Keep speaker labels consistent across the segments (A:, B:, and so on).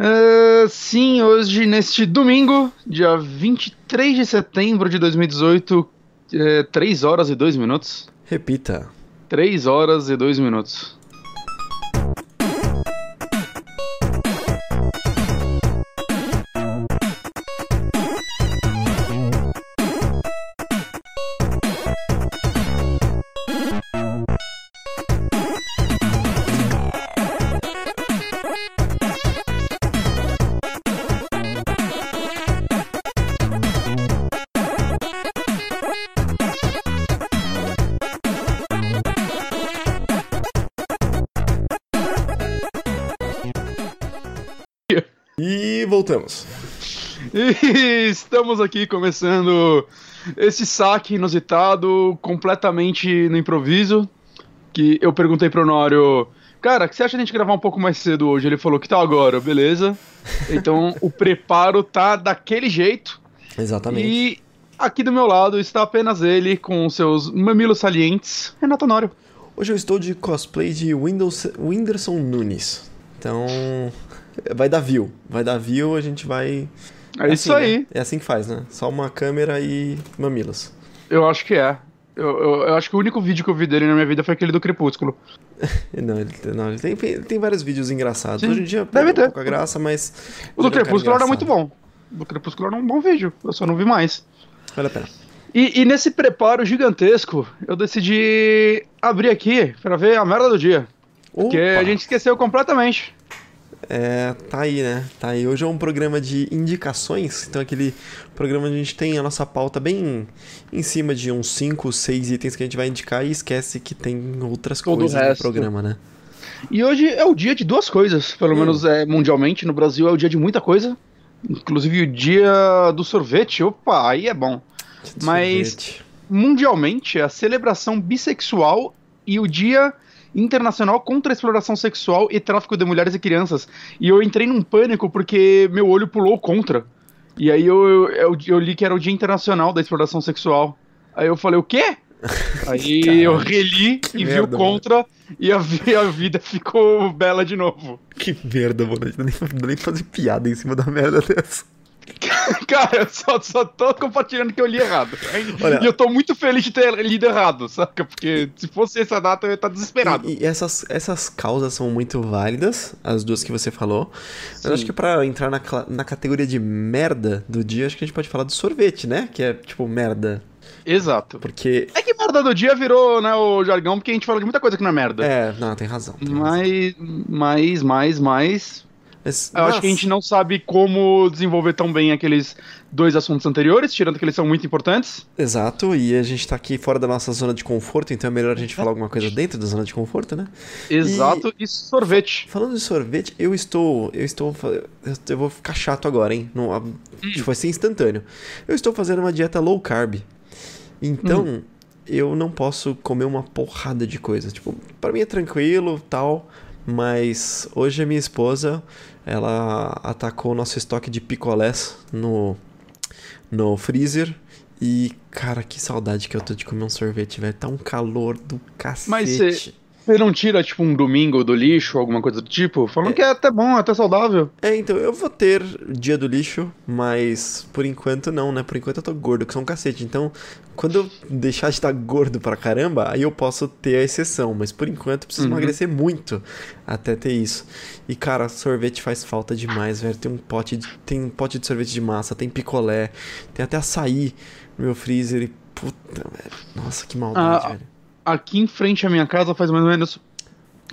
A: Uh, sim, hoje, neste domingo, dia 23 de setembro de 2018, é, 3 horas e 2 minutos.
B: Repita.
A: 3 horas e 2 minutos.
B: Voltamos.
A: E estamos aqui começando esse saque inusitado, completamente no improviso. Que eu perguntei pro Honório, cara, que você acha de a gente gravar um pouco mais cedo hoje? Ele falou que tá agora, beleza. Então o preparo tá daquele jeito.
B: Exatamente.
A: E aqui do meu lado está apenas ele com seus mamilos salientes, Renato Honório.
B: Hoje eu estou de cosplay de Windows, Whindersson Nunes. Então, vai dar view. Vai dar view, a gente vai.
A: É,
B: assim,
A: isso aí.
B: né? É assim que faz, né? Só uma câmera e mamilos.
A: Eu acho que é. Eu, eu, eu acho que o único vídeo que eu vi dele na minha vida foi aquele do Crepúsculo.
B: Não, ele, não, ele tem, ele tem vários vídeos engraçados.
A: Sim,
B: Hoje em dia
A: deve ter.
B: pouco a graça, mas.
A: O do
B: é
A: Crepúsculo era muito bom. O do Crepúsculo era um bom vídeo, eu só não vi mais.
B: Vale a pena.
A: E, e nesse preparo gigantesco, eu decidi abrir aqui pra ver a merda do dia. Porque
B: Opa!
A: a gente esqueceu completamente.
B: É, tá aí, né? Tá aí. Hoje é um programa de indicações. Então, aquele programa onde a gente tem a nossa pauta bem em cima de uns 5, 6 itens que a gente vai indicar e esquece que tem outras
A: Todo
B: coisas no programa, né?
A: E hoje é o dia de duas coisas, pelo
B: Hum.
A: menos é, mundialmente. No Brasil é o dia de muita coisa. Inclusive o dia do sorvete. Opa, aí é bom. Mas-
B: Sorvete.
A: Mundialmente é a celebração bissexual e o dia internacional contra a exploração sexual e tráfico de mulheres e crianças. E eu entrei num pânico porque meu olho pulou contra. E aí eu, eu, eu, li que era o dia internacional da exploração sexual. Aí eu falei, o quê? Aí eu reli e vi o contra e a, a vida ficou bela de novo.
B: Que merda, mano. Não dá nem, não dá nem pra fazer piada em cima da merda dessa.
A: Cara, eu só, só tô compartilhando que eu li errado.
B: Olha-
A: E eu tô muito feliz de ter lido errado, saca? Porque se fosse essa data eu ia estar desesperado.
B: E, e essas, essas causas são muito válidas, as duas que você falou. Mas
A: Sim.
B: acho que pra entrar na, na categoria de merda do dia, acho que a gente pode falar do sorvete, né? Que é tipo merda.
A: Exato.
B: Porque.
A: É que merda do dia virou, né, o jargão, porque a gente fala de muita coisa que não é merda.
B: É, não, tem razão. tem razão.
A: Mas, mais, mais, mais.
B: Mas,
A: Eu acho que a gente não sabe como desenvolver tão bem aqueles dois assuntos anteriores, tirando que eles são muito importantes.
B: Exato, e a gente tá aqui fora da nossa zona de conforto, então é melhor a gente falar alguma coisa dentro da zona de conforto, né?
A: Exato, e, sorvete.
B: Falando de sorvete, eu estou. Eu estou. Eu, vou ficar chato agora, hein? Não, a- tipo, vai ser instantâneo. Eu estou fazendo uma dieta low carb. Então, eu não posso comer uma porrada de coisa. Tipo, pra mim é tranquilo tal. Mas hoje a minha esposa, ela atacou o nosso estoque de picolés no, no freezer. E, cara, que saudade que eu tô de comer um sorvete, velho. Tá um calor do cacete.
A: Mas Você não tira, tipo, um domingo do lixo, alguma coisa do tipo? Falando que é até bom, é até saudável.
B: É, então, eu vou ter dia do lixo, mas por enquanto não, né? Por enquanto eu tô gordo, que sou um cacete. Então, quando eu deixar de estar gordo pra caramba, aí eu posso ter a exceção. Mas por enquanto eu preciso
A: Uhum.
B: emagrecer muito até ter isso. E, cara, sorvete faz falta demais, velho. Tem um pote de, tem um pote de sorvete de massa, tem picolé, tem até açaí no meu freezer. E, puta, velho. Nossa, que maldade,
A: Ah,
B: velho.
A: Aqui em frente à minha casa faz mais ou menos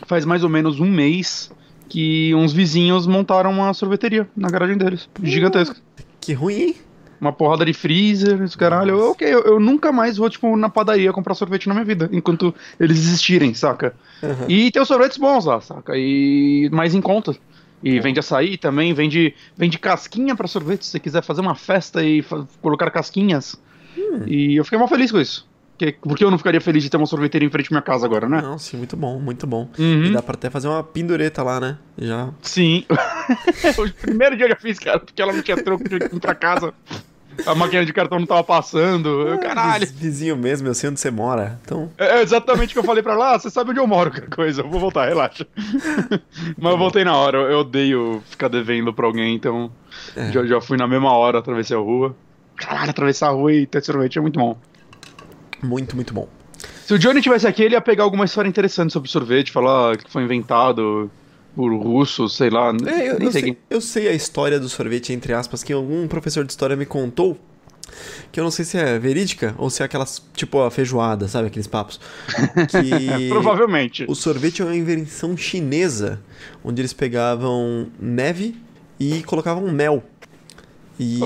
A: faz mais ou menos um mês que uns vizinhos montaram uma sorveteria na garagem deles, gigantesca.
B: Que ruim, hein?
A: Uma porrada de freezer, esse caralho. Eu, ok, eu, eu nunca mais vou, tipo, na padaria comprar sorvete na minha vida, enquanto eles existirem, saca?
B: Aham.
A: E tem os sorvetes bons lá, saca? E mais em conta. E vende açaí também, vende, vende casquinha pra sorvete, se você quiser fazer uma festa e colocar casquinhas. E eu fiquei mal feliz com isso. Porque, porque eu não ficaria feliz de ter uma sorveteria em frente à minha casa agora, né?
B: Não, sim, muito bom, muito bom.
A: Uhum.
B: E dá pra até fazer uma pendureta lá, né? Já.
A: Sim. o primeiro dia eu já fiz, cara, porque ela não tinha troco de ir pra casa. a máquina de cartão não tava passando. Eu, caralho.
B: Viz- Vizinho mesmo, eu sei onde você mora. Então,
A: É exatamente o que eu falei pra lá. "Ah, Você sabe onde eu moro, qualquer coisa. Eu vou voltar, relaxa. Mas eu voltei na hora. Eu odeio ficar devendo pra alguém, então.
B: É.
A: Já, já fui na mesma hora, atravessei a rua. Caralho, atravessar a rua e ter sorvete é muito bom.
B: Muito, muito bom.
A: Se o Johnny tivesse aqui, ele ia pegar alguma história interessante sobre sorvete, falar que foi inventado por russos, sei lá.
B: É, eu, eu
A: sei quem.
B: eu sei a história do sorvete, entre aspas, que algum professor de história me contou. Que eu não sei se é verídica ou se é aquelas, tipo, a feijoada, sabe? Aqueles papos. Que
A: Provavelmente.
B: o sorvete é uma invenção chinesa, onde eles pegavam neve e colocavam mel. E,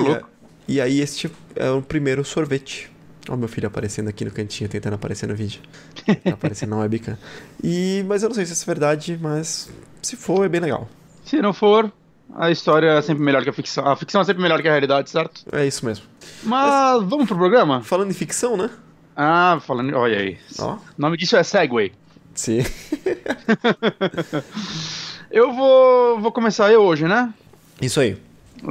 B: e aí este é o primeiro sorvete. Ó, meu filho aparecendo aqui no cantinho, tentando aparecer no vídeo. Tá aparecendo na webcam. E, mas eu não sei se isso é verdade, mas se for, é bem legal.
A: Se não for, a história é sempre melhor que a ficção. A ficção é sempre melhor que a realidade, certo?
B: É isso mesmo.
A: Mas vamos pro programa?
B: Falando em ficção, né?
A: Ah, falando. Olha aí.
B: Ó.
A: O nome disso é Segway.
B: Sim.
A: Eu vou, vou começar eu hoje, né?
B: Isso aí.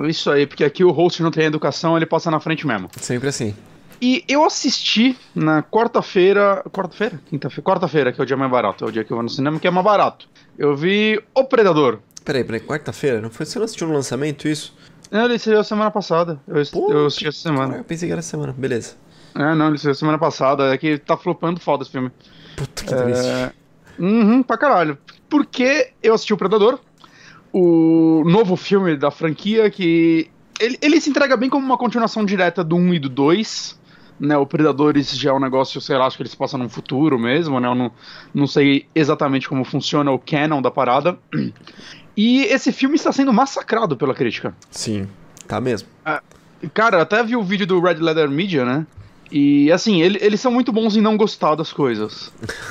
A: Isso aí, porque aqui o host não tem educação, ele passa na frente mesmo.
B: Sempre assim.
A: E eu assisti na quarta-feira. Quarta-feira? Quinta-feira? Quarta-feira, que é o dia mais barato. É o dia que eu vou no cinema, que é mais barato. Eu vi O Predador.
B: Peraí, peraí, quarta-feira? Não foi você não assistiu no lançamento isso?
A: É, Ele saiu semana passada. Eu,
B: Pô,
A: eu assisti essa semana.
B: Eu pensei que era semana. Beleza.
A: É, não, ele saiu semana passada. É que tá flopando foda esse filme.
B: Puta que triste.
A: É... Uhum, pra caralho. Porque eu assisti o Predador, o novo filme da franquia, que. Ele, ele se entrega bem como uma continuação direta do 1 e do 2. Né, o Predadores já é um negócio, sei lá, acho que eles passam no futuro mesmo, né? Eu não, não sei exatamente como funciona o canon da parada. E esse filme está sendo massacrado pela crítica.
B: Sim, tá mesmo.
A: Cara, eu até vi o vídeo do Red Leather Media, né? E assim, ele- eles são muito bons em não gostar das coisas.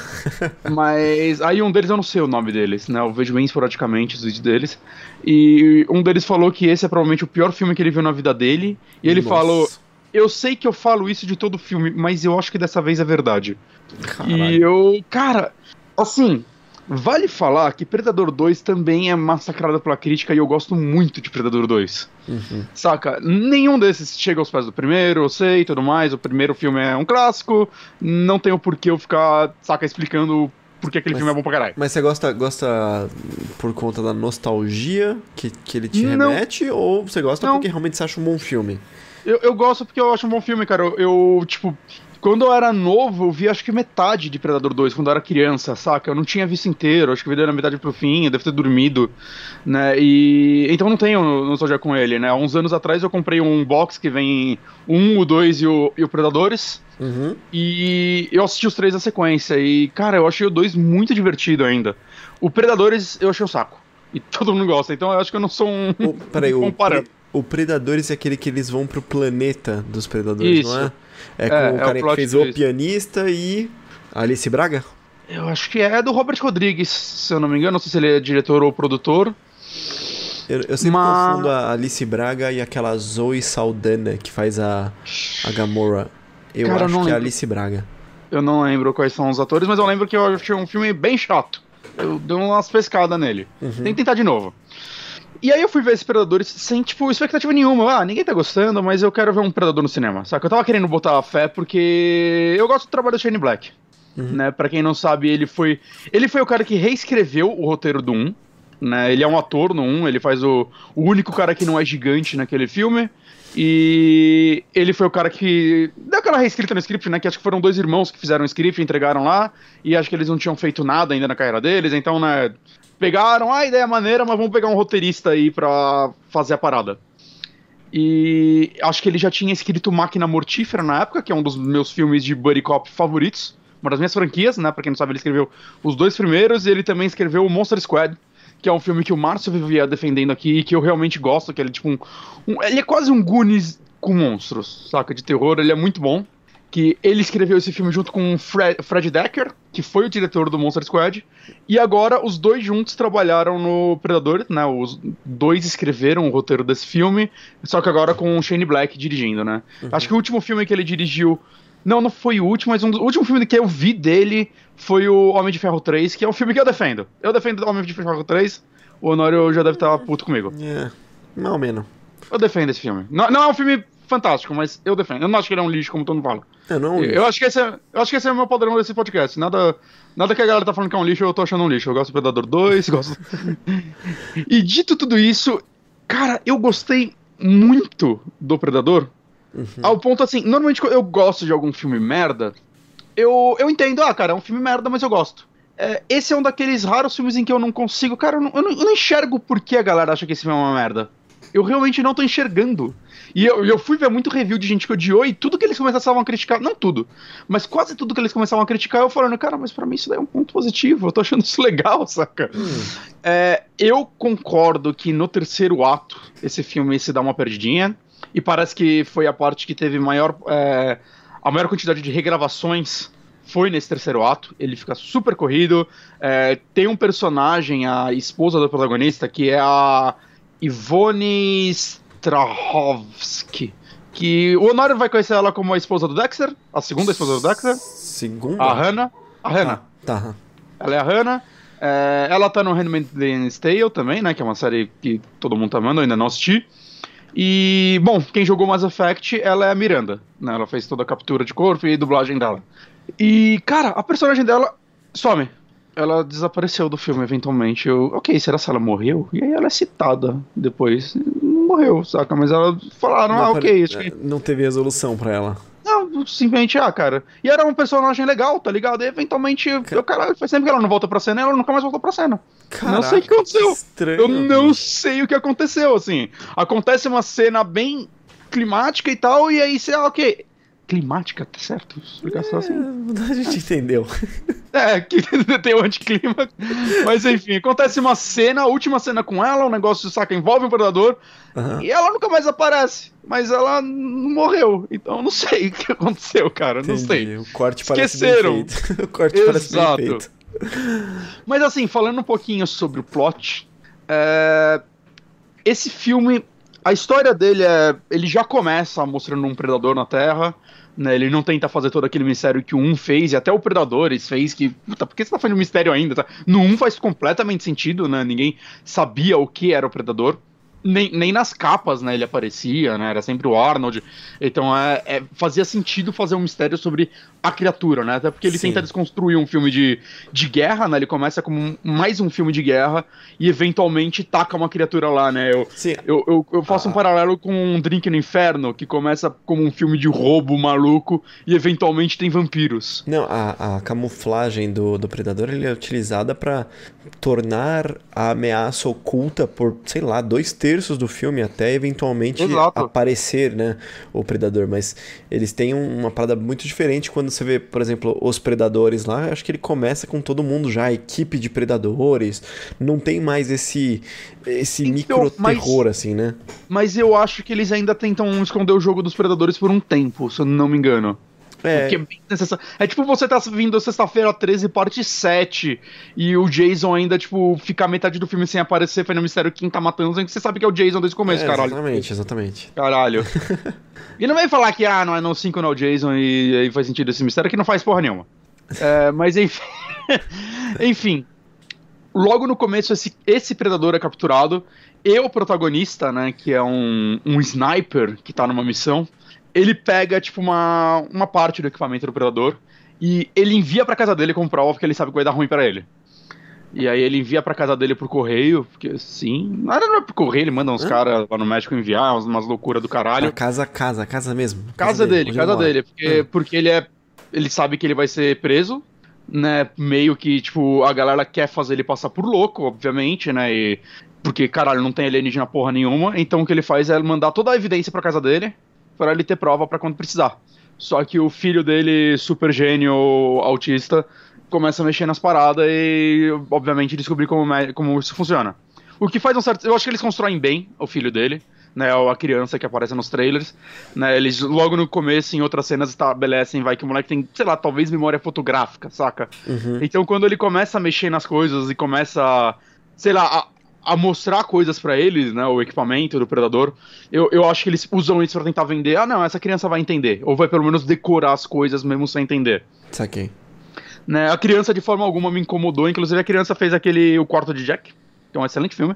A: Mas aí um deles, eu não sei o nome deles, né? Eu vejo bem esporadicamente os vídeos deles. E um deles falou que esse é provavelmente o pior filme que ele viu na vida dele. E ele
B: Nossa.
A: falou: Eu sei que eu falo isso de todo filme, mas eu acho que dessa vez é verdade. E
B: Caralho.
A: eu, cara, assim, vale falar que Predador 2 também é massacrado pela crítica e eu gosto muito de Predador 2.
B: Uhum.
A: Saca? Nenhum desses chega aos pés do primeiro, eu sei, tudo mais. O primeiro filme é um clássico. Não tenho por que eu ficar, saca, explicando por que aquele
B: Mas-
A: filme é bom pra caralho.
B: Mas você gosta, gosta por conta da nostalgia que, que ele te
A: Não.
B: remete? Ou você gosta
A: Não.
B: porque realmente você acha um bom filme?
A: Eu, eu gosto porque eu acho um bom filme, cara. Eu, eu, tipo, quando eu era novo, eu vi acho que metade de Predador 2, quando eu era criança, saca? Eu não tinha visto inteiro, acho que eu vi da metade pro fim, eu devo ter dormido, né? E. Então não tenho nostalgia com ele, né? Há uns anos atrás eu comprei um box que vem um, o 2 e o, e o Predadores.
B: Uhum.
A: E eu assisti os três na sequência. E, cara, eu achei o dois muito divertido ainda. O Predadores eu achei o saco. E todo mundo gosta, então eu acho que eu não sou um.
B: O, peraí, o,
A: Comparando.
B: pre- o Predadores é aquele que eles vão pro planeta dos Predadores,
A: Isso.
B: não é? É com
A: É, é
B: o
A: o
B: cara que
A: plot
B: fez o pianista e Alice Braga?
A: Eu acho que é do Robert Rodrigues, se eu não me engano. Não sei se ele é diretor ou produtor.
B: Eu, eu sempre
A: Mas-
B: confundo a Alice Braga e aquela Zoe Saldana que faz a, a Gamora. Eu
A: Cara,
B: acho
A: não
B: que é a
A: lembro.
B: Alice Braga.
A: Eu não lembro quais são os atores, mas eu lembro que eu achei um filme bem chato. Eu dei umas pescadas nele.
B: Uhum.
A: Tem que tentar de novo. E aí eu fui ver esses Predadores sem, tipo, expectativa nenhuma. Ah, ninguém tá gostando, mas eu quero ver um Predador no cinema. Saca? Eu tava querendo botar a fé porque eu gosto do trabalho do Shane Black. Né? Pra quem não sabe, ele foi. Ele foi o cara que reescreveu o roteiro do 1. Né? Ele é um ator no 1, ele faz o, o único cara que não é gigante naquele filme. E ele foi o cara que deu aquela reescrita no script, né? Que acho que foram dois irmãos que fizeram o script e entregaram lá. E acho que eles não tinham feito nada ainda na carreira deles. Então, né? Pegaram "Ah, ideia é maneira, mas vamos pegar um roteirista aí pra fazer a parada. E acho que ele já tinha escrito Máquina Mortífera na época, que é um dos meus filmes de Buddy Cop favoritos. Uma das minhas franquias, né? Pra quem não sabe, ele escreveu os dois primeiros e ele também escreveu o Monster Squad, que é um filme que o Márcio vivia defendendo aqui e que eu realmente gosto, que ele é tipo um, um- Ele é quase um Goonies com monstros, saca? De terror, ele é muito bom. Que ele escreveu esse filme junto com o Fred, Fred Decker, que foi o diretor do Monster Squad. E agora os dois juntos trabalharam no Predador, né? Os dois escreveram o roteiro desse filme, só que agora com o Shane Black dirigindo, né? Acho que o último filme que ele dirigiu. Não, não foi o último, mas um dos- o último filme que eu vi dele foi o Homem de Ferro 3, que é um filme que eu defendo. Eu defendo o Homem de Ferro 3. O Honório já deve estar puto comigo.
B: É, mal ou menos.
A: Eu defendo esse filme. Não, não é um filme fantástico, mas eu defendo. Eu não acho que ele é um lixo, como todo mundo fala.
B: Eu não.
A: Eu acho que esse é, eu acho que esse é o meu padrão desse podcast. Nada, nada que a galera tá falando que é um lixo, eu tô achando um lixo. Eu gosto do Predador 2, gosto. e dito tudo isso, cara, eu gostei muito do Predador.
B: Uhum.
A: Ao ponto assim, normalmente quando eu gosto de algum filme merda, eu, eu entendo, ah, cara, é um filme merda, mas eu gosto. É, esse é um daqueles raros filmes em que eu não consigo, cara, eu não, eu não, eu não enxergo por que a galera acha que esse filme é uma merda. Eu realmente não tô enxergando. E eu, eu fui ver muito review de gente que odiou e tudo que eles começavam a criticar, não tudo, mas quase tudo que eles começavam a criticar, eu falando, cara, mas pra mim isso daí é um ponto positivo, eu tô achando isso legal, saca? É, eu concordo que no terceiro ato esse filme se dá uma perdidinha, e parece que foi a parte que teve maior. é, a maior quantidade de regravações foi nesse terceiro ato. Ele fica super corrido. É, tem um personagem, a esposa do protagonista, que é a Ivone Strahovski. Que o Honório vai conhecer ela como a esposa do Dexter, a segunda esposa do Dexter,
B: Segunda?
A: a Hannah. A Hannah.
B: Tá.
A: Ela é a Hannah. É, ela tá no Handmaid's Tale também, né? Que é uma série que todo mundo tá amando, ainda não assisti. E, bom, quem jogou Mass Effect, ela é a Miranda, né? Ela fez toda a captura de corpo e dublagem dela. E, cara, a personagem dela some. Ela desapareceu do filme, eventualmente. Eu, ok, será que ela morreu? E aí ela é citada depois. Morreu, saca? Mas ela falaram, ah,
B: Não
A: ok,
B: apare-
A: acho que...
B: Não teve resolução pra ela.
A: Não, simplesmente, ah, cara. E era um personagem legal, tá ligado? E eventualmente, eu, caralho, faz sempre que ela não volta pra cena, ela nunca mais voltou pra cena. não sei o que aconteceu.
B: estranho.
A: Eu não sei o que aconteceu, assim. Acontece uma cena bem climática e tal, e aí você, ah, ok. Climática, tá certo? Explicação assim.
B: É, a gente entendeu.
A: É, que tem o anticlima. Mas enfim, acontece uma cena, a última cena com ela, um negócio, saca, envolve um predador,
B: Aham.
A: e ela nunca mais aparece. Mas ela não morreu. Então eu não sei o que aconteceu, cara. Não
B: Entendi.
A: sei.
B: O corte parece
A: Esqueceram.
B: bem feito. o corte parece bem
A: Exato.
B: feito.
A: Mas assim, falando um pouquinho sobre o plot, é, esse filme, a história dele é, ele já começa mostrando um predador na Terra, né? Ele não tenta fazer todo aquele mistério que o 1 fez, e até o Predadores fez que, puta, por que você tá fazendo mistério ainda? Tá? No 1 faz completamente sentido, né? Ninguém sabia o que era o Predador. Nem, nem nas capas, né, ele aparecia, né, era sempre o Arnold, então é, é- fazia sentido fazer um mistério sobre a criatura, né, até porque ele
B: Sim.
A: tenta desconstruir um filme de, de guerra, né, ele começa como um- mais um filme de guerra e eventualmente taca uma criatura lá, né, eu, eu, eu, eu faço
B: Ah.
A: um paralelo com um Drink no Inferno, que começa como um filme de roubo maluco e eventualmente tem vampiros.
B: Não, a, a camuflagem do, do predador ele é utilizada pra tornar a ameaça oculta por, sei lá, dois terços do filme até eventualmente
A: Exato.
B: aparecer, né, o predador. Mas eles têm um- uma parada muito diferente quando você vê, por exemplo, os predadores lá. Acho que ele começa com todo mundo já, a equipe de predadores. Não tem mais esse esse
A: Então,
B: micro terror assim, né?
A: Mas eu acho que eles ainda tentam esconder o jogo dos predadores por um tempo, se eu não me engano.
B: É,
A: Porque é bem necessário. É tipo você tá vindo sexta-feira 13, parte 7, e o Jason ainda, tipo, ficar metade do filme sem aparecer, fazendo mistério quem tá matando, que você sabe que é o Jason desde o começo,
B: é,
A: caralho.
B: exatamente, exatamente.
A: Caralho. e não vem falar que, ah, não é no 5 não é o Jason e aí faz sentido esse mistério, que não faz porra nenhuma. É, mas enfim. enfim. Logo no começo, esse, esse predador é capturado. E o protagonista, né, que é um, um sniper que tá numa missão, ele pega, tipo, uma, uma parte do equipamento do predador e ele envia pra casa dele como prova porque ele sabe que vai dar ruim pra ele. E aí ele envia pra casa dele por correio, porque sim. Nada não é por correio, ele manda uns caras lá no México enviar, umas, umas loucuras do caralho.
B: Casa, casa, casa mesmo.
A: Casa dele,
B: onde
A: casa dele. Porque,
B: Hum.
A: porque ele é. Ele sabe que ele vai ser preso, né? Meio que, tipo, a galera quer fazer ele passar por louco, obviamente, né? E, porque, caralho, não tem alienígena porra nenhuma. Então o que ele faz é mandar toda a evidência pra casa dele, pra ele ter prova pra quando precisar. Só que o filho dele, super gênio, autista, começa a mexer nas paradas e, obviamente, descobrir como, como isso funciona. O que faz um certo. Eu acho que eles constroem bem o filho dele, né? A criança que aparece nos trailers. Né, eles logo no começo, em outras cenas, estabelecem, vai, que o moleque tem, sei lá, talvez memória fotográfica, saca?
B: Uhum.
A: Então quando ele começa a mexer nas coisas e começa, a, sei lá, a, mostrar coisas pra eles, né, o equipamento do predador, eu, eu acho que eles usam isso pra tentar vender. Ah, não, essa criança vai entender. Ou vai pelo menos decorar as coisas mesmo sem entender.
B: Saquei.
A: Né, a criança de forma alguma me incomodou, inclusive a criança fez aquele O Quarto de Jack, que é um excelente filme.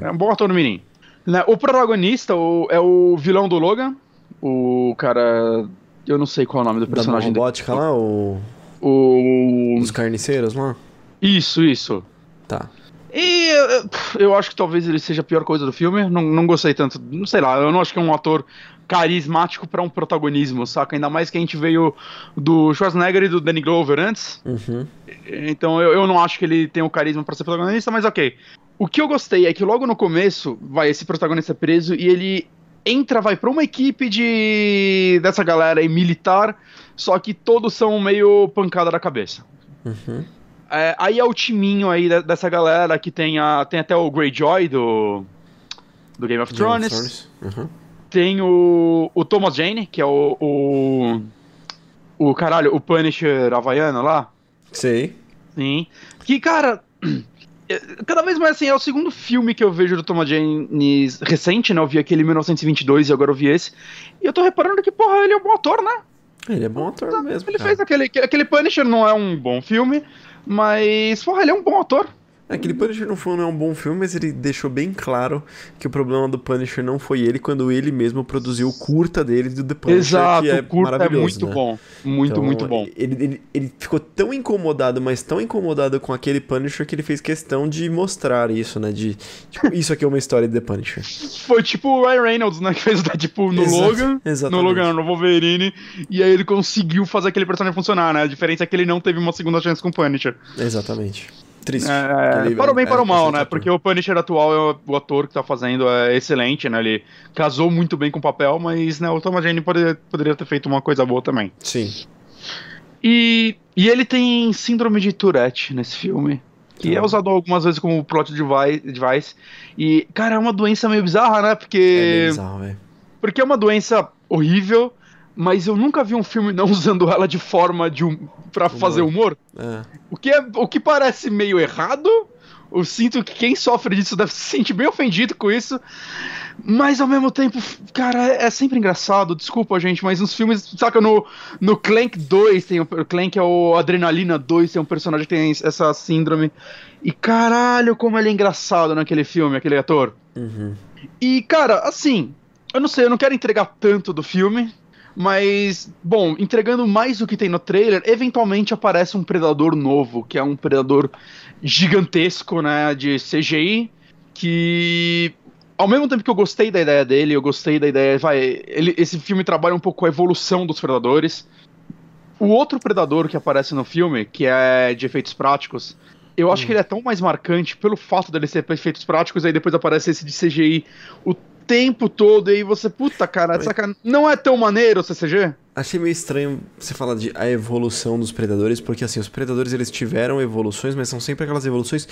A: É um bom ator no menino. Né, o protagonista o- é o vilão do Logan, O cara. Eu não sei qual é o nome do
B: Da
A: personagem dele.
B: robótica lá, o...
A: O.
B: os carniceiros lá?
A: Isso, isso.
B: Tá.
A: E eu, eu acho que talvez ele seja a pior coisa do filme. Não, não gostei tanto. Não sei lá, eu não acho que é um ator carismático pra um protagonismo, saca? Ainda mais que a gente veio do Schwarzenegger e do Danny Glover antes.
B: Uhum.
A: Então eu, eu não acho que ele tem o carisma pra ser protagonista, mas ok. O que eu gostei é que logo no começo, vai, esse protagonista é preso e ele entra, vai pra uma equipe de. dessa galera aí militar, só que todos são meio pancada da cabeça.
B: Uhum.
A: É, aí é o timinho aí de- dessa galera que tem, a, tem até o Greyjoy do, do Game of
B: Game of
A: Thrones.
B: Thrones. Uhum.
A: Tem o, o Thomas Jane, que é o, o. O caralho, o Punisher havaiano lá.
B: Sei.
A: Sim. Que, cara. Cada vez mais assim, é o segundo filme que eu vejo do Thomas Jane recente, né? Eu vi aquele em 1922 e agora eu vi esse. E eu tô reparando que, porra, ele é um bom ator, né?
B: Ele é bom ator mesmo.
A: Ele
B: cara.
A: fez aquele. Aquele Punisher não é um bom filme, mas, porra, ele é um bom ator.
B: Aquele Punisher não foi não é um bom filme, mas ele deixou bem claro que o problema do Punisher não foi ele quando ele mesmo produziu o curta dele do The Punisher,
A: Exato,
B: que é
A: o curta é muito
B: né?
A: bom. Muito,
B: Então,
A: muito bom.
B: Ele, ele, ele ficou tão incomodado, mas tão incomodado com aquele Punisher que ele fez questão de mostrar isso, né? De, tipo, isso aqui é uma história de The Punisher.
A: Foi tipo o Ryan Reynolds, né? Que fez o Deadpool no
B: Exato,
A: Logan.
B: exatamente.
A: No Logan, no Wolverine. E aí ele conseguiu fazer aquele personagem funcionar, né? A diferença é que ele não teve uma segunda chance com o Punisher.
B: Exatamente. Triste.
A: É,
B: Ele-
A: para o bem e para o
B: é,
A: mal, né?
B: ator.
A: Porque o Punisher atual, é o- ator que tá fazendo é excelente, né? Ele casou muito bem com o papel, mas né, o Thomas Jane poderia, poderia ter feito uma coisa boa também.
B: Sim.
A: E, e ele tem síndrome de Tourette nesse filme. Que é usado algumas vezes como plot devi- device. E, cara, é uma doença meio bizarra, né?
B: É
A: Porque.
B: bem bizarro, velho.
A: Porque é uma doença horrível, mas eu nunca vi um filme não usando ela de forma de um, pra fazer humor.
B: É.
A: O que, é, o que parece meio errado. Eu sinto que quem sofre disso deve se sentir bem ofendido com isso. Mas ao mesmo tempo, cara, é, sempre engraçado. Desculpa, gente, mas nos filmes, saca, no, no Clank 2, tem o, o Clank é o Adrenalina 2, tem um personagem que tem essa síndrome. E caralho, como ele é engraçado naquele filme, aquele ator.
B: Uhum.
A: E, cara, assim, eu não sei, eu não quero entregar tanto do filme, mas, bom, entregando mais do que tem no trailer, eventualmente aparece um predador novo, que é um predador gigantesco, né, de CGI, que ao mesmo tempo que eu gostei da ideia dele, eu gostei da ideia, vai, ele, esse filme trabalha um pouco com a evolução dos predadores. O outro predador que aparece no filme, que é de efeitos práticos, eu acho que ele é tão mais marcante pelo fato dele ser efeitos práticos, aí depois aparece esse de CGI o tempo todo, e aí você, puta, cara,
B: Oi.
A: saca, não é tão maneiro o CCG?
B: Achei meio estranho você falar de a evolução dos predadores, porque assim, os predadores eles tiveram evoluções, mas são sempre aquelas evoluções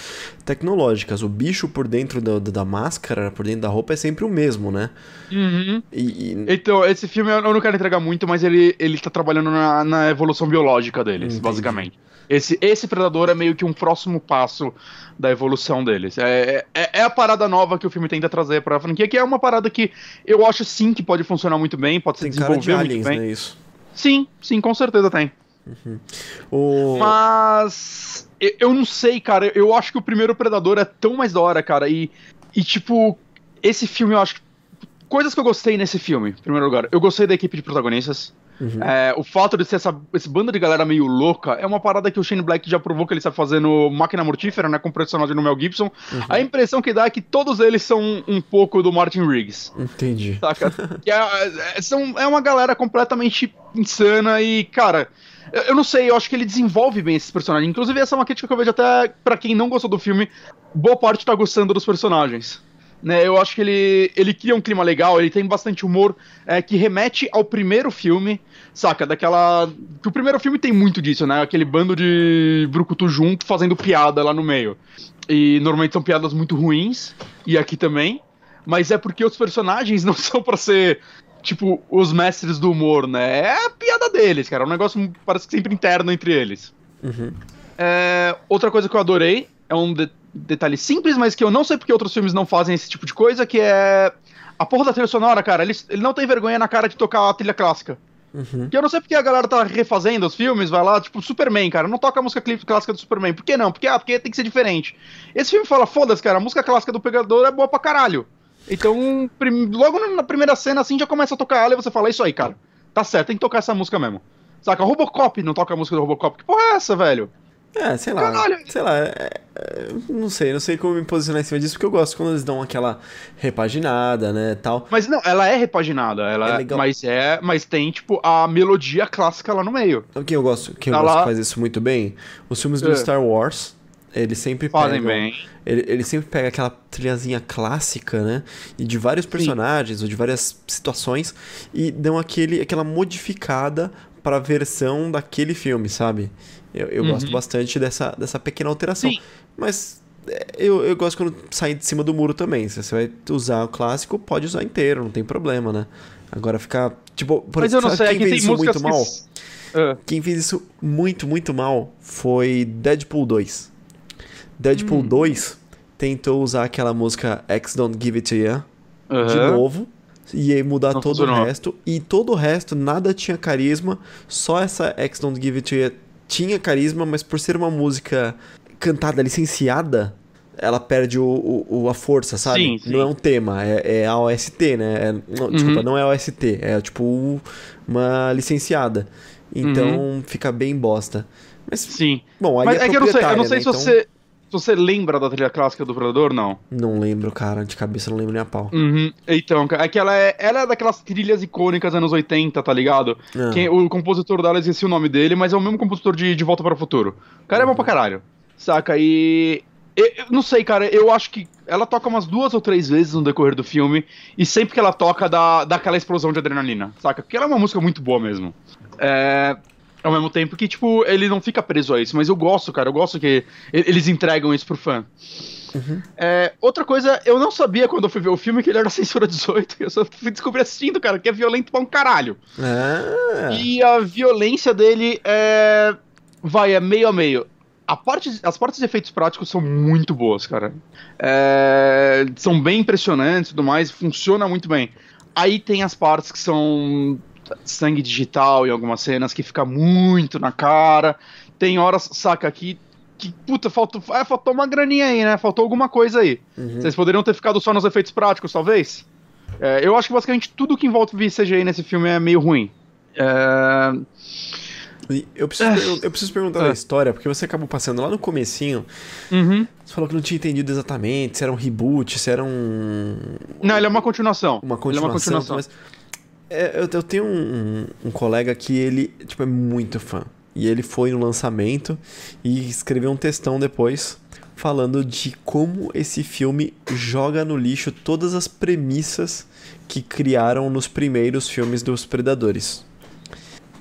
B: tecnológicas. O bicho por dentro da, da máscara, por dentro da roupa, é sempre o mesmo, né?
A: Uhum.
B: E, e-
A: Então, esse filme eu não quero entregar muito, mas ele, ele tá trabalhando na, na evolução biológica deles,
B: Entendi.
A: basicamente. Esse, esse predador é meio que um próximo passo da evolução deles. É, é, é a parada nova que o filme tenta trazer pra franquia, que é uma parada que eu acho sim que pode funcionar muito bem, pode se
B: tem cara de
A: desenvolver muito
B: aliens,
A: bem.
B: né? Isso.
A: Sim, sim, com certeza tem.
B: O...
A: Mas eu, eu não sei, cara. Eu acho que o primeiro Predador é tão mais da hora, cara. E, e tipo, esse filme eu acho que. Coisas que eu gostei nesse filme, em primeiro lugar. Eu gostei da equipe de protagonistas.
B: Uhum.
A: É, o fato de ser essa, esse bando de galera meio louca é uma parada que o Shane Black já provou que ele sabe fazer no Máquina Mortífera, né? Com o personagem do Mel Gibson.
B: Uhum.
A: A impressão que dá é que todos eles são um, um pouco do Martin Riggs.
B: Entendi.
A: Saca? É, é- são, é uma galera completamente insana e, cara, eu, eu não sei, eu acho que ele desenvolve bem esses personagens. Inclusive, essa é uma crítica que eu vejo até pra quem não gostou do filme, boa parte tá gostando dos personagens. Né, eu acho que ele, ele cria um clima legal, ele tem bastante humor é, que remete ao primeiro filme, saca? Daquela. Que o primeiro filme tem muito disso, né? Aquele bando de brucutu junto fazendo piada lá no meio. E normalmente são piadas muito ruins, e aqui também. Mas é porque os personagens não são pra ser, tipo, os mestres do humor, né? É a piada deles, cara. É um negócio parece que sempre interno entre eles.
B: Uhum.
A: É, outra coisa que eu adorei é um de- detalhe simples, mas que eu não sei porque outros filmes não fazem esse tipo de coisa, que é a porra da trilha sonora, cara. Ele, ele não tem vergonha na cara de tocar a trilha clássica.
B: Uhum.
A: Que eu não sei porque a galera tá refazendo os filmes, vai lá, tipo, Superman, cara, não toca a música clássica do Superman. Por que não? Porque, ah, porque tem que ser diferente. Esse filme fala, foda-se, cara, a música clássica do Pegador é boa pra caralho. Então, logo na primeira cena, assim, já começa a tocar ela e você fala, é isso aí, cara. Tá certo, tem que tocar essa música mesmo. Saca, Robocop não toca a música do Robocop. Que porra é essa, velho?
B: É, sei lá. Caralho. Sei lá. É, é, não sei, não sei como me posicionar em cima disso, porque eu gosto quando eles dão aquela repaginada, né, tal.
A: Mas não, ela é repaginada, ela é legal. mas é, mas tem tipo a melodia clássica lá no meio.
B: O que eu gosto, que eu ela... gosto que faz isso muito bem, os filmes do é. Star Wars, ele sempre
A: Fazem bem.
B: Ele, ele, sempre pega aquela trilhazinha clássica, né? E de vários personagens, Sim. ou de várias situações, e dão aquele, aquela modificada para a versão daquele filme, sabe? Eu, eu uhum. gosto bastante dessa, dessa pequena alteração. Sim. Mas é, eu, eu gosto quando sai de cima do muro também. Se você vai usar o clássico, pode usar inteiro, não tem problema, né? Agora ficar. Tipo,
A: por Mas eu não sei, quem fez isso muito
B: que... mal? Uh. Quem fez isso muito, muito mal foi Deadpool 2. Deadpool hum. 2 tentou usar aquela música X Don't Give It To You uhum. de novo. E aí mudar não todo funcionou. o resto. E todo o resto, nada tinha carisma. Só essa X Don't Give It To You tinha carisma, mas por ser uma música cantada licenciada, ela perde o, o, a força, sabe? Sim, sim. Não é um tema, é, é a OST, né? É, não, uhum. Desculpa, não é a OST, é tipo uma licenciada. Então uhum. fica bem bosta. Mas,
A: sim. Bom, aí Mas é, é que eu não sei, eu não sei né? se então... você você lembra da trilha clássica do Predador, não?
B: Não lembro, cara. De cabeça não lembro nem a pau.
A: Uhum. Então, é que ela é, ela é daquelas trilhas icônicas anos 80, tá ligado? Ah. Quem, o compositor dela, esqueci o nome dele, mas é o mesmo compositor de, de Volta para o Futuro. O cara uhum. é bom pra caralho. Saca? E. Eu, eu, não sei, cara. Eu acho que ela toca umas duas ou três vezes no decorrer do filme. E sempre que ela toca, dá, dá aquela explosão de adrenalina. Saca? Porque ela é uma música muito boa mesmo. É, ao mesmo tempo que, tipo, ele não fica preso a isso. Mas eu gosto, cara. Eu gosto que eles entregam isso pro fã. Uhum. É, outra coisa, eu não sabia quando eu fui ver o filme que ele era censura 18. Eu só fui descobrir assistindo, cara, que é violento pra um caralho. Ah. E a violência dele é. Vai, é meio a meio. A parte, as partes de efeitos práticos são muito boas, cara. É, são bem impressionantes e tudo mais, funciona muito bem. Aí tem as partes que são sangue digital em algumas cenas que fica muito na cara. Tem horas, saca, aqui que, puta, faltou, é, faltou uma graninha aí, né? Faltou alguma coisa aí. Uhum. Vocês poderiam ter ficado só nos efeitos práticos, talvez? É, eu acho que basicamente tudo que envolve CGI nesse filme é meio ruim. É...
B: Eu preciso, eu, eu preciso perguntar é. da história, porque você acabou passando lá no comecinho.
A: Uhum.
B: Você falou que não tinha entendido exatamente se era um reboot, se era um.
A: Não, ele é uma continuação.
B: Uma continuação. Ele é uma continuação. Mas é, eu, eu, tenho um, um, colega que ele tipo, é muito fã. E ele foi no lançamento e escreveu um textão depois falando de como esse filme joga no lixo todas as premissas que criaram nos primeiros filmes dos Predadores.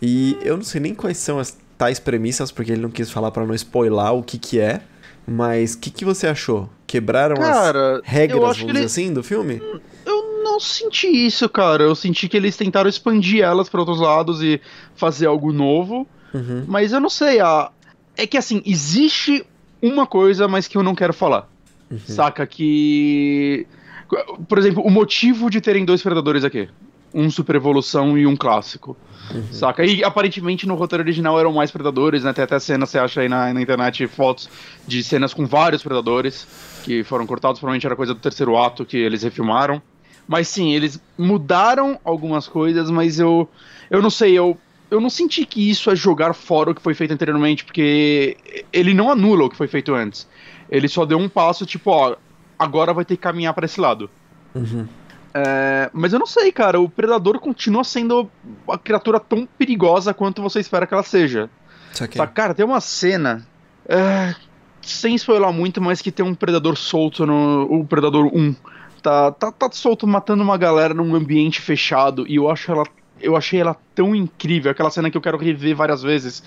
B: E eu não sei nem quais são as tais premissas, porque ele não quis falar para não spoiler o que que é. Mas o que, que você achou? Quebraram Cara, as regras, vamos dizer ele... assim, do filme?
A: Não senti isso, cara. Eu senti que eles tentaram expandir elas para outros lados e fazer algo novo. Uhum. Mas eu não sei. A... É que assim, existe uma coisa, mas que eu não quero falar. Uhum. Saca? Que. Por exemplo, o motivo de terem dois predadores aqui. Um super evolução e um clássico. Uhum. Saca? E aparentemente no roteiro original eram mais predadores, né? Tem até cena, você acha aí na, na internet fotos de cenas com vários predadores que foram cortados. Provavelmente era coisa do terceiro ato que eles refilmaram. Mas sim, eles mudaram algumas coisas, mas eu, eu não sei, eu, eu não senti que isso é jogar fora o que foi feito anteriormente, porque ele não anula o que foi feito antes. Ele só deu um passo, tipo, ó, agora vai ter que caminhar para esse lado.
B: Uhum.
A: É, mas eu não sei, cara, o Predador continua sendo a criatura tão perigosa quanto você espera que ela seja. Tá, cara, tem uma cena. É, sem spoiler muito, mas que tem um Predador solto no. O Predador 1 tá, tá, tá solto matando uma galera num ambiente fechado e eu acho ela eu achei ela tão incrível, aquela cena que eu quero rever várias vezes,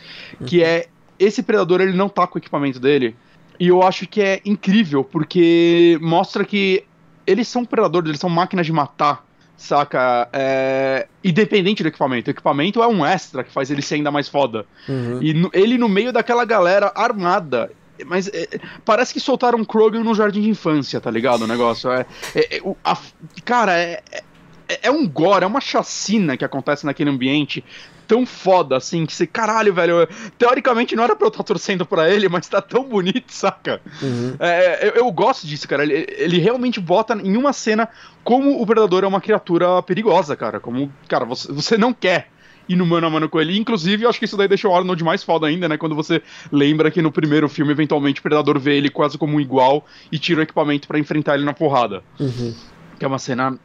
A: que uhum. é esse predador ele não tá com o equipamento dele. E eu acho que é incrível porque mostra que eles são predadores, eles são máquinas de matar, saca? É, independente do equipamento. O equipamento é um extra que faz ele ser ainda mais foda. Uhum. E no, ele no meio daquela galera armada, mas é, parece que soltaram um Krogan no jardim de infância, tá ligado? O negócio. É, é, é a, cara, é, é, é, é um gore, é uma chacina que acontece naquele ambiente tão foda, assim, que você, caralho, velho, teoricamente não era pra eu estar torcendo pra ele, mas tá tão bonito, saca? Uhum. É, eu, eu, gosto disso, cara. Ele, ele, realmente bota em uma cena como o Predador é uma criatura perigosa, cara. Como, cara, você, você não quer ir no mano a mano com ele. Inclusive, eu acho que isso daí deixa o Arnold mais foda ainda, né? Quando você lembra que no primeiro filme, eventualmente, o Predador vê ele quase como um igual e tira o equipamento para enfrentar ele na porrada. Uhum. Que é uma cena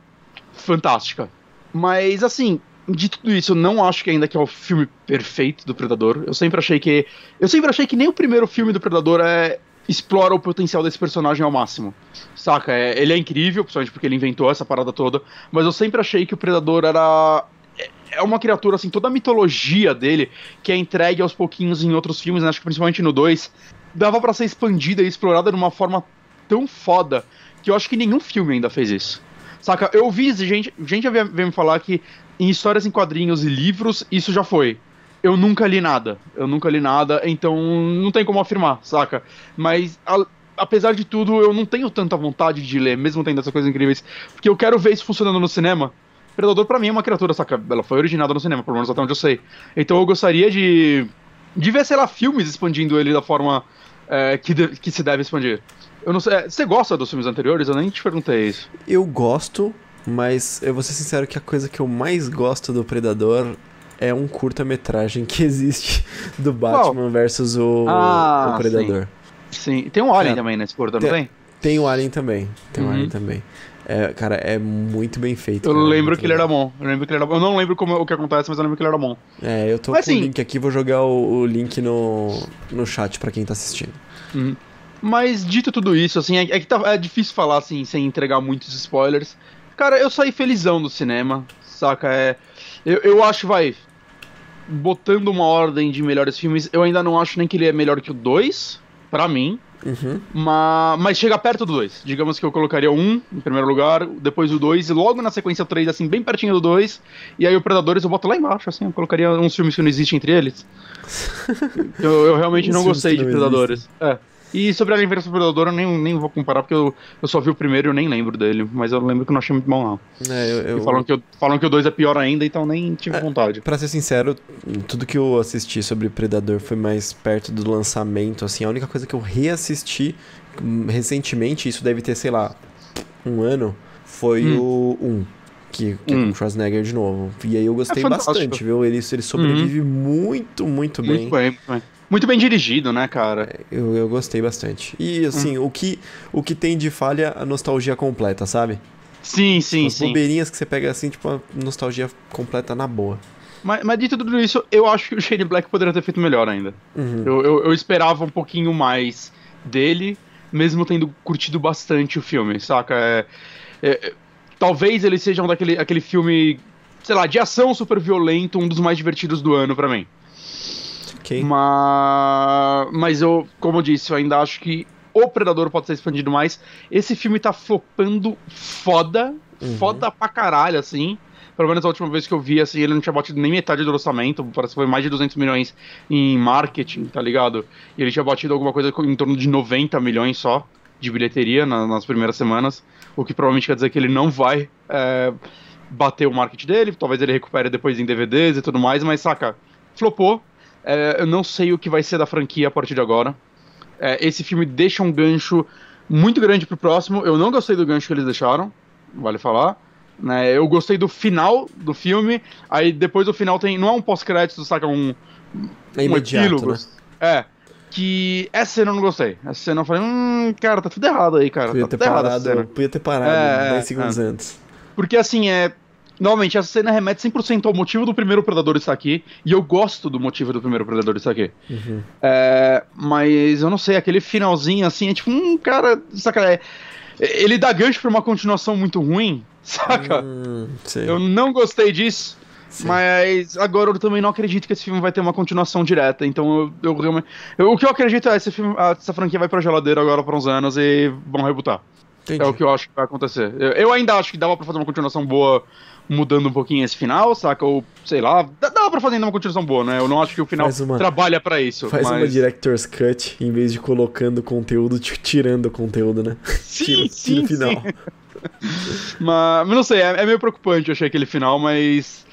A: fantástica. Mas, assim, de tudo isso, eu não acho que ainda que é o filme perfeito do Predador. Eu sempre achei que. Eu sempre achei que nem o primeiro filme do Predador é. Explora o potencial desse personagem ao máximo. Saca? É, ele é incrível, principalmente porque ele inventou essa parada toda. Mas eu sempre achei que o Predador era é, uma criatura, assim, toda a mitologia dele, que é entregue aos pouquinhos em outros filmes, né? acho que principalmente no 2, dava para ser expandida e explorada de uma forma tão foda que eu acho que nenhum filme ainda fez isso. Saca? Eu vi gente, gente veio me falar que em histórias em quadrinhos e livros isso já foi. Eu nunca li nada. Eu nunca li nada, então não tem como afirmar, saca? Mas a, apesar de tudo, eu não tenho tanta vontade de ler, mesmo tendo essas coisas incríveis, porque eu quero ver isso funcionando no cinema. Predador para mim é uma criatura, saca? Ela foi originada no cinema, pelo menos até onde eu sei. Então eu gostaria de de ver, sei lá, filmes expandindo ele da forma é, que, de, que se deve expandir. Eu não sei. É, você gosta dos filmes anteriores? Eu nem te perguntei isso.
B: Eu gosto, mas eu vou ser sincero que a coisa que eu mais gosto do Predador é um curta-metragem que existe do Batman versus o, ah, o Predador.
A: Sim. sim. Tem um Alien é, também nesse curta, não tem?
B: Tem o Alien também. Tem uhum. o Alien também. É, cara, é muito bem feito.
A: Eu
B: cara,
A: lembro que legal. ele era bom. Eu lembro que ele era bom. Eu não lembro como, o que acontece, mas eu lembro que ele era bom.
B: É, eu tô mas, com assim, o link aqui, vou jogar o, o, link no, no chat para quem tá assistindo.
A: Uhum. Mas dito tudo isso, assim, é, é que tá, é difícil falar assim, sem entregar muitos spoilers. Cara, eu saí felizão do cinema, saca? É, eu, eu acho, vai, botando uma ordem de melhores filmes, eu ainda não acho nem que ele é melhor que o 2, para mim. Uhum. Mas, mas chega perto do 2. Digamos que eu colocaria um em primeiro lugar, depois o 2, e logo na sequência o 3, assim, bem pertinho do 2. E aí o Predadores eu boto lá embaixo, assim, eu colocaria uns filmes que não existem entre eles. eu, eu realmente não gostei de Predadores. É. E sobre a vs Predador eu nem, nem vou comparar, porque eu, eu só vi o primeiro e eu nem lembro dele. Mas eu lembro que eu não achei muito bom, não. É, eu, eu... Falam, que eu, falam que o 2 é pior ainda, então nem tive é, vontade.
B: Pra ser sincero, tudo que eu assisti sobre Predador foi mais perto do lançamento, assim. A única coisa que eu reassisti hum, recentemente, isso deve ter, sei lá, um ano, foi hum. o 1. Um, que, que hum. é com o Schwarzenegger de novo. E aí eu gostei é bastante, viu? Ele, ele sobrevive uhum. muito, muito bem. Muito bem, muito bem.
A: Muito bem dirigido, né, cara?
B: Eu, eu gostei bastante. E, assim, hum. o, que, o que tem de falha, a nostalgia completa, sabe?
A: Sim, sim,
B: As
A: sim.
B: bobeirinhas que você pega assim, tipo, a nostalgia completa na boa.
A: Mas, mas de tudo isso, eu acho que o Shane Black poderia ter feito melhor ainda. Uhum. Eu, eu, eu, esperava um pouquinho mais dele, mesmo tendo curtido bastante o filme, saca? É, é, talvez ele seja um daquele aquele filme, sei lá, de ação super violento, um dos mais divertidos do ano para mim. Okay. Mas, mas eu, como eu disse, eu ainda acho que o Predador pode ser expandido mais. Esse filme tá flopando foda, uhum. foda pra caralho, assim. Pelo menos a última vez que eu vi, assim, ele não tinha batido nem metade do orçamento. Parece que foi mais de 200 milhões em marketing, tá ligado? E ele tinha batido alguma coisa em torno de 90 milhões só de bilheteria na, nas primeiras semanas. O que provavelmente quer dizer que ele não vai é, bater o marketing dele. Talvez ele recupere depois em DVDs e tudo mais, mas saca, flopou. É, eu não sei o que vai ser da franquia a partir de agora. É, esse filme deixa um gancho muito grande pro próximo. Eu não gostei do gancho que eles deixaram, vale falar. Né, eu gostei do final do filme. Aí depois do final tem. Não é um pós-crédito, saca? Um.
B: É imediato, epílogo. Né?
A: É. Que essa cena eu não gostei. Essa cena eu falei, hum, cara, tá tudo errado aí, cara.
B: Podia
A: tá
B: ter parado, podia ter parado é, 10 é, segundos
A: é.
B: antes.
A: Porque assim, é Novamente, essa cena remete 100% ao motivo do primeiro Predador estar aqui, e eu gosto do motivo do primeiro Predador estar aqui. Uhum. É, mas eu não sei, aquele finalzinho assim, é tipo, um cara, saca, é, ele dá gancho pra uma continuação muito ruim, saca? Hum, eu não gostei disso. Sim. Mas agora eu também não acredito que esse filme vai ter uma continuação direta. Então eu, eu realmente. Eu, o que eu acredito é esse filme, essa franquia vai pra geladeira agora por uns anos e vão rebutar. Entendi. É o que eu acho que vai acontecer. Eu, eu ainda acho que dava pra fazer uma continuação boa mudando um pouquinho esse final, saca? Ou, sei lá, dá, dá pra fazer ainda uma continuação boa, né? Eu não acho que o final uma, trabalha para isso.
B: Faz mas... uma Director's Cut, em vez de colocando conteúdo, tirando conteúdo, né?
A: Sim, tira, sim, tira o final. Sim. mas, mas não sei, é, é, meio preocupante, eu achei aquele final, mas.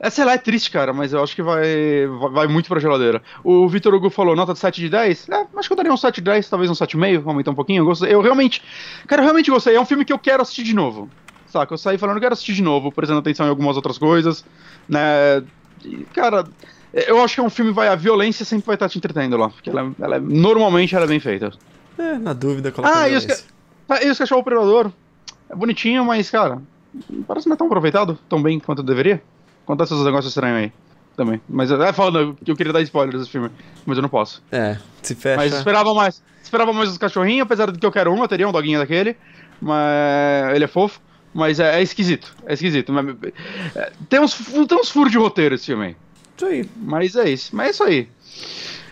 A: É, sei lá, é triste, cara, mas eu acho que vai, vai, vai muito pra geladeira. O Vitor Hugo falou nota de 7 de 10. É, acho que eu daria um 7 de 10, talvez um 7,5, aumentar um pouquinho. Eu, gostei, eu realmente. Cara, eu realmente gostei. É um filme que eu quero assistir de novo. Saca? Eu saí falando, eu quero assistir de novo, prestando atenção em algumas outras coisas, né? E, cara, eu acho que é um filme, vai, a violência sempre vai estar te entretendo lá, porque ela, ela é, normalmente ela é bem feita.
B: É, na dúvida, coloca
A: ah, a violência. Ah, e os cachorro predador. É bonitinho, mas, cara, parece que não é tão aproveitado tão bem quanto deveria. Acontece esses negócios estranhos aí também. Mas é falando que eu queria dar spoiler desse filme, mas eu não posso.
B: É, se fecha.
A: Mas esperava mais. Esperava mais os cachorrinhos, apesar de que eu quero um, eu teria um doguinho daquele. Mas ele é fofo. Mas é, é esquisito. É esquisito. Mas, é, tem, uns, tem uns furos de roteiro esse filme aí.
B: Isso aí.
A: Mas é isso. Mas é isso aí.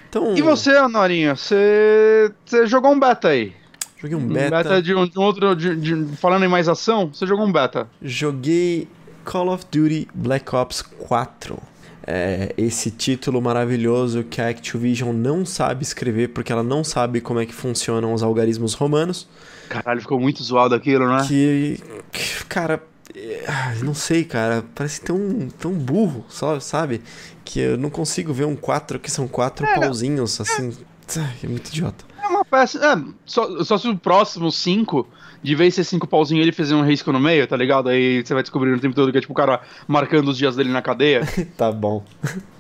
A: Então... E você, Anorinha? Você jogou um beta aí?
B: Joguei um beta.
A: Um beta de um, de um outro. De, de, falando em mais ação, você jogou um beta?
B: Joguei Call of Duty Black Ops 4. É, esse título maravilhoso que a Activision não sabe escrever porque ela não sabe como é que funcionam os algarismos romanos.
A: Caralho, ficou muito zoado aquilo, né?
B: Que, que cara, é, não sei, cara, parece tão, tão burro, só, sabe? Que eu não consigo ver um 4 que são quatro é, pauzinhos, assim. É. é muito idiota.
A: É uma peça. É, só, só se o próximo 5 de vez ser cinco pauzinhos ele fazer um risco no meio, tá ligado? Aí você vai descobrindo o tempo todo que é tipo o cara marcando os dias dele na cadeia.
B: tá bom.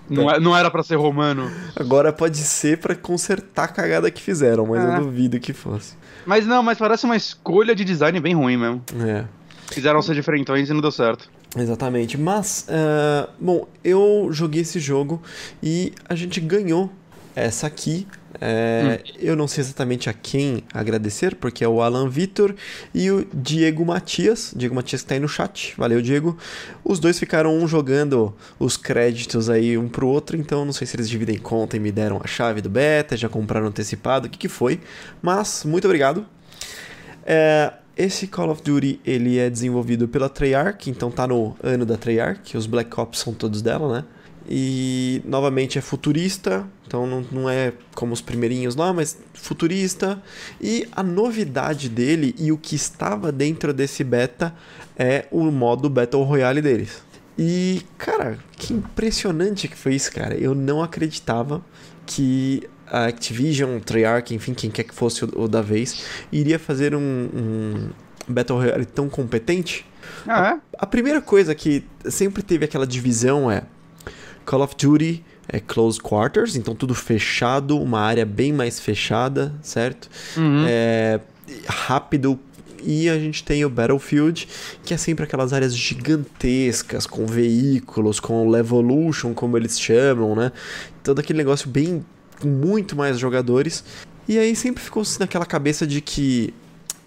A: Não, é, não era para ser romano.
B: Agora pode ser para consertar a cagada que fizeram, mas é. eu duvido que fosse.
A: Mas não, mas parece uma escolha de design bem ruim mesmo.
B: É.
A: Fizeram ser diferentões e não deu certo.
B: Exatamente. Mas, uh, bom, eu joguei esse jogo e a gente ganhou essa aqui é, hum. Eu não sei exatamente a quem agradecer, porque é o Alan Vitor e o Diego Matias. Diego Matias que tá aí no chat. Valeu, Diego. Os dois ficaram um jogando os créditos aí um pro outro, então não sei se eles dividem conta e me deram a chave do beta, já compraram antecipado, o que, que foi. Mas, muito obrigado. É, esse Call of Duty ele é desenvolvido pela Treyarch, então tá no ano da Treyarch, os Black Ops são todos dela, né? E novamente é futurista, então não, não é como os primeirinhos lá, mas futurista. E a novidade dele e o que estava dentro desse beta é o modo Battle Royale deles. E, cara, que impressionante que foi isso, cara. Eu não acreditava que a Activision, Treyarch, enfim, quem quer que fosse o, o da vez, iria fazer um, um Battle Royale tão competente.
A: Ah, é?
B: a, a primeira coisa que sempre teve aquela divisão é Call of Duty é close quarters, então tudo fechado, uma área bem mais fechada, certo?
A: Uhum.
B: É, rápido. E a gente tem o Battlefield, que é sempre aquelas áreas gigantescas, com veículos, com Levolution, como eles chamam, né? Todo aquele negócio bem. com muito mais jogadores. E aí sempre ficou naquela cabeça de que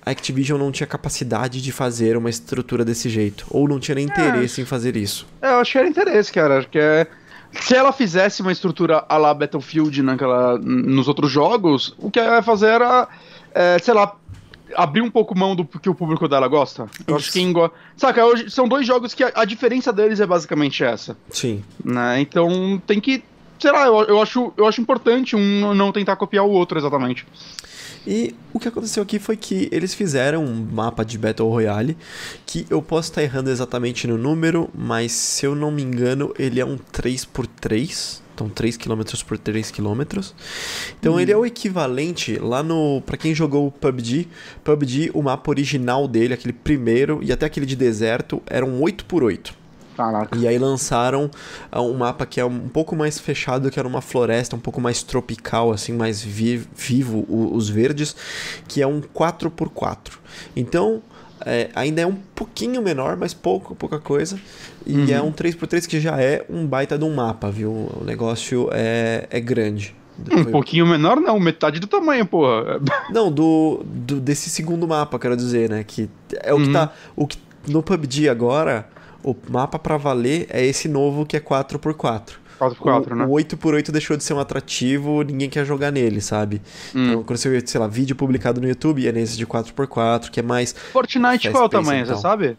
B: a Activision não tinha capacidade de fazer uma estrutura desse jeito. Ou não tinha nem é. interesse é, em fazer isso.
A: É, eu acho que era interesse, cara. Acho que é se ela fizesse uma estrutura a la Battlefield naquela, nos outros jogos, o que ela ia fazer era, é, sei lá, abrir um pouco mão do que o público dela gosta. Eu acho que quem gosta. Saca, hoje são dois jogos que a, a, diferença deles é basicamente essa.
B: Sim.
A: Né? Então tem que. Sei lá, eu, eu, acho, eu acho importante um não tentar copiar o outro exatamente.
B: E o que aconteceu aqui foi que eles fizeram um mapa de Battle Royale, que eu posso estar errando exatamente no número, mas se eu não me engano, ele é um 3x3. Então 3 km por 3 km. Então hum. ele é o equivalente lá no. para quem jogou o PUBG. PUBG, o mapa original dele, aquele primeiro e até aquele de deserto, era um 8x8.
A: Caraca.
B: E aí lançaram uh, um mapa que é um pouco mais fechado, que era uma floresta um pouco mais tropical, assim, mais vi vivo, o, os verdes, que é um 4x4. Então, é, ainda é um pouquinho menor, mas pouco, pouca coisa. E uhum. é um 3x3 que já é um baita de um mapa, viu? O negócio é, é grande.
A: Um pouquinho menor, não, metade do tamanho, porra.
B: Não, do, do desse segundo mapa, quero dizer, né? Que é o uhum. que tá. O que no PUBG agora o mapa para valer é esse novo que é 4x4.
A: 4x4,
B: o,
A: né?
B: O 8x8 deixou de ser um atrativo, ninguém quer jogar nele, sabe? Hum. Então, quando você vê, sei lá, vídeo publicado no YouTube, é nesse de 4x4, que é mais.
A: Fortnite qual é o tamanho, então. você sabe?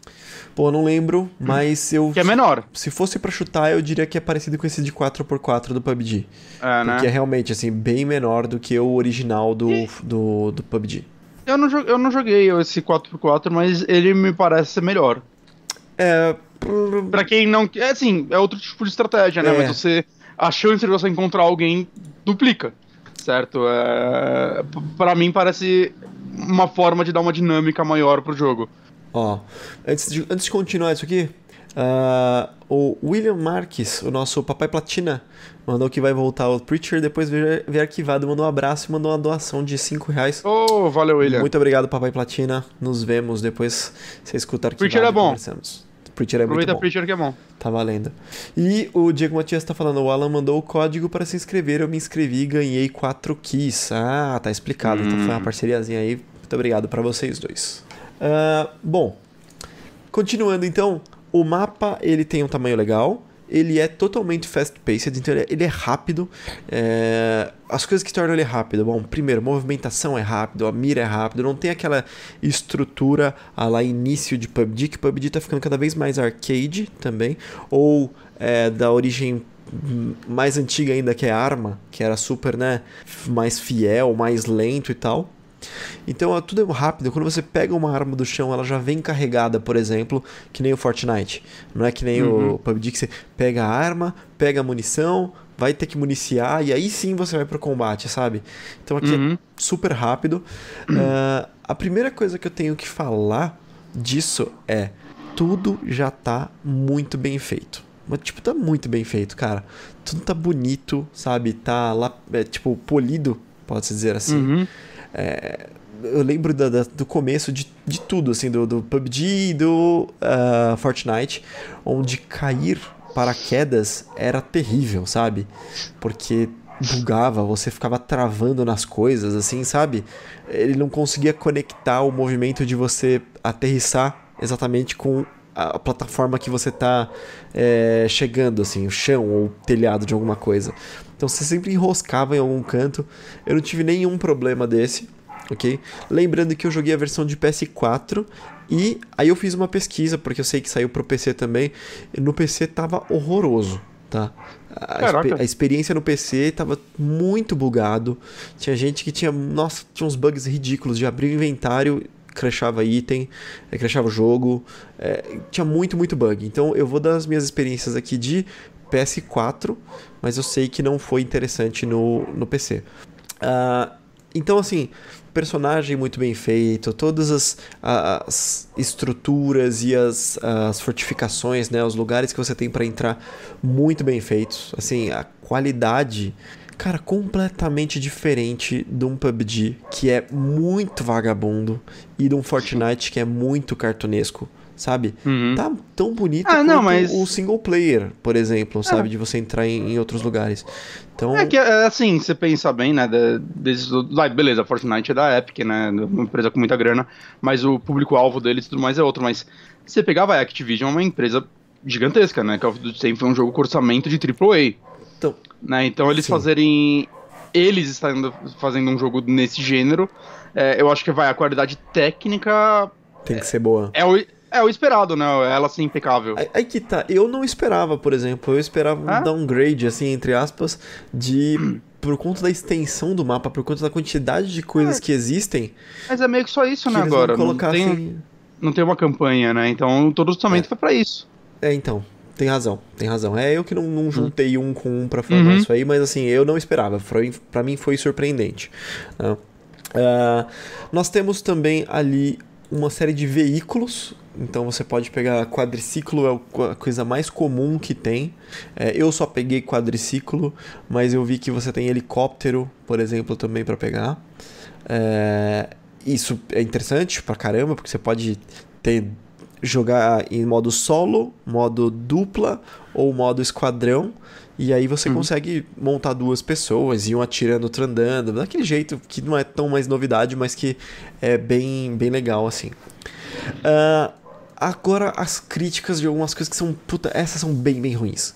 B: Pô, não lembro, hum. mas eu.
A: Que é menor.
B: Se fosse para chutar, eu diria que é parecido com esse de 4x4 do PUBG.
A: É, né?
B: Porque é realmente, assim, bem menor do que o original do, do, do PUBG.
A: Eu não, eu não joguei esse 4x4, mas ele me parece ser melhor.
B: É.
A: Pra quem não. É assim, é outro tipo de estratégia, né?
B: É.
A: Mas você. A chance de você encontrar alguém duplica. Certo? É, pra mim parece uma forma de dar uma dinâmica maior pro jogo.
B: Ó, antes de, antes de continuar isso aqui, uh, o William Marques, o nosso papai platina, mandou que vai voltar ao Preacher, depois ver, ver arquivado, mandou um abraço e mandou uma doação de 5 reais.
A: Oh, valeu, William.
B: Muito obrigado, papai platina. Nos vemos depois. Você escuta arquivado.
A: Preacher é bom.
B: Preacher é
A: Aproveita
B: muito bom.
A: Preacher que é bom.
B: Tá valendo. E o Diego Matias tá falando, o Alan mandou o código para se inscrever, eu me inscrevi e ganhei 4 keys. Ah, tá explicado. Então foi uma parceriazinha aí. Muito obrigado para vocês dois. Ah, bom, continuando então, o mapa ele tem um tamanho legal, ele é totalmente fast-paced, então ele é, ele é rápido. É, as coisas que tornam ele rápido, bom, primeiro, movimentação é rápido, a mira é rápido, não tem aquela estrutura a lá início de PUBG, que PUBG tá ficando cada vez mais arcade também, ou é, da origem mais antiga ainda, que é Arma, que era super, né, mais fiel, mais lento e tal. Então tudo é rápido. Quando você pega uma arma do chão, ela já vem carregada, por exemplo, que nem o Fortnite. Não é que nem
A: Uhum.
B: o PUBG que você pega a arma, pega a munição, vai ter que municiar e aí sim você vai pro combate, sabe? Então aqui
A: Uhum.
B: é super rápido. Ah, a primeira coisa que eu tenho que falar disso é tudo já tá muito bem feito. Mas, tipo, tá muito bem feito, cara. Tudo tá bonito, sabe? Tá lá, é, tipo, polido, pode-se dizer assim.
A: Uhum.
B: É, eu lembro da- da- do começo de, de tudo, assim, do, do PUBG e do ah, Fortnite, onde cair paraquedas era terrível, sabe? Porque bugava, você ficava travando nas coisas, assim, sabe? Ele não conseguia conectar o movimento de você aterrissar exatamente com a plataforma que você tá é, chegando, assim, o chão ou o telhado de alguma coisa. Então você sempre enroscava em algum canto. Eu não tive nenhum problema desse, ok? Lembrando que eu joguei a versão de PS4 e aí eu fiz uma pesquisa, porque eu sei que saiu pro PC também. No PC tava horroroso, tá? A, a experiência no PC tava muito bugado. Tinha gente que tinha, nossa, tinha uns bugs ridículos de abrir o inventário, crashava item, eh, crashava o jogo. eh, tinha muito, muito bug. Então eu vou dar as minhas experiências aqui de PS4, mas eu sei que não foi interessante no, no PC. Ah, então, assim, personagem muito bem feito, todas as, as estruturas e as, as fortificações, né, os lugares que você tem para entrar, muito bem feitos. Assim, a qualidade, cara, completamente diferente de um PUBG que é muito vagabundo e de um Fortnite que é muito cartunesco. Sabe?
A: Uhum.
B: Tá tão bonito
A: Ah, não, mas-
B: o single player, por exemplo, sabe?
A: Ah.
B: De você entrar em, em outros lugares. Então,
A: É que, é, assim, você pensa bem, né, de- desses... Vai, beleza, Fortnite é da Epic, né, uma empresa com muita grana, mas o público-alvo deles e tudo mais é outro, mas você pegava a Activision, é uma empresa gigantesca, né, Call of Duty sempre foi um jogo com orçamento de AAA,
B: então
A: né, então eles
B: Sim. fazerem...
A: Eles estando fazendo um jogo nesse gênero, é, eu acho que vai, a qualidade técnica
B: tem que ser boa.
A: é o, é o esperado, né, ela ser impecável.
B: Aí, aí que tá, eu não esperava, por exemplo, eu esperava um downgrade, assim, entre aspas, de. Por conta da extensão do mapa, por conta da quantidade de coisas
A: É.
B: que existem,
A: Mas é meio que só isso, né, agora,
B: não
A: não tem,
B: colocassem.
A: não tem uma campanha, né, então todo o orçamento foi pra isso.
B: É, então, tem razão, tem razão. É eu que não, não juntei um com um pra formar
A: Uhum.
B: isso aí, mas assim, eu não esperava. Foi, pra mim foi surpreendente. Ah, nós temos também ali uma série de veículos. Então você pode pegar quadriciclo, é a coisa mais comum que tem. É, eu só peguei quadriciclo, mas eu vi que você tem helicóptero, por exemplo, também pra pegar. É, isso é interessante pra caramba, porque você pode ter jogar em modo solo, modo dupla ou modo esquadrão. E aí você
A: Uhum.
B: consegue montar duas pessoas e um atirando, outro andando, daquele jeito que não é tão mais novidade, mas que é bem, bem legal assim. Ah, agora as críticas de algumas coisas que são. Puta, essas são bem, bem ruins.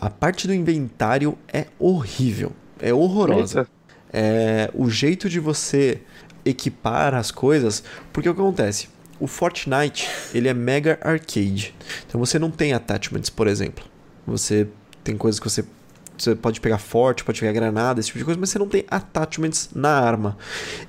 B: A parte do inventário é horrível. É horrorosa é, o jeito de você equipar as coisas, porque o que acontece? O Fortnite, ele é mega arcade. Então você não tem attachments, por exemplo. Você tem coisas que você você pode pegar forte, pode pegar granada, esse tipo de coisa, mas você não tem attachments na arma.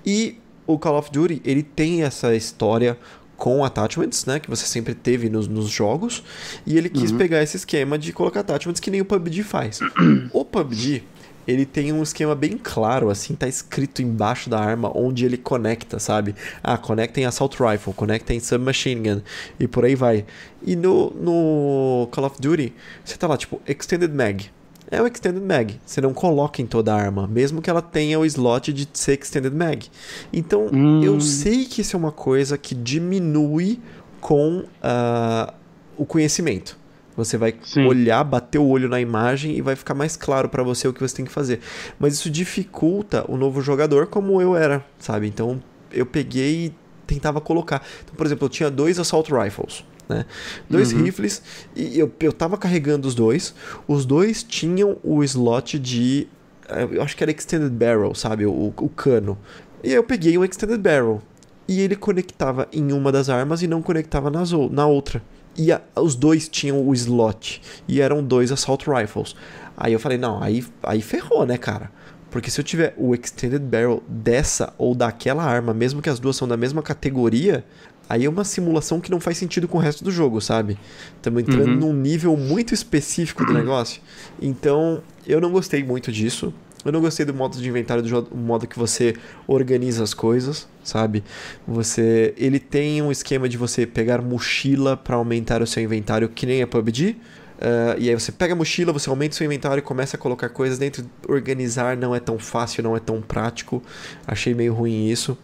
B: E o Call of Duty, ele tem essa história com attachments, né, que você sempre teve nos, nos jogos, e ele quis uhum. pegar esse esquema de colocar attachments que nem o PUBG faz. o PUBG, ele tem um esquema bem claro, assim, tá escrito embaixo da arma onde ele conecta, sabe? Ah, conecta em Assault Rifle, conecta em Submachine Gun, e por aí vai. E no, no Call of Duty, você tá lá, tipo, Extended Mag. É o Extended Mag. Você não coloca em toda a arma, mesmo que ela tenha o slot de ser Extended Mag. Então, hum. eu sei que isso é uma coisa que diminui com uh, o conhecimento. Você vai Sim. olhar, bater o olho na imagem e vai ficar mais claro para você o que você tem que fazer. Mas isso dificulta o novo jogador como eu era, sabe? Então eu peguei e tentava colocar. Então, por exemplo, eu tinha dois Assault Rifles. Né? Dois uhum. rifles e eu, eu tava carregando os dois. Os dois tinham o slot de. Eh, eu acho que era Extended Barrel, sabe? O, o cano. E eu peguei um Extended Barrel. E ele conectava em uma das armas e não conectava nas, na outra. E a, os dois tinham o slot. E eram dois Assault Rifles. Aí eu falei, não, aí, aí ferrou, né, cara? Porque se eu tiver o Extended Barrel dessa ou daquela arma, mesmo que as duas são da mesma categoria, aí é uma simulação que não faz sentido com o resto do jogo, sabe? Estamos entrando uhum. num nível muito específico do negócio. Então, eu não gostei muito disso. Eu não gostei do modo de inventário do jogo, modo que você organiza as coisas, sabe? Você, ele tem um esquema de você pegar mochila para aumentar o seu inventário, que nem a PUBG. Uh, e aí você pega a mochila, você aumenta o seu inventário e começa a colocar coisas dentro. Organizar não é tão fácil, não é tão prático. Achei meio ruim isso.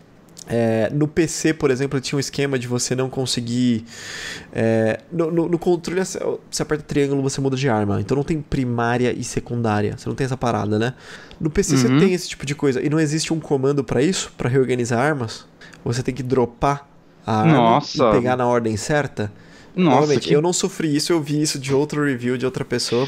B: É, no PC, por exemplo, tinha um esquema de você não conseguir. É, no, no, no, controle, você aperta triângulo, você muda de arma. Então não tem primária e secundária. Você não tem essa parada, né? No PC uhum. você tem esse tipo de coisa. E não existe um comando para isso, para reorganizar armas. Você tem que dropar a arma Nossa. e pegar na ordem certa. Nossa, que... eu não sofri isso, eu vi isso de outro review de outra pessoa.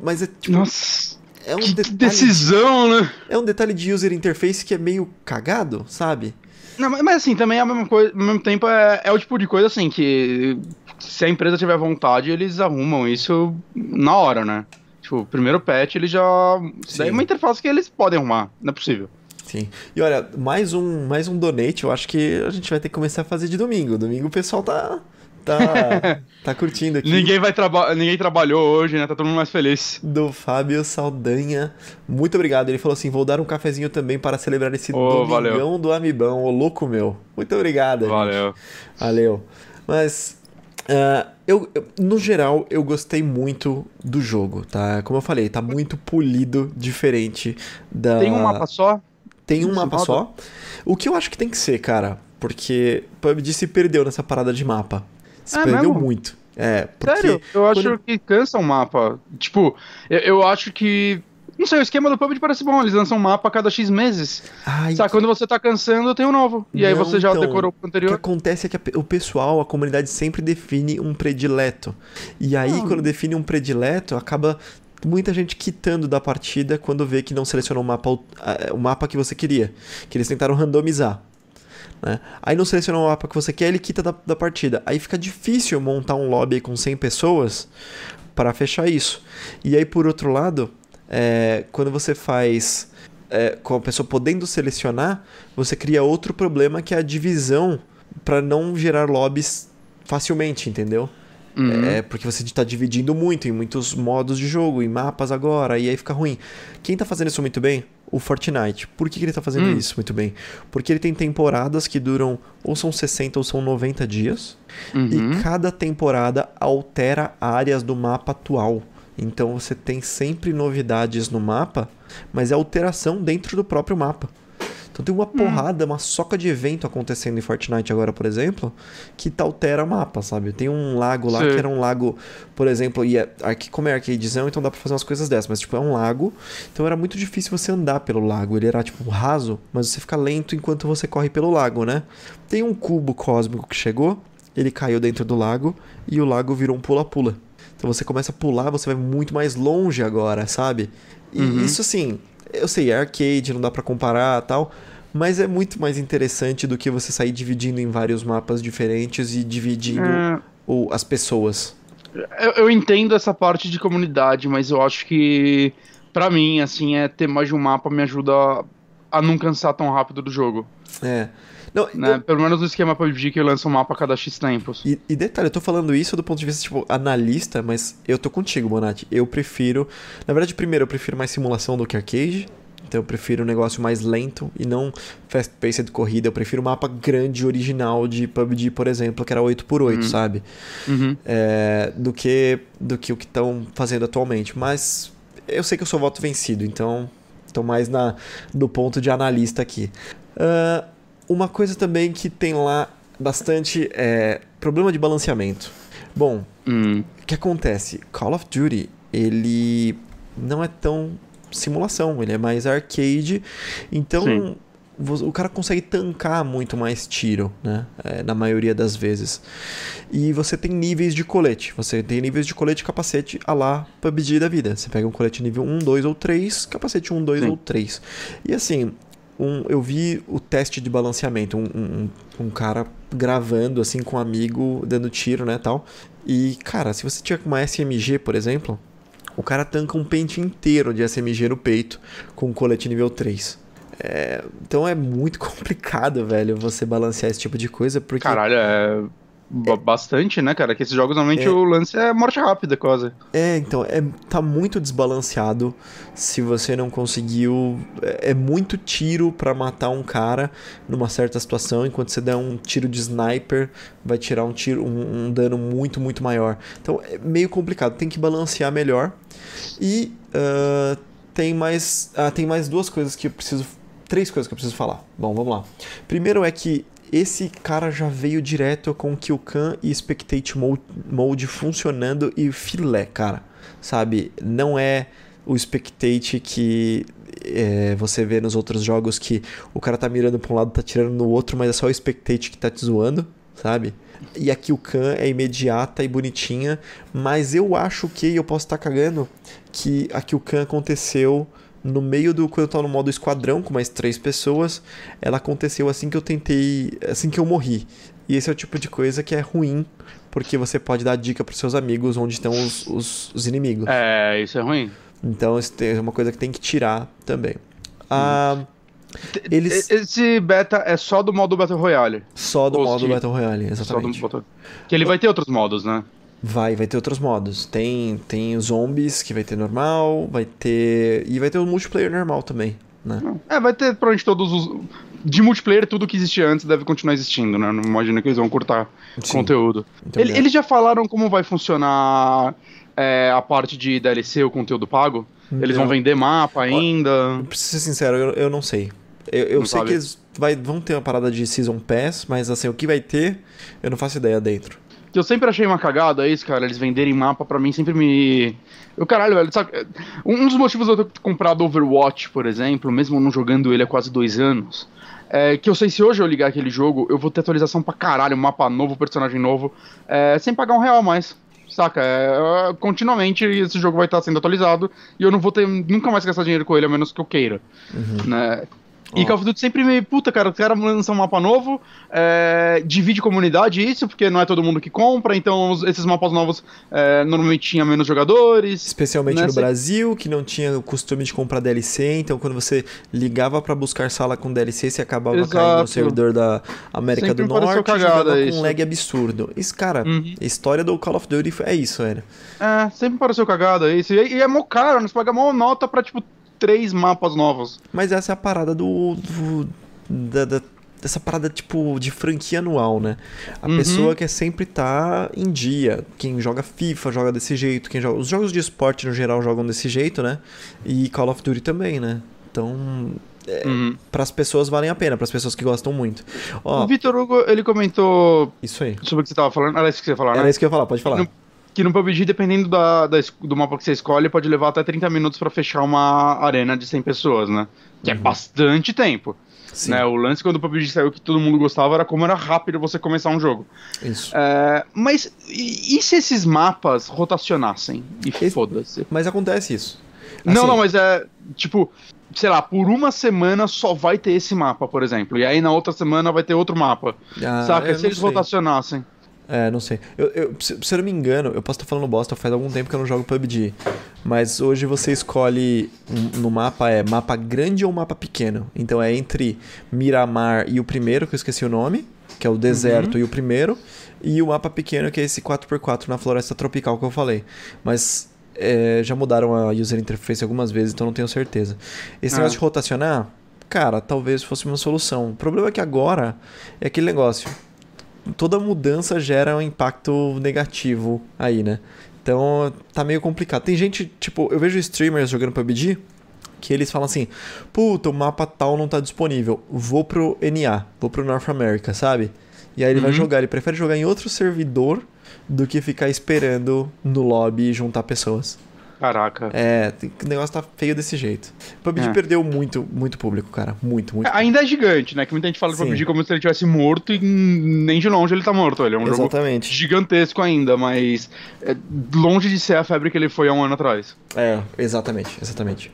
B: Mas é tipo.
A: Nossa. É um que detalhe, decisão, né?
B: É um detalhe de user interface que é meio cagado, sabe?
A: Não, mas assim, também é a mesma coisa, ao mesmo tempo é, é o tipo de coisa assim que se a empresa tiver vontade, eles arrumam isso na hora, né? Tipo, o primeiro patch ele já. Sim. Daí é uma interface que eles podem arrumar, não é possível.
B: Sim. E olha, mais um, mais um donate, eu acho que a gente vai ter que começar a fazer de domingo. Domingo o pessoal tá tá, tá curtindo aqui.
A: Ninguém, vai traba ninguém trabalhou hoje, né? Tá todo mundo mais feliz.
B: Do Fábio Saldanha. Muito obrigado. Ele falou assim: vou dar um cafezinho também para celebrar esse oh, domingão valeu. do Amibão, ô louco meu. Muito obrigado.
A: Valeu.
B: Valeu. Mas. Uh, eu, eu, no geral, eu gostei muito do jogo, tá? Como eu falei, tá muito polido, diferente da.
A: Tem um mapa só?
B: Tem um mapa só. O que eu acho que tem que ser, cara, porque PUBG se perdeu nessa parada de mapa. Se é perdeu mesmo? muito. É,
A: porque Sério? Eu acho quando... que cansa um mapa. Tipo, eu, eu, acho que. Não sei, o esquema do PUBG parece bom. Eles lançam um mapa a cada X meses. Ai, Sabe, que... quando você tá cansando, tem um novo. E não, aí você já então, decorou o anterior.
B: O que acontece é que a, o pessoal, a comunidade sempre define um predileto. E aí, ah. quando define um predileto, acaba muita gente quitando da partida quando vê que não selecionou o mapa, o mapa que você queria. Que eles tentaram randomizar. Né? Aí não seleciona o mapa que você quer, ele quita da, da partida. Aí fica difícil montar um lobby com 100 pessoas para fechar isso. E aí, por outro lado, é, quando você faz é, com a pessoa podendo selecionar, você cria outro problema que é a divisão para não gerar lobbies facilmente, entendeu? Uhum. É, porque você está dividindo muito em muitos modos de jogo, em mapas agora, e aí fica ruim. Quem está fazendo isso muito bem? O Fortnite. Por que, que ele está fazendo hum. isso muito bem? Porque ele tem temporadas que duram ou são 60 ou são 90 dias, uhum. e cada temporada altera áreas do mapa atual. Então você tem sempre novidades no mapa, mas é alteração dentro do próprio mapa. Então tem uma hum. porrada, uma soca de evento acontecendo em Fortnite agora, por exemplo, que altera o mapa, sabe? Tem um lago lá Sim. que era um lago, por exemplo, e é, como é arcadezão, então dá pra fazer umas coisas dessas, mas tipo, é um lago, então era muito difícil você andar pelo lago. Ele era tipo raso, mas você fica lento enquanto você corre pelo lago, né? Tem um cubo cósmico que chegou, ele caiu dentro do lago e o lago virou um pula-pula. Então você começa a pular, você vai muito mais longe agora, sabe? E uhum. isso assim, eu sei, é arcade, não dá para comparar tal, mas é muito mais interessante do que você sair dividindo em vários mapas diferentes e dividindo é... o, as pessoas.
A: Eu, eu, entendo essa parte de comunidade, mas eu acho que para mim, assim, é ter mais de um mapa me ajuda a não cansar tão rápido do jogo.
B: É. Não,
A: Né?
B: eu-
A: Pelo menos no esquema PUBG que lança um mapa a cada X tempos.
B: E, e detalhe, eu tô falando isso do ponto de vista, tipo, analista, mas eu tô contigo, Bonatti. Eu prefiro. Na verdade, primeiro, eu prefiro mais simulação do que arcade. Então eu prefiro um negócio mais lento e não fast-paced de corrida. Eu prefiro mapa grande, original de PUBG, por exemplo, que era 8x8, sabe?
A: Uhum.
B: É, do, que, do que o que estão fazendo atualmente. Mas eu sei que eu sou voto vencido, então tô mais na, no ponto de analista aqui. Ah, uma coisa também que tem lá bastante é problema de balanceamento. Bom,
A: Hum.
B: o que acontece? Call of Duty, ele não é tão simulação, ele é mais arcade, então
A: Sim.
B: o cara consegue tancar muito mais tiro, né? É, na maioria das vezes. E você tem níveis de colete, você tem níveis de colete e capacete a lá PUBG da vida. Você pega um colete nível 1, 2 ou 3, capacete 1, 2
A: Sim.
B: ou 3. E assim, um, eu vi o teste de balanceamento, um, um, um cara gravando assim com um amigo, dando tiro, né, tal. E, cara, se você tiver com uma SMG, por exemplo, o cara tanca um pente inteiro de SMG no peito com um colete nível 3. É, então é muito complicado, velho, você balancear esse tipo de coisa, porque
A: Caralho, é. Ba- Bastante, né, cara? Que esses jogos normalmente
B: É.
A: o lance é morte rápida, quase.
B: É, então, é, tá muito desbalanceado se você não conseguiu. É, é muito tiro pra matar um cara numa certa situação, enquanto você der um tiro de sniper, vai tirar um tiro, um, um dano muito, muito maior. Então é meio complicado, tem que balancear melhor. E ah, tem mais. Ah, tem mais duas coisas que eu preciso. Três coisas que eu preciso falar. Bom, vamos lá. Primeiro é que esse cara já veio direto com Kill Cam e Spectate Mode, funcionando e filé, cara. Sabe? Não é o Spectate que é, você vê nos outros jogos que o cara tá mirando pra um lado, tá tirando no outro, mas é só o Spectate que tá te zoando, sabe? E a Kill Cam é imediata e bonitinha, mas eu acho que, eu posso estar cagando, que a Kill Cam aconteceu no meio do quando eu tava no modo esquadrão com mais três pessoas, ela aconteceu assim que eu tentei, assim que eu morri. E esse é o tipo de coisa que é ruim, porque você pode dar dica pros seus amigos onde estão os, os, os inimigos.
A: É, isso é ruim.
B: Então isso é uma coisa que tem que tirar também. Ah, eles
A: E- Esse beta é só do modo Battle Royale.
B: só do
A: os
B: modo
A: que-
B: Battle Royale,
A: Só do
B: exatamente.
A: Battle... Que ele vai ter outros modos, né?
B: Vai, vai ter outros modos. Tem tem os zombies que vai ter normal, vai ter e vai ter o multiplayer normal também, né?
A: É, vai ter provavelmente todos os. De multiplayer, tudo que existia antes deve continuar existindo, né? Não imagino que eles vão cortar
B: Sim.
A: conteúdo.
B: Então,
A: Ele-
B: é.
A: Eles já falaram como vai funcionar é, a parte de DLC, o conteúdo pago? Eles vão vender mapa ainda?
B: Pra ser sincero, eu, eu não sei. Eu, eu
A: Não
B: sei
A: sabe?
B: que eles vai, vão ter uma parada de Season Pass, mas assim, o que vai ter, eu não faço ideia dentro.
A: Que eu sempre achei uma cagada isso, cara. Eles venderem mapa pra mim sempre me. Eu, caralho, velho, sabe? Um dos motivos de eu ter comprado Overwatch, por exemplo, mesmo não jogando ele há quase dois anos, é que eu sei se hoje eu ligar aquele jogo, eu vou ter atualização pra caralho, mapa novo, personagem novo, é, sem pagar um real mais. Saca? É, é, continuamente esse jogo vai estar sendo atualizado e eu não vou ter nunca mais gastar dinheiro com ele, a menos que eu queira. Né? E. Call of Duty sempre me. Puta, cara, os caras lançam um mapa novo, é, divide comunidade isso, porque não é todo mundo que compra, então os- esses mapas novos é, normalmente tinha menos jogadores.
B: Especialmente
A: Né,
B: no Brasil, que não tinha o costume de comprar DLC, então quando você ligava pra buscar sala com DLC, você acabava
A: Exato.
B: caindo no servidor da América
A: Sempre
B: do Norte,
A: cagada
B: com
A: isso.
B: um lag absurdo. Isso, cara,
A: Uhum.
B: a história do Call of Duty é isso, velho.
A: É, sempre pareceu cagada isso. E, e é mó caro, né? Você paga mó nota pra, tipo, três mapas novos.
B: Mas essa é a parada do. do- da, da- dessa parada, tipo, de franquia anual, né? A
A: Uhum.
B: pessoa quer sempre estar em dia. Quem joga FIFA joga desse jeito. Quem joga... Os jogos de esporte, no geral, jogam desse jeito, né? E Call of Duty também, né? Então,
A: Uhum.
B: para as pessoas valem a pena, para as pessoas que gostam muito. Ó,
A: O Vitor Hugo, ele comentou
B: isso aí.
A: sobre o que você tava falando. Era isso que você ia falar, né?
B: Era isso que eu ia falar, pode falar.
A: No- Que no PUBG, dependendo da, da do mapa que você escolhe, pode levar até 30 minutos pra fechar uma arena de 100 pessoas, né? Que é bastante tempo.
B: Sim,
A: Né? O lance quando o PUBG saiu que todo mundo gostava era como era rápido você começar um jogo.
B: isso.
A: É, mas e, e se esses mapas rotacionassem? E
B: Esse-
A: foda-se.
B: Mas acontece isso.
A: Não,
B: Assim,
A: não, mas é tipo, sei lá, por uma semana só vai ter esse mapa, por exemplo. E aí na outra semana vai ter outro mapa.
B: ah,
A: saca? Se
B: não
A: eles
B: sei.
A: rotacionassem.
B: É, não sei. Eu, eu, se, se eu não me engano, eu posso estar falando bosta, faz algum tempo que eu não jogo PUBG. Mas hoje você escolhe no mapa, é mapa grande ou mapa pequeno. Então é entre Miramar e o primeiro, que eu esqueci o nome, que é o deserto e o primeiro. E o mapa pequeno, que é esse 4x4 na floresta tropical que eu falei. Mas é, já mudaram a user interface algumas vezes, então não tenho certeza. Esse
A: Ah.
B: negócio de rotacionar, cara, talvez fosse uma solução. O problema é que agora é aquele negócio toda mudança gera um impacto negativo aí, né? Então tá meio complicado. Tem gente, tipo, eu vejo streamers jogando PUBG que eles falam assim: puta, o mapa tal não tá disponível, vou pro NA, vou pro North America, sabe? E aí ele vai
A: Uhum.
B: jogar, ele prefere jogar em outro servidor do que ficar esperando no lobby juntar pessoas.
A: Caraca.
B: É, o negócio tá feio desse jeito. PUBG
A: É.
B: perdeu muito, muito público, cara. Muito, muito.
A: Ainda é gigante, né? Que muita gente fala de. PUBG como se ele tivesse morto e nem de longe ele tá morto. Ele é um jogo
B: Exatamente.
A: gigantesco ainda, mas é longe de ser a febre que ele foi há um ano atrás.
B: É, exatamente, exatamente.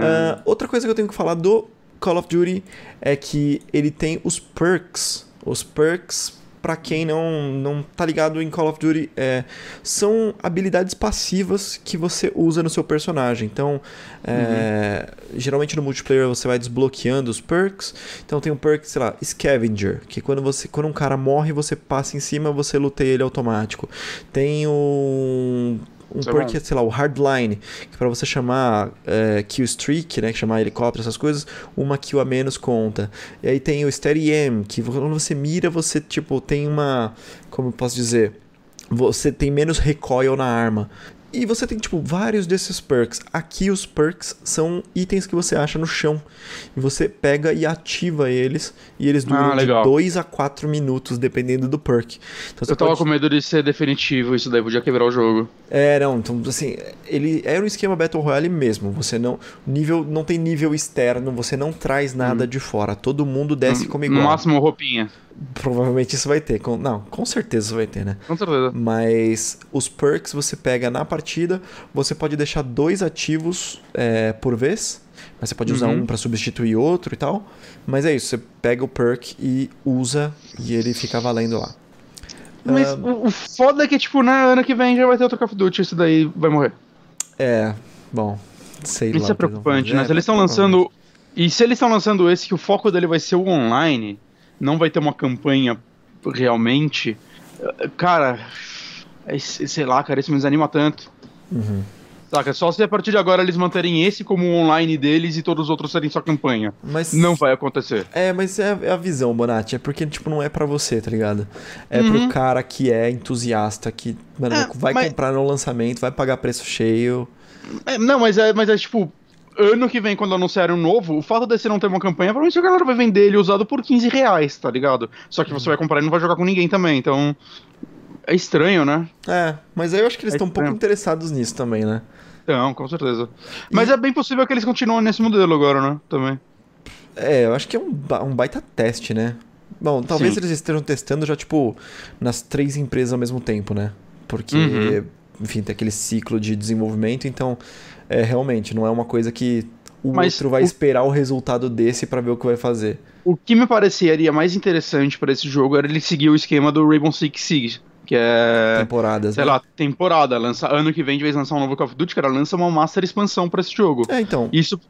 B: Ah, outra coisa que eu tenho que falar do Call of Duty é que ele tem os perks. Os perks, pra quem não, não tá ligado em Call of Duty, é, são habilidades passivas que você usa no seu personagem. Então, é, geralmente no multiplayer você vai desbloqueando os perks. Então tem um perk, sei lá, Scavenger, que quando, você, quando um cara morre, você passa em cima, você luteia ele automático. Tem um um
A: Isso é
B: perk, sei lá, o Hardline, que pra você chamar é, kill streak, né, que chamar helicóptero, essas coisas, uma kill a menos conta. E aí tem o Steady Aim, que quando você mira, você, tipo, tem uma, como eu posso dizer, você tem menos recoil na arma. E você tem, tipo, vários desses perks. Aqui os perks são itens que você acha no chão. E você pega e ativa eles. E eles duram
A: Ah,
B: de 2 a 4 minutos, dependendo do perk. Então você
A: Eu tava
B: pode-
A: com medo de ser definitivo, isso daí podia quebrar o jogo.
B: é, não, então assim, ele é um esquema Battle Royale mesmo. Você não. Nível, não tem nível externo, você não traz nada de fora. Todo mundo desce como
A: No
B: igual.
A: máximo roupinha.
B: Provavelmente isso vai ter. com- não, com certeza isso vai ter, né?
A: Com certeza.
B: Mas os perks você pega na partida, você pode deixar dois ativos é, por vez. Mas você pode usar
A: Uhum.
B: um pra substituir outro e tal. Mas é isso, você pega o perk e usa e ele fica valendo lá.
A: Mas
B: Ah,
A: o, foda é que, tipo, na ano que vem já vai ter outro Call of Duty, isso daí vai morrer.
B: É, bom, sei lá.
A: Isso é preocupante, né? Se
B: É,
A: eles estão lançando. E se eles estão lançando esse, que o foco dele vai ser o online, não vai ter uma campanha realmente. Cara, é- sei lá, cara, isso me desanima tanto.
B: Uhum.
A: Saca? Só se a partir de agora eles manterem esse como o online deles e todos os outros serem só campanha.
B: Mas
A: Não vai acontecer.
B: É, mas é a, é visão, Bonatti. É porque, tipo, não é pra você, tá ligado? É
A: Uhum.
B: pro cara que é entusiasta, que, mano,
A: É,
B: vai
A: mas-
B: comprar no lançamento, vai pagar preço cheio.
A: É, não, mas é, mas é tipo. Ano que vem, quando anunciarem um novo, o fato desse não ter uma campanha, provavelmente a galera vai vender ele usado por 15 reais, tá ligado? Só que você vai comprar e não vai jogar com ninguém também, então. É estranho, né?
B: É, mas aí eu acho que eles
A: É
B: estão um pouco interessados nisso também, né?
A: Não, com certeza. Mas é bem possível que eles continuem nesse modelo agora, né? Também.
B: É, eu acho que é um, ba- um baita teste, né? Bom, talvez
A: Sim.
B: eles estejam testando já, tipo, nas três empresas ao mesmo tempo, né? Porque,
A: Uhum.
B: enfim, tem aquele ciclo de desenvolvimento, então, é, realmente, não é uma coisa que o
A: Mas
B: outro vai
A: o-
B: esperar o resultado desse pra ver o que vai fazer.
A: O que me pareceria mais interessante pra esse jogo era ele seguir o esquema do Rainbow Six Siege, que é.
B: Temporadas,
A: Sei
B: né?
A: lá, temporada. Lança, ano que vem, de vez lançar um novo Call of Duty, cara, lança uma Master expansão pra esse jogo.
B: É, então,
A: Isso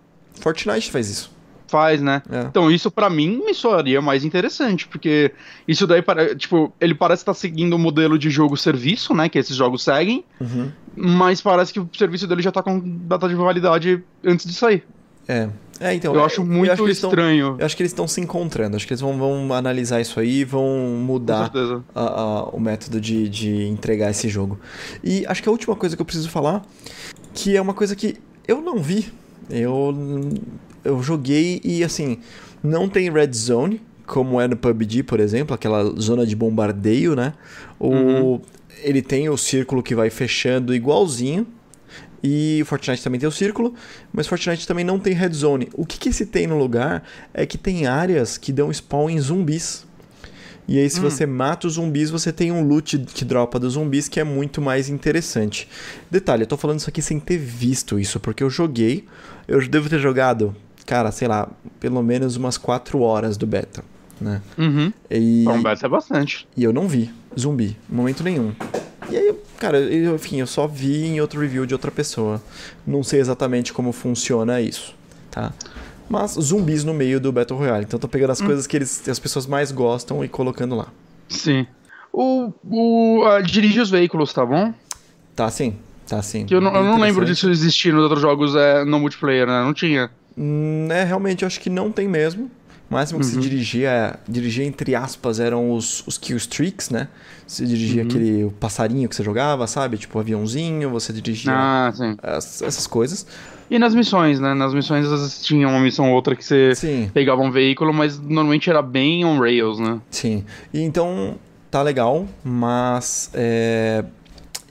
B: Fortnite faz isso.
A: Faz, né?
B: É.
A: Então, isso pra mim me soaria mais interessante, porque isso daí, para- tipo, ele parece estar seguindo o modelo de jogo-serviço, né, que esses jogos seguem,
B: Uhum.
A: mas parece que o serviço dele já tá com data de validade antes de sair.
B: É. É, então.
A: eu acho muito
B: acho que eles tão-
A: estranho.
B: eu acho que eles estão se encontrando. Acho que eles vão, vão analisar isso aí, vão mudar a- a- o método de, de entregar esse jogo. E acho que a última coisa que eu preciso falar, que é uma coisa que eu não vi. Eu, eu joguei e assim, não tem red zone, como é no PUBG, por exemplo, aquela zona de bombardeio, né? O,
A: Uhum.
B: Ele tem o círculo que vai fechando igualzinho. E o Fortnite também tem o círculo, mas Fortnite também não tem red zone. O que, que esse tem no lugar é que tem áreas que dão spawn em zumbis. E aí, se
A: Hum.
B: você mata os zumbis, você tem um loot que dropa dos zumbis que é muito mais interessante. Detalhe, eu tô falando isso aqui sem ter visto isso, porque eu joguei. Eu devo ter jogado, cara, sei lá, pelo menos umas 4 horas do beta. né?
A: Uhum.
B: E,
A: Então, beta é bastante.
B: e eu não vi zumbi, em momento nenhum. E aí, cara, eu, enfim, eu só vi em outro review de outra pessoa. Não sei exatamente como funciona isso, tá? Mas zumbis no meio do Battle Royale. Então tô pegando as coisas que eles, as pessoas mais gostam e colocando lá.
A: Sim. O. o dirige os veículos, tá bom?
B: Tá sim, tá sim.
A: Que eu não, eu não lembro disso existir nos outros jogos é, no multiplayer, né? Não tinha.
B: Hum, é, realmente, eu acho que não tem mesmo. O máximo que se dirigia, dirigia entre aspas, eram os, os kill streaks, né? Você dirigia aquele o passarinho que você jogava, sabe? Tipo aviãozinho, você dirigia
A: Ah,
B: as- essas coisas.
A: E nas missões, né? Nas missões às vezes tinha uma missão ou outra que você
B: Sim,
A: pegava um veículo, mas normalmente era bem on rails, né?
B: sim. E então, tá legal, mas é,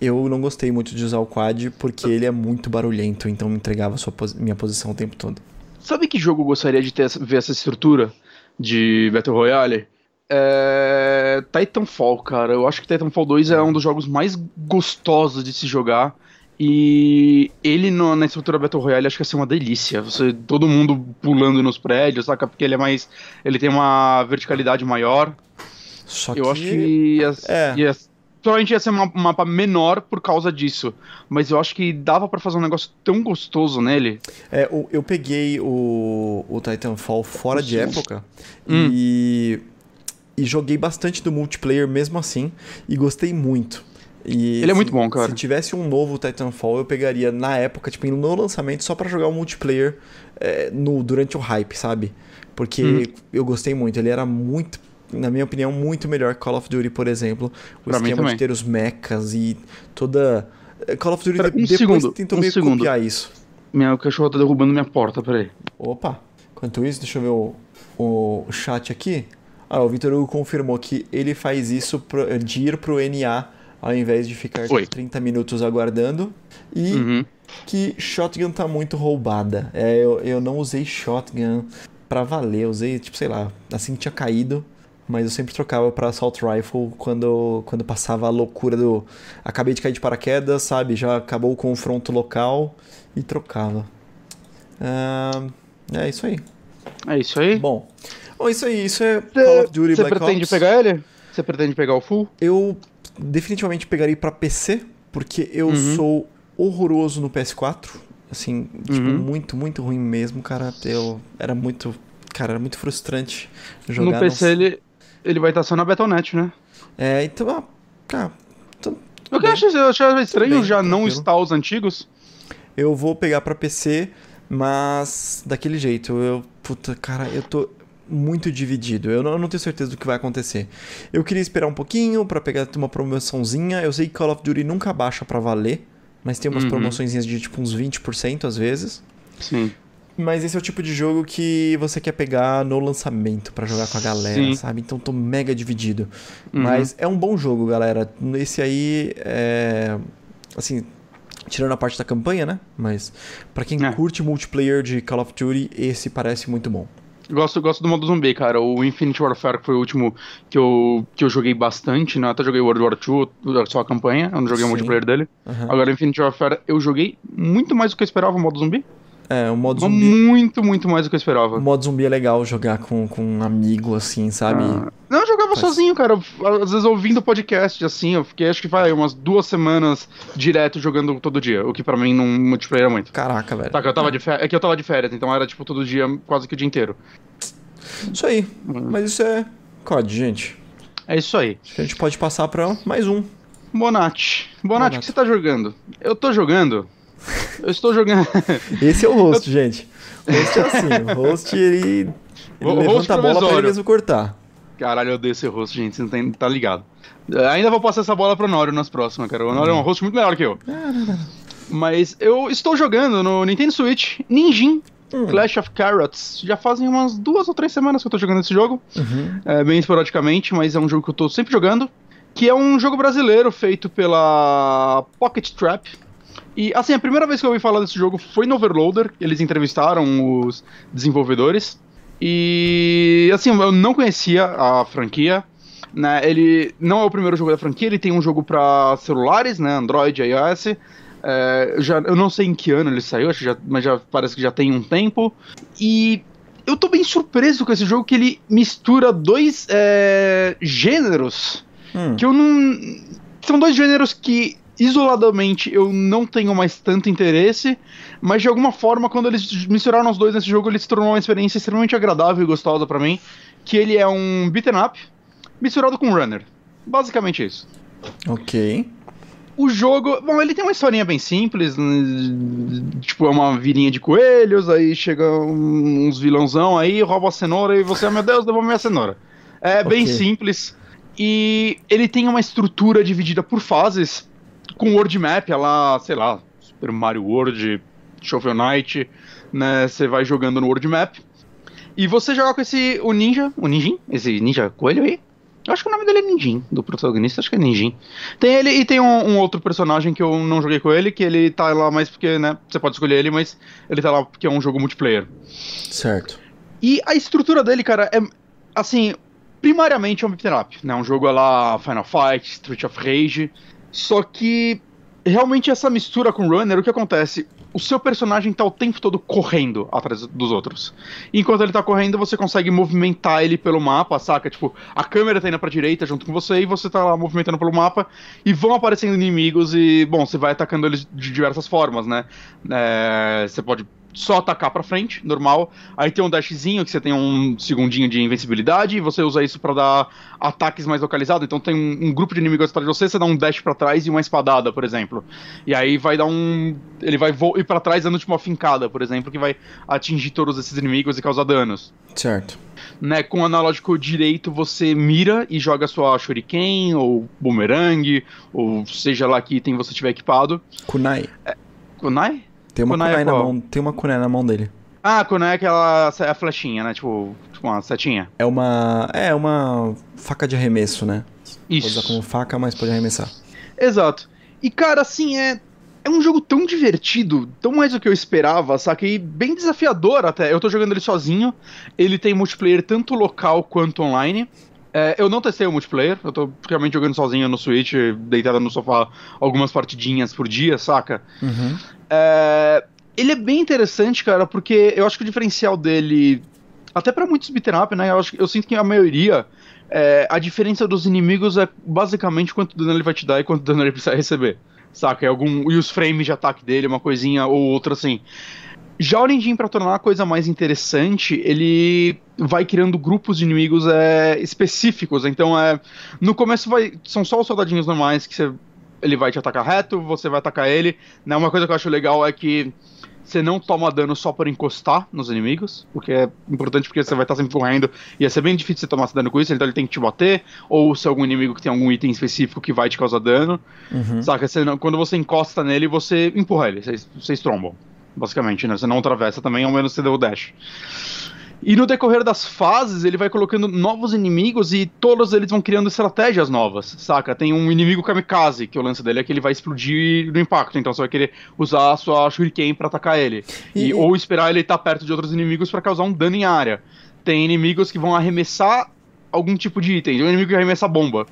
B: eu não gostei muito de usar o quad porque ele é muito barulhento, então me entregava a sua minha posição o tempo todo.
A: Sabe que jogo eu gostaria de ter essa- ver essa estrutura de Battle Royale? É... Titanfall, cara. Eu acho que Titanfall 2 é um dos jogos mais gostosos de se jogar. E ele no- na estrutura Battle Royale acho que ia ser uma delícia. Você, todo mundo pulando nos prédios, saca? Porque ele é mais. Ele tem uma verticalidade maior.
B: Só
A: Eu acho que ia,
B: é.
A: ia, provavelmente ia ser um mapa menor por causa disso. Mas eu acho que dava pra fazer um negócio tão gostoso nele.
B: É, o- eu peguei o, o Titanfall fora de época
A: Hum.
B: e, e joguei bastante do multiplayer mesmo assim e gostei muito. E
A: Ele é
B: se-
A: muito bom, cara.
B: Se tivesse um novo Titanfall, eu pegaria na época, tipo, no lançamento, só pra jogar o multiplayer é, no, durante o hype, sabe? Porque
A: Hum.
B: eu gostei muito. Ele era muito, na minha opinião, muito melhor que Call of Duty, por exemplo. O
A: Pra
B: esquema de ter os mechas e toda. Call of Duty
A: Pera, um
B: depois
A: segundo,
B: tentou
A: um
B: meio
A: segundo.
B: copiar isso.
A: Minha cachorro tá derrubando minha porta, peraí.
B: Opa! Enquanto isso, deixa eu ver o, o, o chat aqui. Ah, o Vitor Hugo confirmou que ele faz isso pro, de ir pro NA ao invés de ficar
A: Oi.
B: 30 minutos aguardando. E
A: Uhum.
B: que shotgun tá muito roubada. É, eu, eu não usei shotgun pra valer. Eu usei, tipo, sei lá, assim que tinha caído. Mas eu sempre trocava pra assault rifle quando, quando passava a loucura do. Acabei de cair de paraquedas, sabe? Já acabou o confronto local e trocava. Ah, é isso aí.
A: É isso aí.
B: Bom, bom, isso aí. Isso é Call of Duty
A: Você pretende
B: Ops.
A: pegar ele? Você pretende pegar o full?
B: Eu definitivamente pegaria pra PC, porque eu
A: Uhum.
B: sou horroroso no PS4. Assim, tipo,
A: Uhum.
B: muito, muito ruim mesmo, cara. Eu era muito. Cara, era muito frustrante jogar.
A: no PC ele, ele vai estar só na Battle.net, né?
B: É, então, ah, cara,
A: O que
B: bem.
A: eu eu estranho
B: bem,
A: já não estar os antigos.
B: eu vou pegar pra PC, mas daquele jeito. Eu, puta, cara, eu tô muito dividido. Eu não, eu não tenho certeza do que vai acontecer. Eu queria esperar um pouquinho pra pegar uma promoçãozinha. Eu sei que Call of Duty nunca baixa pra valer, mas tem umas
A: Uhum.
B: promoções de tipo uns 20% às vezes.
A: Sim.
B: Mas esse é o tipo de jogo que você quer pegar no lançamento pra jogar com a galera,
A: Sim.
B: sabe? Então tô mega dividido.
A: Uhum.
B: Mas é um bom jogo, galera. Esse aí é. Assim, tirando a parte da campanha, né? Mas pra quem
A: É.
B: curte multiplayer de Call of Duty, esse parece muito bom.
A: Gosto, gosto do modo zumbi, cara. O Infinite Warfare foi o último que eu, que eu joguei bastante, né? Até joguei World War II, só a campanha, eu não joguei o
B: Sim.
A: multiplayer dele.
B: Aham.
A: Agora, Infinite Warfare, eu joguei muito mais do que eu esperava o modo zumbi.
B: É, o modo zumbi.
A: Muito, muito mais do que eu esperava.
B: O modo zumbi é legal jogar com, com um amigo, assim, sabe?
A: Ah, Não, eu jogava
B: Faz-
A: sozinho, cara. Às vezes ouvindo podcast, assim, eu fiquei acho que vai umas duas semanas direto jogando todo dia, o que pra mim não multiplayer é muito.
B: Caraca, velho.
A: Tá, que eu tava de férias, é que eu tava de férias, então era tipo todo dia, quase que o dia inteiro.
B: Isso aí.
A: Uhum.
B: Mas isso é COD, gente.
A: É isso aí.
B: Acho que a gente pode passar pra mais um.
A: Bonatti. Bonatti,
B: Bonatti.
A: o que você tá jogando? Eu tô jogando. Eu estou jogando.
B: Esse é o host, gente. O host é assim. O host, ele, ele
A: host
B: levanta a bola pra ele mesmo cortar.
A: Caralho, eu odeio esse host, gente. Você não tem, tá ligado. É, Ainda vou passar essa bola pro Nório nas próximas, cara. O Nório é um host muito melhor que eu. Mas eu estou jogando no Nintendo Switch Ninjin
B: Hum.
A: Clash of Carrots. Já fazem umas duas ou três semanas que eu tô jogando esse jogo.
B: Uhum.
A: É, bem esporadicamente, mas é um jogo que eu tô sempre jogando. Que é um jogo brasileiro feito pela Pocket Trap. E assim, a primeira vez que eu ouvi falar desse jogo foi no Overloader. Eles entrevistaram os desenvolvedores. E assim, eu não conhecia a franquia. Né? Ele não é o primeiro jogo da franquia, ele tem um jogo para celulares, né? Android iOS. É, já, eu não sei em que ano ele saiu, acho já, mas já parece que já tem um tempo. E eu tô bem surpreso com esse jogo que ele mistura dois é, gêneros hum. que eu não. São dois gêneros que isoladamente eu não tenho mais tanto interesse, mas de alguma forma, quando eles misturaram os dois nesse jogo, ele se tornou uma experiência extremamente agradável e gostosa para mim. Que ele é um beat'em up misturado com runner. Basicamente isso.
B: Ok.
A: O jogo. Bom, ele tem uma historinha bem simples. Tipo, é uma virinha de coelhos, aí chega uns vilãozão aí, rouba a cenoura e você, oh, meu Deus, devolve minha cenoura. É okay. bem simples. E ele tem uma estrutura dividida por fases, com world map, lá, sei lá, Super Mario World, Shovel Knight, né? Você vai jogando no world map. E você joga com esse, o ninja, o ninjin, esse ninja coelho aí, eu acho que o nome dele é Ninjin, do protagonista, acho que é Ninjin. Tem ele e tem um, um, outro personagem que eu não joguei com ele, que ele tá lá mais porque, né, você pode escolher ele, mas ele tá lá porque é um jogo multiplayer.
B: Certo.
A: E a estrutura dele, cara, é, assim, primariamente é um beat'em up, né, um jogo lá Final Fight, Street of Rage, só que realmente essa mistura com Runner, o que acontece? o seu personagem tá o tempo todo correndo atrás dos outros. Enquanto ele tá correndo, você consegue movimentar ele pelo mapa, saca? Tipo, a câmera tá indo pra direita junto com você e você tá lá movimentando pelo mapa e vão aparecendo inimigos e, bom, você vai atacando eles de diversas formas, né? É, você pode só atacar para frente, normal. Aí tem um dashzinho que você tem um segundinho de invencibilidade e você usa isso para dar ataques mais localizados. Então tem um, um, grupo de inimigos atrás de você, você dá um dash para trás e uma espadada, por exemplo. E aí vai dar um, ele vai ir para trás dando tipo uma fincada, por exemplo, que vai atingir todos esses inimigos e causar danos.
B: Certo.
A: Né, com o analógico direito você mira e joga sua shuriken ou boomerang, ou seja lá que item você tiver equipado.
B: Kunai.
A: É, kunai?
B: Tem uma kunai, kunai na mão, tem uma kunai na mão dele.
A: Ah, kunai é aquela é a flechinha, né? Tipo, tipo uma setinha.
B: É uma é uma faca de arremesso, né?
A: Isso.
B: Pode usar como faca, mas pode arremessar.
A: Exato. E cara, assim, é é um jogo tão divertido, tão mais do que eu esperava, saca? E bem desafiador até. Eu tô jogando ele sozinho. Ele tem multiplayer tanto local quanto online. É, eu não testei o multiplayer, eu tô realmente jogando sozinho no Switch, deitado no sofá algumas partidinhas por dia, saca?
B: Uhum.
A: É, ele é bem interessante, cara, porque eu acho que o diferencial dele, até para muitos beat'em né? Eu, acho, eu sinto que a maioria, é, a diferença dos inimigos é basicamente quanto dano ele vai te dar e quanto dano ele precisa receber, saca? É algum, e os frames de ataque dele, uma coisinha ou outra assim. Já o Ninjin, pra tornar a coisa mais interessante, ele vai criando grupos de inimigos é, específicos. Então, é no começo vai, são só os soldadinhos normais que você ele vai te atacar reto, você vai atacar ele. Né? Uma coisa que eu acho legal é que você não toma dano só por encostar nos inimigos, porque é importante porque você vai estar sempre correndo e ia ser bem difícil você tomar dano com isso, então ele tem que te bater, ou se é algum inimigo que tem algum item específico que vai te causar dano. Uhum. Saca? Você não, quando você encosta nele, você empurra ele, vocês, vocês trombam. Basicamente, né? Você não atravessa também, ao menos você deu o dash. E no decorrer das fases, ele vai colocando novos inimigos e todos eles vão criando estratégias novas, saca? Tem um inimigo kamikaze, que o lance dele é que ele vai explodir no impacto, então você vai querer usar a sua shuriken para atacar ele. E... E, ou esperar ele estar perto de outros inimigos para causar um dano em área. Tem inimigos que vão arremessar algum tipo de item, tem um inimigo que arremessa bomba.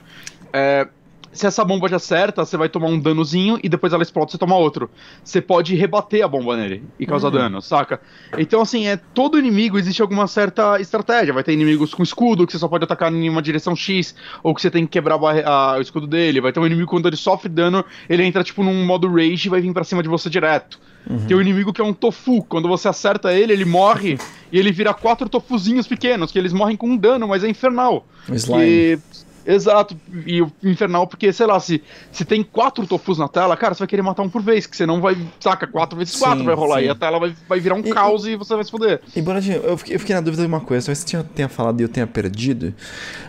A: É, se essa bomba já acerta, você vai tomar um danozinho e depois ela explode você toma outro. Você pode rebater a bomba nele e causar uhum. dano, saca? Então, assim, é todo inimigo existe alguma certa estratégia. Vai ter inimigos com escudo, que você só pode atacar em uma direção X, ou que você tem que quebrar a, o escudo dele. Vai ter um inimigo quando ele sofre dano, ele entra tipo num modo rage e vai vir para cima de você direto. Uhum. Tem um inimigo que é um tofu. Quando você acerta ele, ele morre e ele vira quatro tofuzinhos pequenos, que eles morrem com um dano, mas é infernal.
B: Slime. Que
A: Exato, e o infernal, porque, sei lá, se, se tem quatro tofus na tela, cara, você vai querer matar um por vez, que você não vai, saca, quatro vezes quatro sim, vai rolar, sim. e a tela vai, vai virar um e, caos e, e, você vai se foder.
B: E, Bonadinho, eu fiquei, eu fiquei na dúvida de uma coisa, talvez você tenha falado e eu tenha perdido,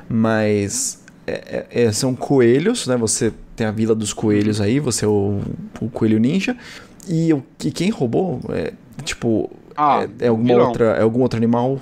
B: mas é, é, é, são coelhos, né, você tem a vila dos coelhos aí, você é o, o coelho ninja, e, e quem roubou, é, tipo, ah, é, é alguma outra, é algum outro animal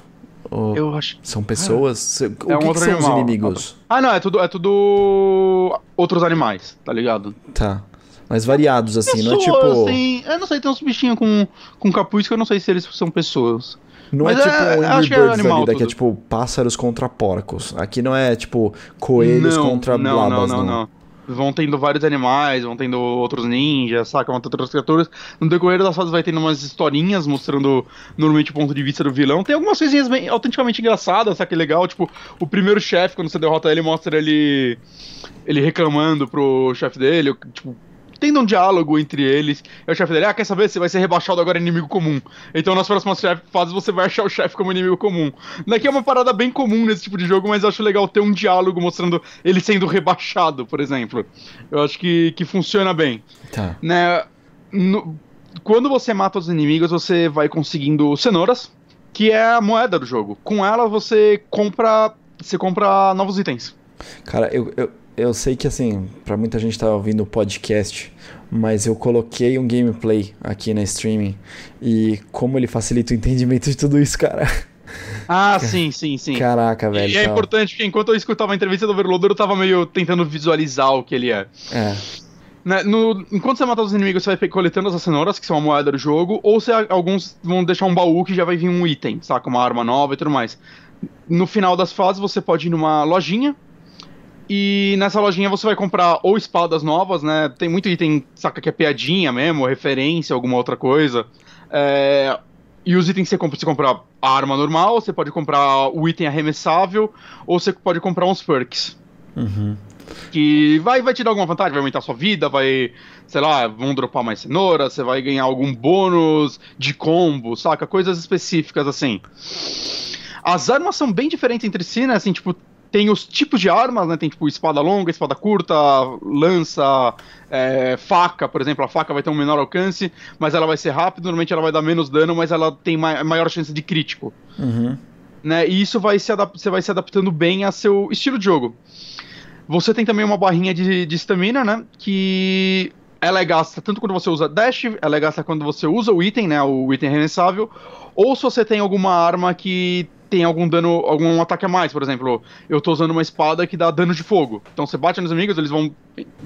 B: ou
A: eu acho.
B: São pessoas? É, o é que, um que são animal. os inimigos?
A: Ah, não, é tudo, é tudo outros animais, tá ligado?
B: Tá. Mas variados, assim, pessoas, não é tipo.
A: Assim, eu não sei, tem uns bichinhos com, com capuz que eu não sei se eles são pessoas.
B: Não Mas é tipo é, um Angry Birds é da vida, que é tipo pássaros contra porcos. Aqui não é tipo coelhos
A: não,
B: contra
A: não,
B: blabas,
A: não. Não, não, vão tendo vários animais, vão tendo outros ninjas, saca? Vão tendo outras criaturas. No decorrer das fases vai tendo umas historinhas mostrando normalmente o ponto de vista do vilão. Tem algumas coisinhas bem autenticamente engraçadas, saca? Legal. Tipo, o primeiro chefe, quando você derrota ele, mostra ele. ele reclamando pro chefe dele, tipo tendo um diálogo entre eles. E o chefe dele, ah, quer saber? Você vai ser rebaixado agora inimigo comum. Então nas próximas fases você vai achar o chefe como inimigo comum. Daqui é uma parada bem comum nesse tipo de jogo, mas eu acho legal ter um diálogo mostrando ele sendo rebaixado, por exemplo. Eu acho que, que funciona bem.
B: Tá.
A: Né? No, quando você mata os inimigos, você vai conseguindo cenouras, que é a moeda do jogo. Com ela você compra. Você compra novos itens.
B: Cara, eu, eu, eu sei que assim, para muita gente tá ouvindo o podcast, mas eu coloquei um gameplay aqui na streaming e como ele facilita o entendimento de tudo isso, cara.
A: Ah, sim, sim, sim.
B: Caraca, velho.
A: E é
B: tá...
A: importante porque enquanto eu escutava a entrevista do Overloader, eu tava meio tentando visualizar o que ele é.
B: É.
A: Né, no, enquanto você mata os inimigos, você vai coletando as cenouras, que são a moeda do jogo, ou se alguns vão deixar um baú que já vai vir um item, saca? Uma arma nova e tudo mais. No final das fases, você pode ir numa lojinha, e nessa lojinha você vai comprar ou espadas novas, né? Tem muito item, saca, que é piadinha mesmo, referência, alguma outra coisa. É... E os itens que você compra, você compra a arma normal, você pode comprar o item arremessável, ou você pode comprar uns perks.
B: Uhum.
A: Que vai, vai te dar alguma vantagem, vai aumentar sua vida, vai, sei lá, vão dropar mais cenoura, você vai ganhar algum bônus de combo, saca? Coisas específicas assim. As armas são bem diferentes entre si, né? Assim, tipo, tem os tipos de armas, né? Tem tipo espada longa, espada curta, lança, é, faca, por exemplo. A faca vai ter um menor alcance, mas ela vai ser rápida. Normalmente ela vai dar menos dano, mas ela tem ma maior chance de crítico.
B: Uhum.
A: Né? E isso vai se você vai se adaptando bem a seu estilo de jogo. Você tem também uma barrinha de estamina, né? Que ela é gasta tanto quando você usa dash, ela é gasta quando você usa o item, né? O item arremessável. Ou se você tem alguma arma que tem algum dano, algum ataque a mais, por exemplo, eu tô usando uma espada que dá dano de fogo. Então você bate nos inimigos, eles vão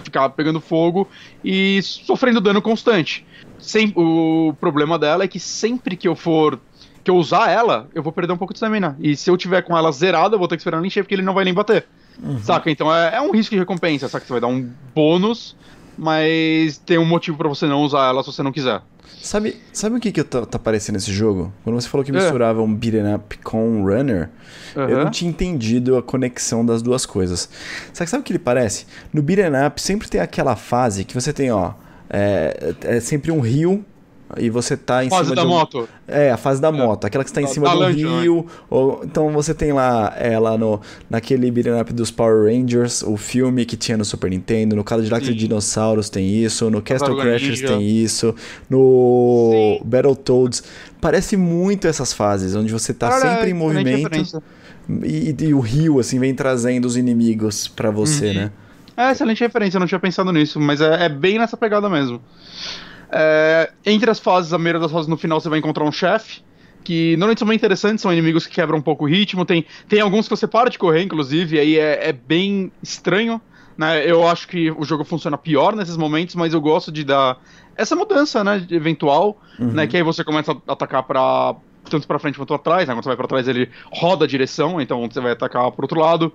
A: ficar pegando fogo e sofrendo dano constante. Sem, o problema dela é que sempre que eu for que eu usar ela, eu vou perder um pouco de stamina. E se eu tiver com ela zerada, eu vou ter que esperar ela encher porque ele não vai nem bater. Uhum. Saca? Então é, é, um risco de recompensa, saca? Você vai dar um bônus, mas tem um motivo para você não usar ela se você não quiser.
B: Sabe, sabe o que, que tá, tá parecendo esse jogo? Quando você falou que é. misturava é. um beat'em up com um runner, uhum. eu não tinha entendido a conexão das duas coisas. Sabe, sabe o que ele parece? No beat'em up sempre tem aquela fase que você tem, ó, é, é sempre um rio e você tá em
A: fase
B: cima
A: da
B: de um...
A: moto.
B: É, a fase da é. moto, aquela que está em da, cima da do lancha, rio. Né? Ou... Então você tem lá ela no naquele beat'em up dos Power Rangers, o filme que tinha no Super Nintendo, no Cadillac de Dinossauros tem isso, no Castle Crashers tem isso, no Sim. Battletoads. Parece muito essas fases, onde você tá Cara, sempre em movimento e, e, o rio assim vem trazendo os inimigos para você, uhum. né?
A: É, excelente referência, eu não tinha pensado nisso, mas é, é bem nessa pegada mesmo. É, entre as fases, a maioria das fases no final você vai encontrar um chefe. Que normalmente são bem interessantes, são inimigos que quebram um pouco o ritmo. Tem, tem alguns que você para de correr, inclusive, e aí é, é bem estranho. Né? Eu acho que o jogo funciona pior nesses momentos, mas eu gosto de dar essa mudança, né, eventual, uhum. né, que aí você começa a atacar para tanto para frente quanto atrás, né, quando você vai para trás ele roda a direção, então você vai atacar pro outro lado.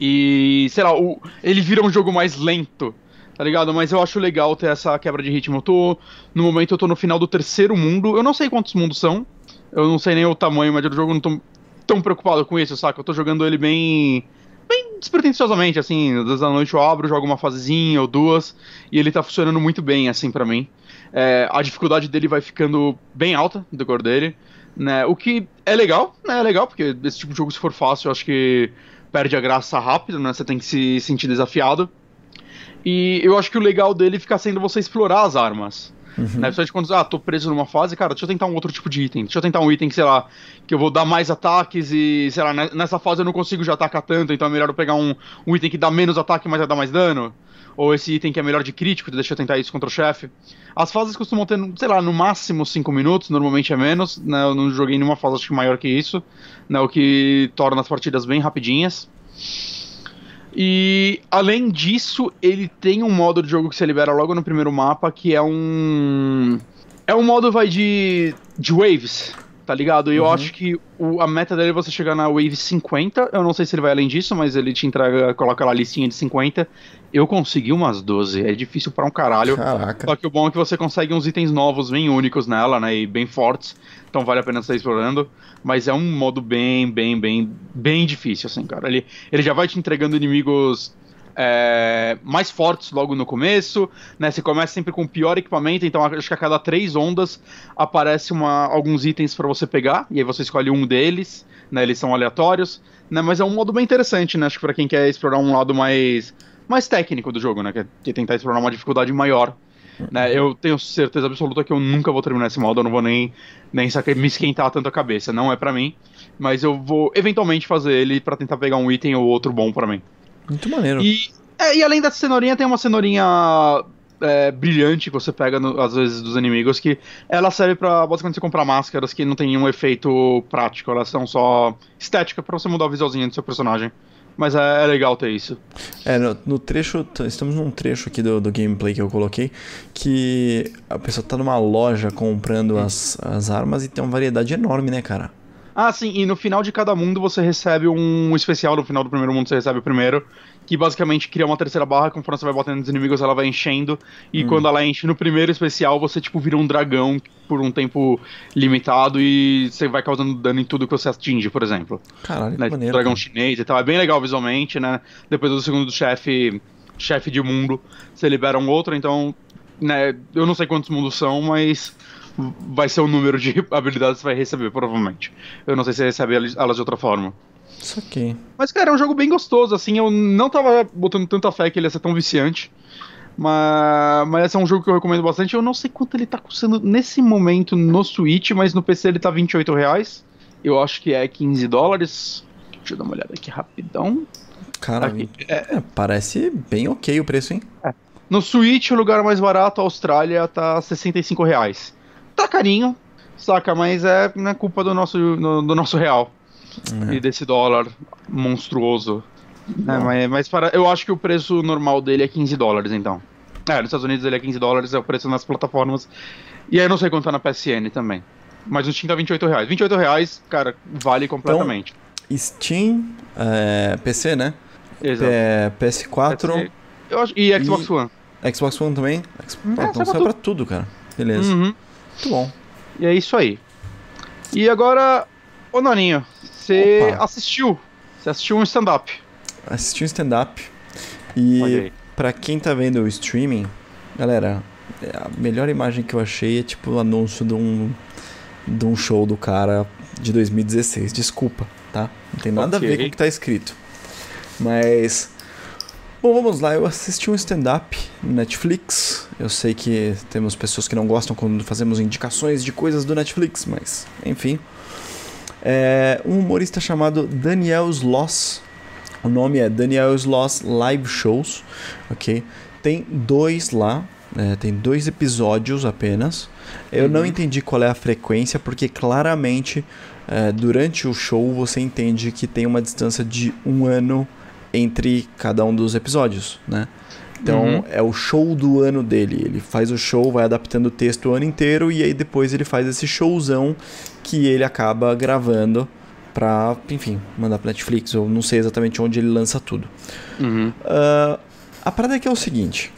A: E, sei lá, o, ele vira um jogo mais lento, tá ligado? Mas eu acho legal ter essa quebra de ritmo. Eu tô. No momento eu tô no final do terceiro mundo. Eu não sei quantos mundos são. Eu não sei nem o tamanho médio do jogo, não tô tão preocupado com isso, saca? Eu tô jogando ele bem. Bem despretensiosamente, assim, às vezes à noite eu abro, jogo uma fasezinha ou duas, e ele tá funcionando muito bem, assim, para mim. É, a dificuldade dele vai ficando bem alta do cor dele, né? O que é legal, né? É legal, porque esse tipo de jogo, se for fácil, eu acho que perde a graça rápido, né? Você tem que se sentir desafiado. E eu acho que o legal dele fica sendo você explorar as armas. Uhum. Né? Principalmente quando, ah, tô preso numa fase, cara, deixa eu tentar um outro tipo de item. Deixa eu tentar um item, sei lá, que eu vou dar mais ataques e, sei lá, nessa fase eu não consigo já atacar tanto, então é melhor eu pegar um, um item que dá menos ataque, mas vai dar mais dano. Ou esse item que é melhor de crítico, deixa eu tentar isso contra o chefe. As fases costumam ter, sei lá, no máximo 5 minutos, normalmente é menos, né? Eu não joguei nenhuma fase acho que maior que isso, né? O que torna as partidas bem rapidinhas. E além disso, ele tem um modo de jogo que você libera logo no primeiro mapa, que é um. É um modo vai de. de waves. Tá ligado? E eu acho que o, a meta dele é você chegar na Wave 50. Eu não sei se ele vai além disso, mas ele te entrega, coloca lá a listinha de 50. Eu consegui umas 12. É difícil pra um caralho.
B: Caraca.
A: Só que o bom é que você consegue uns itens novos, bem únicos nela, né? E bem fortes. Então vale a pena você estar explorando. Mas é um modo bem, bem, bem, bem difícil, assim, cara. Ele, ele já vai te entregando inimigos é, mais fortes logo no começo, né? Você começa sempre com o pior equipamento, então acho que a cada três ondas aparece uma, alguns itens para você pegar, e aí você escolhe um deles, né? Eles são aleatórios, né? Mas é um modo bem interessante, né? Acho que para quem quer explorar um lado mais, mais técnico do jogo, né? Quer, quer tentar explorar uma dificuldade maior. Né, eu tenho certeza absoluta que eu nunca vou terminar esse modo, eu não vou nem, nem me esquentar tanto a cabeça, não é para mim, mas eu vou eventualmente fazer ele para tentar pegar um item ou outro bom para mim.
B: Muito maneiro.
A: E, é, e além da cenourinha, tem uma cenourinha é, brilhante que você pega no, às vezes dos inimigos, que ela serve para basicamente você comprar máscaras que não tem nenhum efeito prático, elas são só estética para você mudar o visualzinho do seu personagem. Mas é, é legal ter isso.
B: É, no, no, trecho, estamos num trecho aqui do, do gameplay que eu coloquei, que a pessoa tá numa loja comprando as, as armas e tem uma variedade enorme, né, cara?
A: Ah, sim, e no final de cada mundo você recebe um especial, no final do primeiro mundo você recebe o primeiro, que basicamente cria uma terceira barra, conforme você vai batendo nos inimigos, ela vai enchendo. E hum. quando ela enche no primeiro especial, você, tipo, vira um dragão por um tempo limitado e você vai causando dano em tudo que você atinge, por exemplo.
B: Caralho,
A: né?
B: maneiro.
A: Dragão
B: cara.
A: chinês e tal. É bem legal visualmente, né? Depois do segundo chefe, chefe de mundo, você libera um outro, então. Né, eu não sei quantos mundos são, mas vai ser o número de habilidades que você vai receber, provavelmente. Eu não sei se você recebe elas de outra forma.
B: Isso aqui.
A: Mas, cara, é um jogo bem gostoso, assim. Eu não tava botando tanta fé que ele ia ser tão viciante. Mas, mas esse é um jogo que eu recomendo bastante. Eu não sei quanto ele tá custando nesse momento no Switch, mas no PC ele tá 28 reais. Eu acho que é 15 dólares. Deixa eu dar uma olhada aqui rapidão.
B: Cara, aqui, é... É, parece bem ok o preço, hein?
A: É. No Switch, o lugar mais barato, a Austrália, tá 65 reais. Tá carinho, saca? Mas é, não é culpa do nosso, do, do nosso real é. e desse dólar monstruoso. É, mas, mas para, eu acho que o preço normal dele é 15 dólares, então. É, nos Estados Unidos ele é 15 dólares, é o preço nas plataformas. E aí eu não sei quanto tá na PSN também. Mas o Steam tá 28 reais. 28 reais, cara, vale completamente.
B: Então, Steam, é, PC, né?
A: Exato.
B: É, PS4.
A: Eu acho, e Xbox
B: e...
A: One.
B: Xbox One também? Xbox, hum, então sai pra tudo, cara. Beleza.
A: Uhum.
B: Muito bom.
A: E é isso aí. E agora, ô Naninho, você assistiu. Você assistiu um stand-up.
B: Assisti um stand-up. E para quem tá vendo o streaming, galera, a melhor imagem que eu achei é tipo o anúncio de um, de um show do cara de 2016. Desculpa, tá? Não tem nada okay. a ver com o que tá escrito. Mas. Bom, vamos lá. Eu assisti um stand-up no Netflix. Eu sei que temos pessoas que não gostam quando fazemos indicações de coisas do Netflix, mas enfim. É um humorista chamado Daniel Sloss. O nome é Daniel Sloss Live Shows, ok? Tem dois lá, é, tem dois episódios apenas. Eu uhum. não entendi qual é a frequência, porque claramente é, durante o show você entende que tem uma distância de um ano entre cada um dos episódios, né? Então uhum. é o show do ano dele. Ele faz o show, vai adaptando o texto o ano inteiro e aí depois ele faz esse showzão que ele acaba gravando pra, enfim, mandar pra Netflix. Eu não sei exatamente onde ele lança tudo.
A: Uhum.
B: Uh, a parada é que é o seguinte: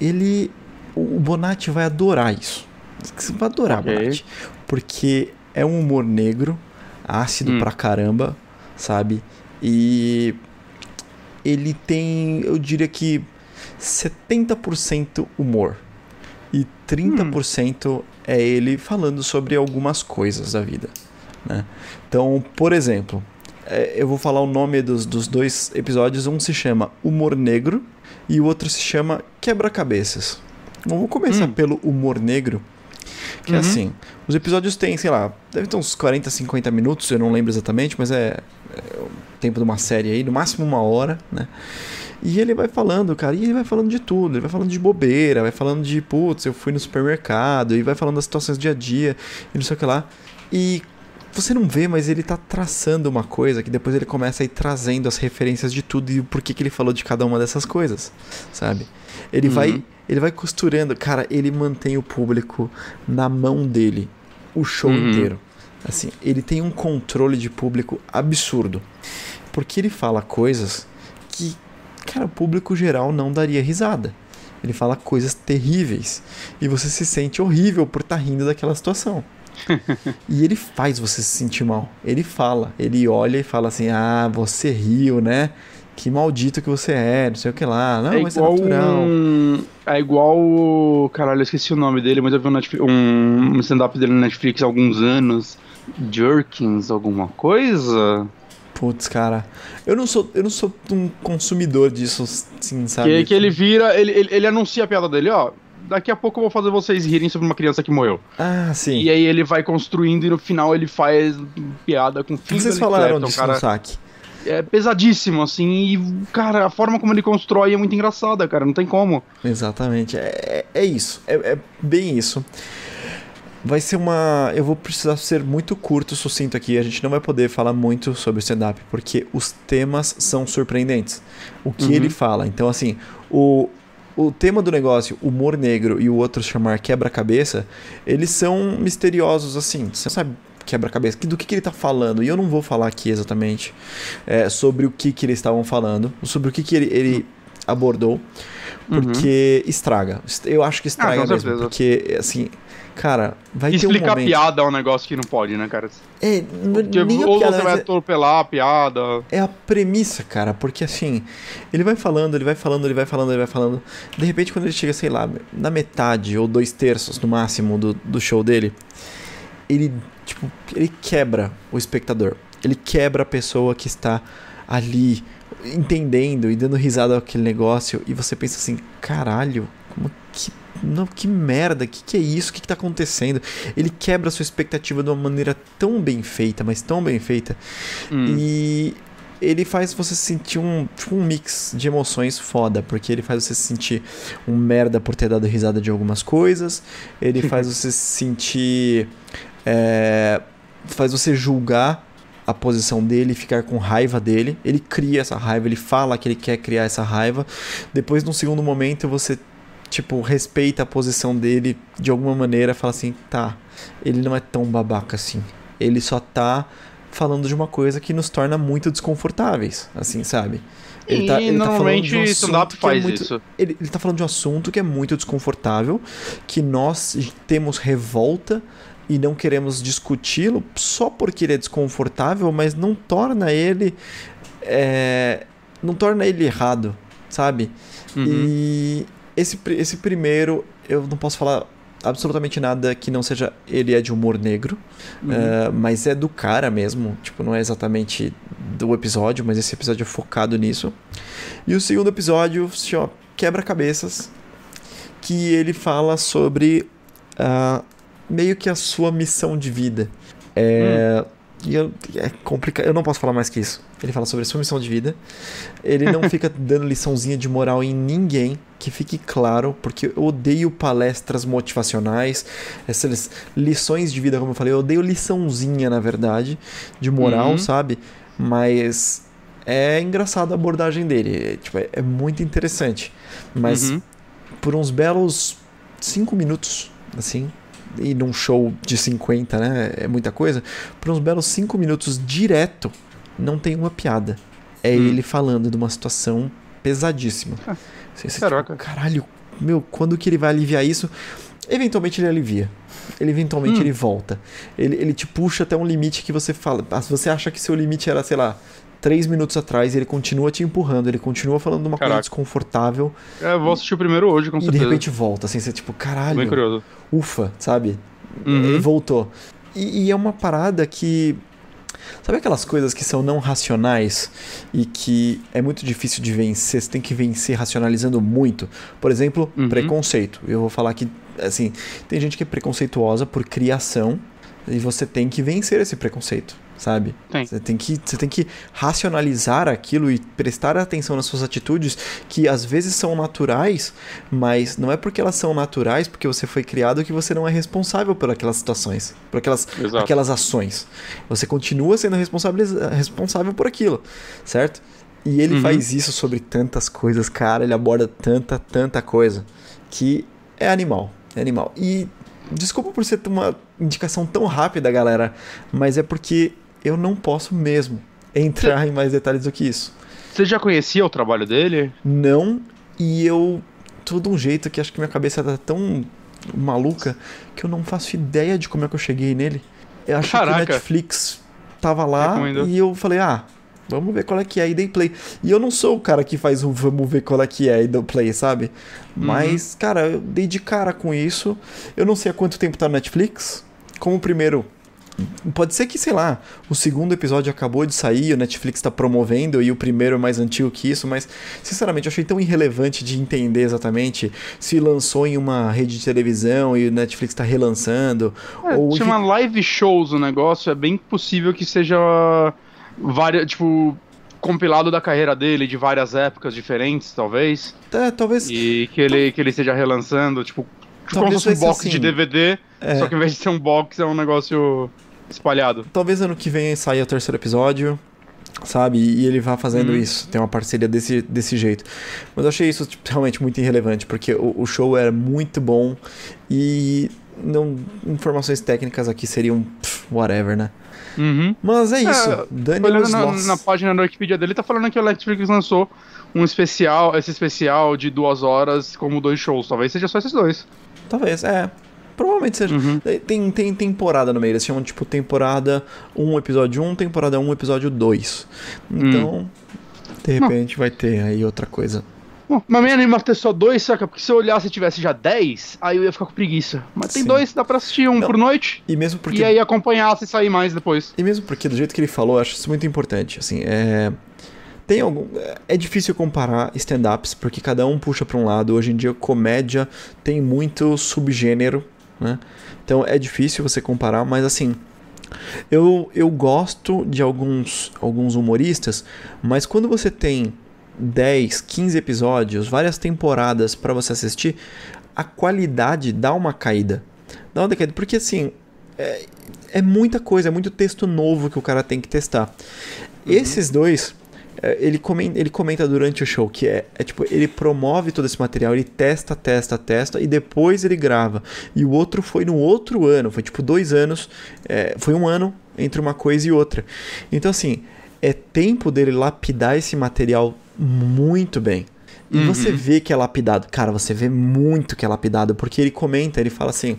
B: ele. O Bonatti vai adorar isso. Você vai adorar, okay. Bonatti. Porque é um humor negro, ácido hum. pra caramba, sabe? E ele tem, eu diria que 70% humor e 30% hum. é ele falando sobre algumas coisas da vida. Né? Então, por exemplo, é, eu vou falar o nome dos, dos dois episódios. Um se chama Humor Negro e o outro se chama Quebra-Cabeças. Vamos começar hum. pelo humor negro. Que é uhum. é assim, os episódios têm, sei lá, deve ter uns 40, 50 minutos, eu não lembro exatamente, mas é, é tempo de uma série aí, no máximo uma hora, né? E ele vai falando, cara, e ele vai falando de tudo. Ele vai falando de bobeira, vai falando de, putz, eu fui no supermercado, e vai falando das situações do dia a dia, e não sei o que lá. E você não vê, mas ele tá traçando uma coisa que depois ele começa a ir trazendo as referências de tudo e o porquê que ele falou de cada uma dessas coisas, sabe? Ele uhum. vai ele vai costurando, cara, ele mantém o público na mão dele o show uhum. inteiro. Assim, ele tem um controle de público absurdo. Porque ele fala coisas que, cara, o público geral não daria risada. Ele fala coisas terríveis. E você se sente horrível por estar tá rindo daquela situação. e ele faz você se sentir mal. Ele fala, ele olha e fala assim: Ah, você riu, né? Que maldito que você é, não sei o que lá. Não,
A: é
B: mas
A: igual
B: é natural.
A: Um... É igual. Caralho, eu esqueci o nome dele, mas eu vi um, Netflix- um stand-up dele na Netflix há alguns anos. Jerkins, alguma coisa?
B: Putz, cara. Eu não sou, eu não sou um consumidor disso, assim, sabe?
A: Que, que ele vira, ele, ele, ele anuncia a piada dele, ó. Daqui a pouco eu vou fazer vocês rirem sobre uma criança que morreu.
B: Ah, sim.
A: E aí ele vai construindo e no final ele faz piada com fim
B: Vocês falaram disso no saque.
A: É pesadíssimo, assim, e, cara, a forma como ele constrói é muito engraçada, cara, não tem como.
B: Exatamente. É, é isso. É, é bem isso. Vai ser uma. Eu vou precisar ser muito curto, sucinto aqui. A gente não vai poder falar muito sobre o stand-up, porque os temas são surpreendentes. O que
A: Uhum.
B: ele fala. Então, assim, o, o tema do negócio, humor negro, e o outro chamar quebra-cabeça, eles são misteriosos, assim. Você sabe quebra-cabeça, que- do que, que ele tá falando. E eu não vou falar aqui exatamente é, sobre o que, que eles estavam falando, sobre o que, que ele, ele abordou, porque estraga. Eu acho que estraga
A: Uhum. Ah,
B: mesmo,
A: certeza.
B: porque, assim, cara, vai ter um
A: Explicar
B: momento...
A: piada é um negócio que não pode, né, cara?
B: É,
A: Porque
B: nem
A: ou
B: piada,
A: você vai
B: é-
A: atropelar a piada.
B: é a premissa, cara, porque assim, ele vai falando, ele vai falando, ele vai falando, ele vai falando. De repente, quando ele chega, sei lá, na metade ou dois terços no máximo do, do show dele, ele, tipo, ele quebra o espectador. Ele quebra a pessoa que está ali entendendo e dando risada àquele negócio e você pensa assim, caralho, como que não, que merda, que que é isso? O que que tá acontecendo? Ele quebra a sua expectativa de uma maneira tão bem feita, mas tão bem feita,
A: Hum.
B: e ele faz você sentir um, tipo, um mix de emoções foda, porque ele faz você se sentir um merda por ter dado risada de algumas coisas, ele faz você se sentir. é, faz você julgar a posição dele, ficar com raiva dele. Ele cria essa raiva, ele fala que ele quer criar essa raiva. Depois, num segundo momento, você tipo respeita a posição dele de alguma maneira, fala assim, tá, ele não é tão babaca assim. Ele só tá falando de uma coisa que nos torna muito desconfortáveis, assim, sabe?
A: E
B: tá-
A: normalmente
B: de um
A: stand-up
B: é
A: faz
B: muito-
A: isso.
B: Ele, ele tá falando de um assunto que é muito desconfortável, que nós temos revolta e não queremos discuti-lo só porque ele é desconfortável, mas não torna ele. é, não torna ele errado, sabe?
A: Uhum.
B: E esse, esse primeiro, eu não posso falar absolutamente nada que não seja. Ele é de humor negro,
A: Uhum.
B: é, mas é do cara mesmo. Tipo, não é exatamente do episódio, mas esse episódio é focado nisso. E o segundo episódio se chama Quebra-Cabeças, que ele fala sobre ah, meio que a sua missão de vida. É. E eu, é complicado, eu não posso falar mais que isso. Ele fala sobre a sua missão de vida. Ele não fica dando liçãozinha de moral em ninguém, que fique claro, porque eu odeio palestras motivacionais, essas lições de vida, como eu falei, eu odeio liçãozinha, na verdade, de moral,
A: Uhum.
B: sabe? Mas é engraçado a abordagem dele, é, tipo, é, muito interessante. Mas
A: Uhum.
B: por uns belos cinco minutos, assim, e num show de 50, né? É muita coisa. Por uns belos cinco minutos direto, não tem uma piada. É
A: Hum.
B: ele falando de uma situação pesadíssima.
A: Ah,
B: Você- você,
A: caraca.
B: tipo, caralho, meu, quando que ele vai aliviar isso? Eventualmente ele alivia. Ele eventualmente
A: Hum.
B: ele volta. Ele, ele te puxa até um limite que você fala. ah, Você acha que seu limite era, sei lá, três minutos atrás, ele continua te empurrando, ele continua falando de uma coisa
A: Caraca.
B: desconfortável
A: É, eu vou assistir o primeiro hoje, com
B: e de
A: certeza.
B: repente volta, assim, você tipo, caralho,
A: Bem curioso.
B: ufa, sabe?
A: Uhum.
B: E voltou. E, e é uma parada que. Sabe aquelas coisas que são não racionais e que é muito difícil de vencer? Você tem que vencer racionalizando muito. Por exemplo,
A: Uhum.
B: preconceito. Eu vou falar que, assim, tem gente que é preconceituosa por criação e você tem que vencer esse preconceito, sabe?
A: Tem.
B: Você tem que, você tem que racionalizar aquilo e prestar atenção nas suas atitudes que às vezes são naturais, mas não é porque elas são naturais, porque você foi criado que você não é responsável por aquelas situações, por aquelas,
A: Exato.
B: aquelas ações. Você continua sendo responsabiliza- responsável por aquilo, certo? E ele
A: Uhum.
B: faz isso sobre tantas coisas, cara, ele aborda tanta, tanta coisa que é animal, é animal. E Desculpa por ser uma indicação tão rápida, galera, mas é porque eu não posso mesmo entrar em mais detalhes do que isso.
A: Você já conhecia o trabalho dele?
B: Não, e eu tô de um jeito que acho que minha cabeça tá tão maluca que eu não faço ideia de como é que eu cheguei nele. Eu acho
A: Caraca.
B: que o Netflix tava lá e eu falei, ah, vamos ver qual é que é e dei play. E eu não sou o cara que faz um vamos ver qual é que é e dou play, sabe? Mas, cara, eu dei de cara com isso. Eu não sei há quanto tempo tá no Netflix. Como o primeiro. Pode ser que, sei lá, o segundo episódio acabou de sair, o Netflix tá promovendo e o primeiro é mais antigo que isso, mas sinceramente eu achei tão irrelevante de entender exatamente se lançou em uma rede de televisão e o Netflix tá relançando.
A: É,
B: ou
A: chama live shows o negócio, é bem possível que seja várias, tipo, compilado da carreira dele de várias épocas diferentes, talvez.
B: É, talvez.
A: E que ele, que ele esteja relançando, tipo, como se fosse um box
B: assim.
A: de DVD,
B: É.
A: só que ao invés de ser um box, é um negócio espalhado.
B: Talvez ano que vem saia o terceiro episódio, sabe? E ele vá fazendo
A: Uhum.
B: isso, tem uma parceria desse, desse jeito. Mas eu achei isso tipo, realmente muito irrelevante, porque o, o show era muito bom e não informações técnicas aqui seriam pff, whatever, né?
A: Uhum.
B: Mas é isso.
A: É,
B: Daniel
A: Olhando na, na página da Wikipedia dele, tá falando que o Netflix lançou um especial, esse especial de duas horas como dois shows. Talvez seja só esses dois.
B: Talvez, é. Provavelmente seja.
A: Uhum.
B: Tem, tem temporada no meio, eles chamam tipo temporada 1, episódio 1, temporada 1, episódio 2. Então, de repente vai ter aí outra coisa.
A: Bom, mas me anima ter só dois, saca? Porque se eu olhasse e tivesse já dez, aí eu ia ficar com preguiça. Mas tem
B: Sim.
A: dois, dá pra assistir um
B: Não,
A: por noite.
B: E mesmo porque
A: E aí acompanhar se sair mais depois.
B: E mesmo porque, do jeito que ele falou, eu acho isso muito importante. Assim, é. Tem algum. É difícil comparar stand-ups, porque cada um puxa pra um lado. Hoje em dia, comédia tem muito subgênero, né? Então é difícil você comparar, mas assim. Eu, eu gosto de alguns, alguns humoristas, mas quando você tem 10, 15 episódios, várias temporadas pra você assistir, a qualidade dá uma caída. Dá uma decaída, porque assim, é, é muita coisa, é muito texto novo que o cara tem que testar. Esses dois, ele comenta, ele comenta durante o show que é, é tipo, ele promove todo esse material, ele testa, testa, testa e depois ele grava. E o outro foi no outro ano, foi tipo dois anos, é, foi um ano entre uma coisa e outra. Então assim, é tempo dele lapidar esse material muito bem. E
A: Uhum.
B: você vê que é lapidado. Cara, você vê muito que é lapidado, porque ele comenta, ele fala assim,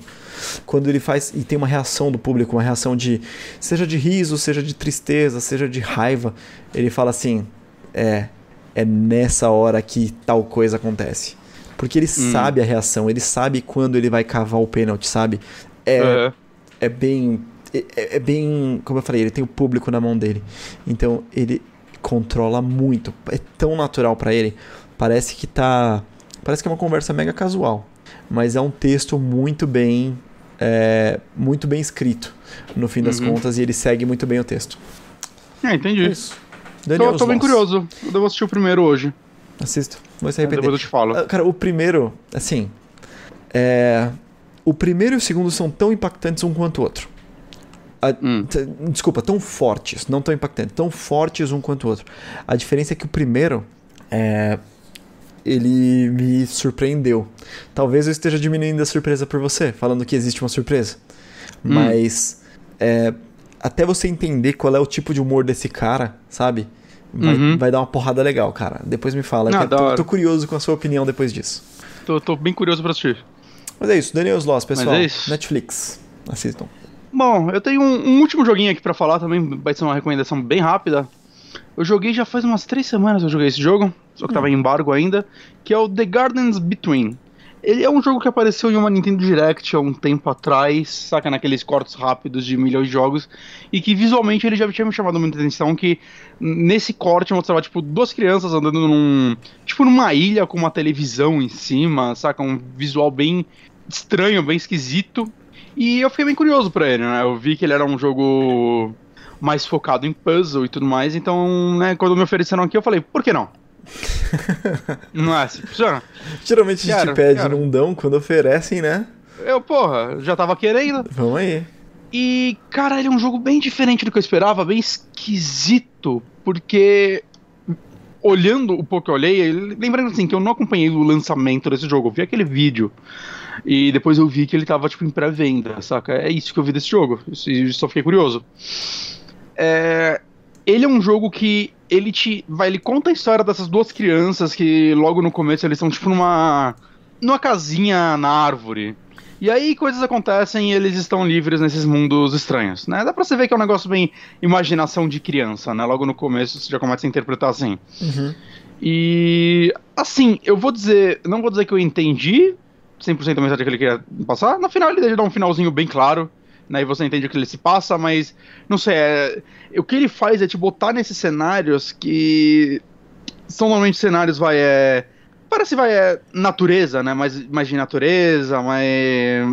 B: quando ele faz e tem uma reação do público, uma reação de seja de riso, seja de tristeza, seja de raiva, ele fala assim, é é nessa hora que tal coisa acontece. Porque ele sabe a reação, ele sabe quando ele vai cavar o pênalti, sabe? É,
A: É.
B: é bem. É, é bem. Como eu falei, ele tem o público na mão dele. Então ele controla muito. É tão natural pra ele. Parece que tá. Parece que é uma conversa mega casual. Mas é um texto muito bem. é, muito bem escrito, no fim das
A: Uhum.
B: contas, e ele segue muito bem o texto.
A: É,
B: É
A: entendi.
B: isso. Daniel
A: Tô, tô bem curioso. Eu devo assistir o primeiro hoje.
B: Assista. Vai se
A: Depois
B: arrepender.
A: eu te falo.
B: Ah, Cara, o primeiro, assim. É. O primeiro e o segundo são tão impactantes um quanto o outro. A-
A: Hum.
B: Desculpa, tão fortes, não tão impactantes, tão fortes um quanto o outro. A diferença é que o primeiro é. Ele me surpreendeu. Talvez eu esteja diminuindo a surpresa por você, falando que existe uma surpresa.
A: Hum.
B: Mas. é, até você entender qual é o tipo de humor desse cara, sabe? Vai,
A: Uhum.
B: vai dar uma porrada legal, cara. Depois me fala.
A: Ah,
B: tô, tô curioso com a sua opinião depois disso.
A: Tô, tô bem curioso pra assistir.
B: Mas é isso, Daniel Sloss, pessoal.
A: é isso.
B: Netflix. Assistam.
A: Bom, eu tenho um, um último joguinho aqui pra falar também, vai ser uma recomendação bem rápida. Eu joguei já faz umas três semanas eu joguei esse jogo, só que tava em embargo ainda, que é o The Gardens Between. Ele é um jogo que apareceu em uma Nintendo Direct há um tempo atrás, saca, naqueles cortes rápidos de milhões de jogos, e que visualmente ele já tinha me chamado muita atenção, que nesse corte mostrava, tipo, duas crianças andando num... tipo, numa ilha com uma televisão em cima, saca, um visual bem estranho, bem esquisito, e eu fiquei bem curioso pra ele, né? Eu vi que ele era um jogo mais focado em puzzle e tudo mais, então, né, quando me ofereceram aqui, eu falei, por que não? não é assim, funciona?
B: Geralmente a gente pede
A: quero.
B: não dão quando oferecem, né?
A: Eu, porra, já tava querendo.
B: Vamos aí.
A: E, cara, ele é um jogo bem diferente do que eu esperava, bem esquisito, porque olhando o pouco que eu olhei, lembrando assim que eu não acompanhei o lançamento desse jogo, eu vi aquele vídeo. E depois eu vi que ele tava, tipo, em pré-venda, saca? É isso que eu vi desse jogo. E só fiquei curioso. É, ele é um jogo que ele te. Vai, ele conta a história dessas duas crianças que logo no começo eles estão, tipo, numa. numa casinha na árvore. E aí coisas acontecem e eles estão livres nesses mundos estranhos, né? Dá pra você ver que é um negócio bem imaginação de criança, né? Logo no começo você já começa a interpretar assim.
B: Uhum.
A: E assim, eu vou dizer, não vou dizer que eu entendi 100% da mensagem que ele queria passar. No final ele dá um finalzinho bem claro, né? E você entende o que ele se passa, mas não sei, é, o que ele faz é te botar nesses cenários que são normalmente cenários vai é parece vai é natureza, né? Mais, mais de natureza, mais,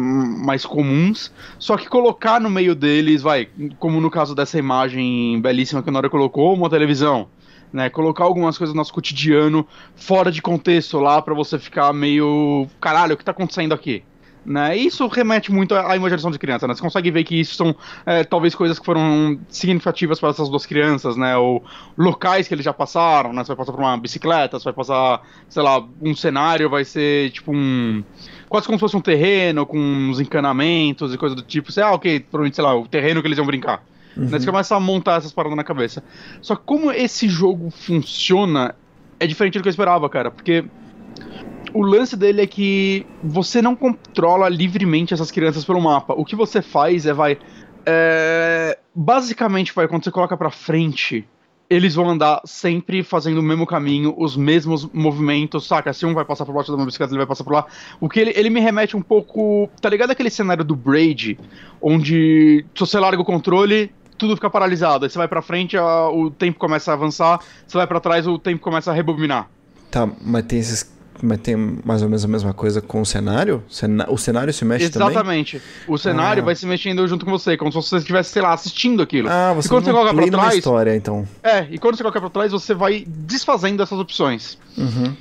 A: mais comuns. Só que colocar no meio deles, vai, como no caso dessa imagem belíssima que a Nora colocou, uma televisão. Né, colocar algumas coisas do nosso cotidiano fora de contexto lá para você ficar meio. Caralho, o que tá acontecendo aqui? Né? Isso remete muito à imaginação de criança, né? Você consegue ver que isso são é, talvez coisas que foram significativas para essas duas crianças, né? Ou locais que eles já passaram, né? Você vai passar por uma bicicleta, você vai passar, sei lá, um cenário vai ser tipo um. Quase como se fosse um terreno com uns encanamentos e coisa do tipo. Você, ah, ok, provavelmente, sei lá, o terreno que eles iam brincar. Uhum. Né? Você começa a montar essas paradas na cabeça. Só que como esse jogo funciona é diferente do que eu esperava, cara. Porque o lance dele é que você não controla livremente essas crianças pelo mapa. O que você faz é vai. É, basicamente, vai, quando você coloca pra frente, eles vão andar sempre fazendo o mesmo caminho, os mesmos movimentos, saca? Se um vai passar por baixo da uma bicicleta, ele vai passar por lá. O que ele, ele me remete um pouco. Tá ligado aquele cenário do Braid, onde se você larga o controle, tudo fica paralisado. Aí você vai pra frente, o tempo começa a avançar, você vai para trás, o tempo começa a rebobinar.
B: Tá, mas tem esses mas tem mais ou menos a mesma coisa com o cenário? O cenário se mexe
A: Exatamente.
B: também?
A: Exatamente. O cenário ah. vai se mexendo junto com você, como se você estivesse, sei lá, assistindo aquilo.
B: Ah, você e quando você coloca pra trás, história, então.
A: É, e quando você coloca pra trás, você vai desfazendo essas opções.
B: Uhum.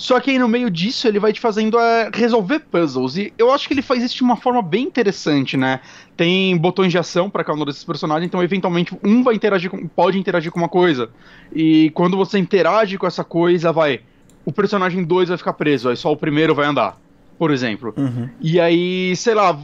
A: Só que aí no meio disso ele vai te fazendo é, resolver puzzles. E eu acho que ele faz isso de uma forma bem interessante, né? Tem botões de ação para cada um desses personagens, então eventualmente um vai interagir com, pode interagir com uma coisa. E quando você interage com essa coisa, vai o personagem 2 vai ficar preso, aí só o primeiro vai andar, por exemplo.
B: Uhum.
A: E aí, sei lá,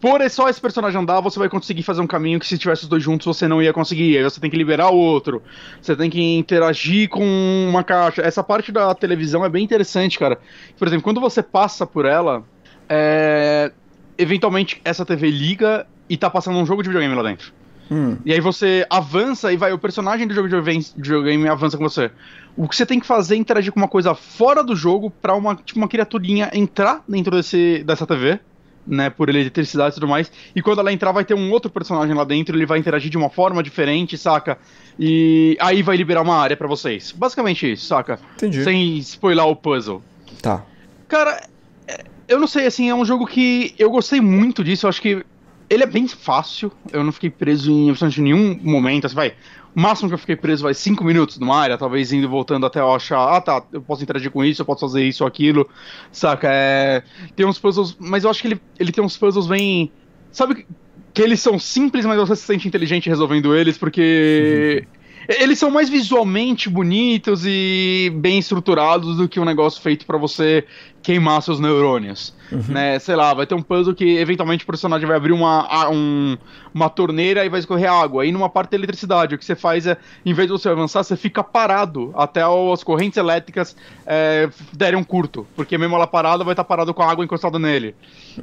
A: por só esse personagem andar, você vai conseguir fazer um caminho que se tivesse os dois juntos você não ia conseguir. Aí você tem que liberar o outro. Você tem que interagir com uma caixa. Essa parte da televisão é bem interessante, cara. Por exemplo, quando você passa por ela, é... eventualmente essa TV liga e tá passando um jogo de videogame lá dentro.
B: Hum.
A: E aí você avança e vai, o personagem do jogo de videogame avança com você. O que você tem que fazer é interagir com uma coisa fora do jogo pra uma, tipo, uma criaturinha entrar dentro desse, dessa TV, né, por eletricidade e tudo mais. E quando ela entrar, vai ter um outro personagem lá dentro, ele vai interagir de uma forma diferente, saca? E aí vai liberar uma área para vocês. Basicamente isso, saca?
B: Entendi.
A: Sem spoiler o puzzle.
B: Tá.
A: Cara, é, eu não sei, assim, é um jogo que eu gostei muito disso. Eu acho que ele é bem fácil, eu não fiquei preso em absolutamente nenhum momento, assim, vai. Máximo que eu fiquei preso vai 5 minutos numa área, talvez indo e voltando até eu achar, ah tá, eu posso interagir com isso, eu posso fazer isso ou aquilo, saca? É, tem uns puzzles, mas eu acho que ele, ele tem uns puzzles bem. Sabe que eles são simples, mas você se sente inteligente resolvendo eles, porque. Uhum. Eles são mais visualmente bonitos e bem estruturados do que um negócio feito para você queimar seus neurônios. Uhum. Né? Sei lá, vai ter um puzzle que eventualmente o personagem vai abrir uma, um, uma torneira e vai escorrer água. Aí numa parte da eletricidade, o que você faz é, em vez de você avançar, você fica parado até as correntes elétricas é, derem um curto. Porque mesmo ela parada, vai estar parado com a água encostada nele.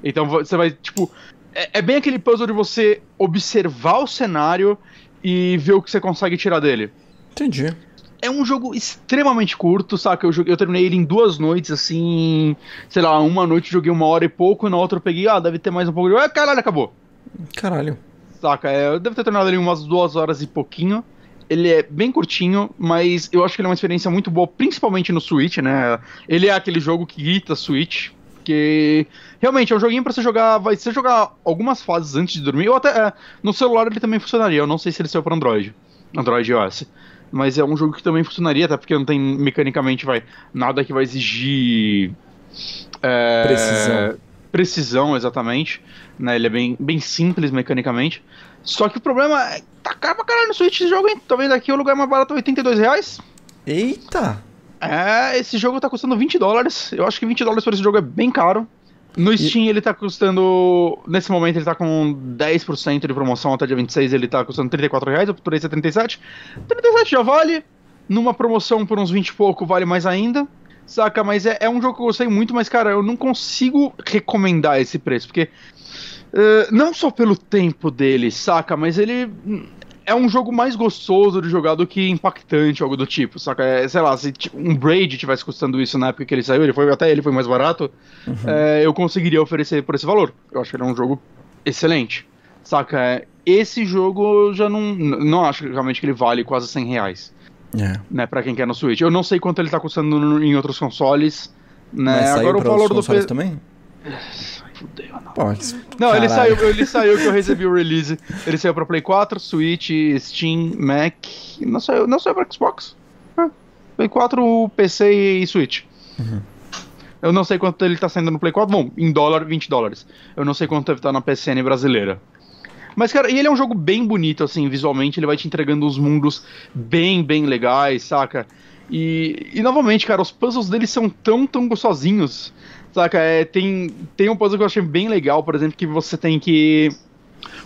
A: Então você vai, tipo. É, é bem aquele puzzle de você observar o cenário e ver o que você consegue tirar dele.
B: Entendi.
A: É um jogo extremamente curto, saca? Eu, joguei, eu terminei ele em duas noites, assim. Sei lá, uma noite joguei uma hora e pouco, na outra eu peguei, ah, deve ter mais um pouco de. Ah, caralho, acabou.
B: Caralho.
A: Saca? É, eu devo ter terminado ele em umas duas horas e pouquinho. Ele é bem curtinho, mas eu acho que ele é uma experiência muito boa, principalmente no Switch, né? Ele é aquele jogo que grita Switch, porque realmente é um joguinho para você jogar. Vai você jogar algumas fases antes de dormir, ou até é, no celular ele também funcionaria. Eu não sei se ele saiu para Android, Android iOS. Mas é um jogo que também funcionaria, até porque não tem mecanicamente vai nada que vai exigir
B: é, precisão.
A: Precisão, exatamente. Né, ele é bem, bem simples mecanicamente. Só que o problema é tá caro pra caralho no Switch esse jogo, hein? Talvez aqui o lugar mais barato é 82 reais.
B: Eita!
A: É, esse jogo tá custando 20 dólares. Eu acho que 20 dólares por esse jogo é bem caro. No Steam ele tá custando. Nesse momento ele tá com 10% de promoção até dia 26, ele tá custando 34 reais, eu procurei ser 37. 37 já vale. Numa promoção por uns 20 e pouco vale mais ainda. Saca, mas é, é um jogo que eu gostei muito, mas cara, eu não consigo recomendar esse preço, porque. Uh, não só pelo tempo dele, saca, mas ele é um jogo mais gostoso de jogar do que impactante, algo do tipo, saca? É, sei lá, se um Braid tivesse custando isso na época que ele saiu, ele foi, até ele foi mais barato, uhum. é, eu conseguiria oferecer por esse valor. Eu acho que ele é um jogo excelente, saca? É, esse jogo eu já não, não acho realmente que ele vale quase 100 reais. É. Né, pra quem quer no Switch. Eu não sei quanto ele tá custando no, em outros consoles. Né?
B: Mas Agora o valor do P... também?
A: Fudeu, não. Pô, não, ele saiu, ele saiu que eu recebi o release. Ele saiu pra Play 4, Switch, Steam, Mac. Não saiu, não saiu pra Xbox. É. Play 4, PC e Switch. Uhum. Eu não sei quanto ele tá saindo no Play 4. Bom, em dólar, 20 dólares. Eu não sei quanto deve estar tá na PCN brasileira. Mas, cara, ele é um jogo bem bonito, assim, visualmente. Ele vai te entregando uns mundos bem, bem legais, saca? E, e novamente, cara, os puzzles dele são tão, tão gostosinhos. Saca? É, tem, tem um puzzle que eu achei bem legal, por exemplo, que você tem que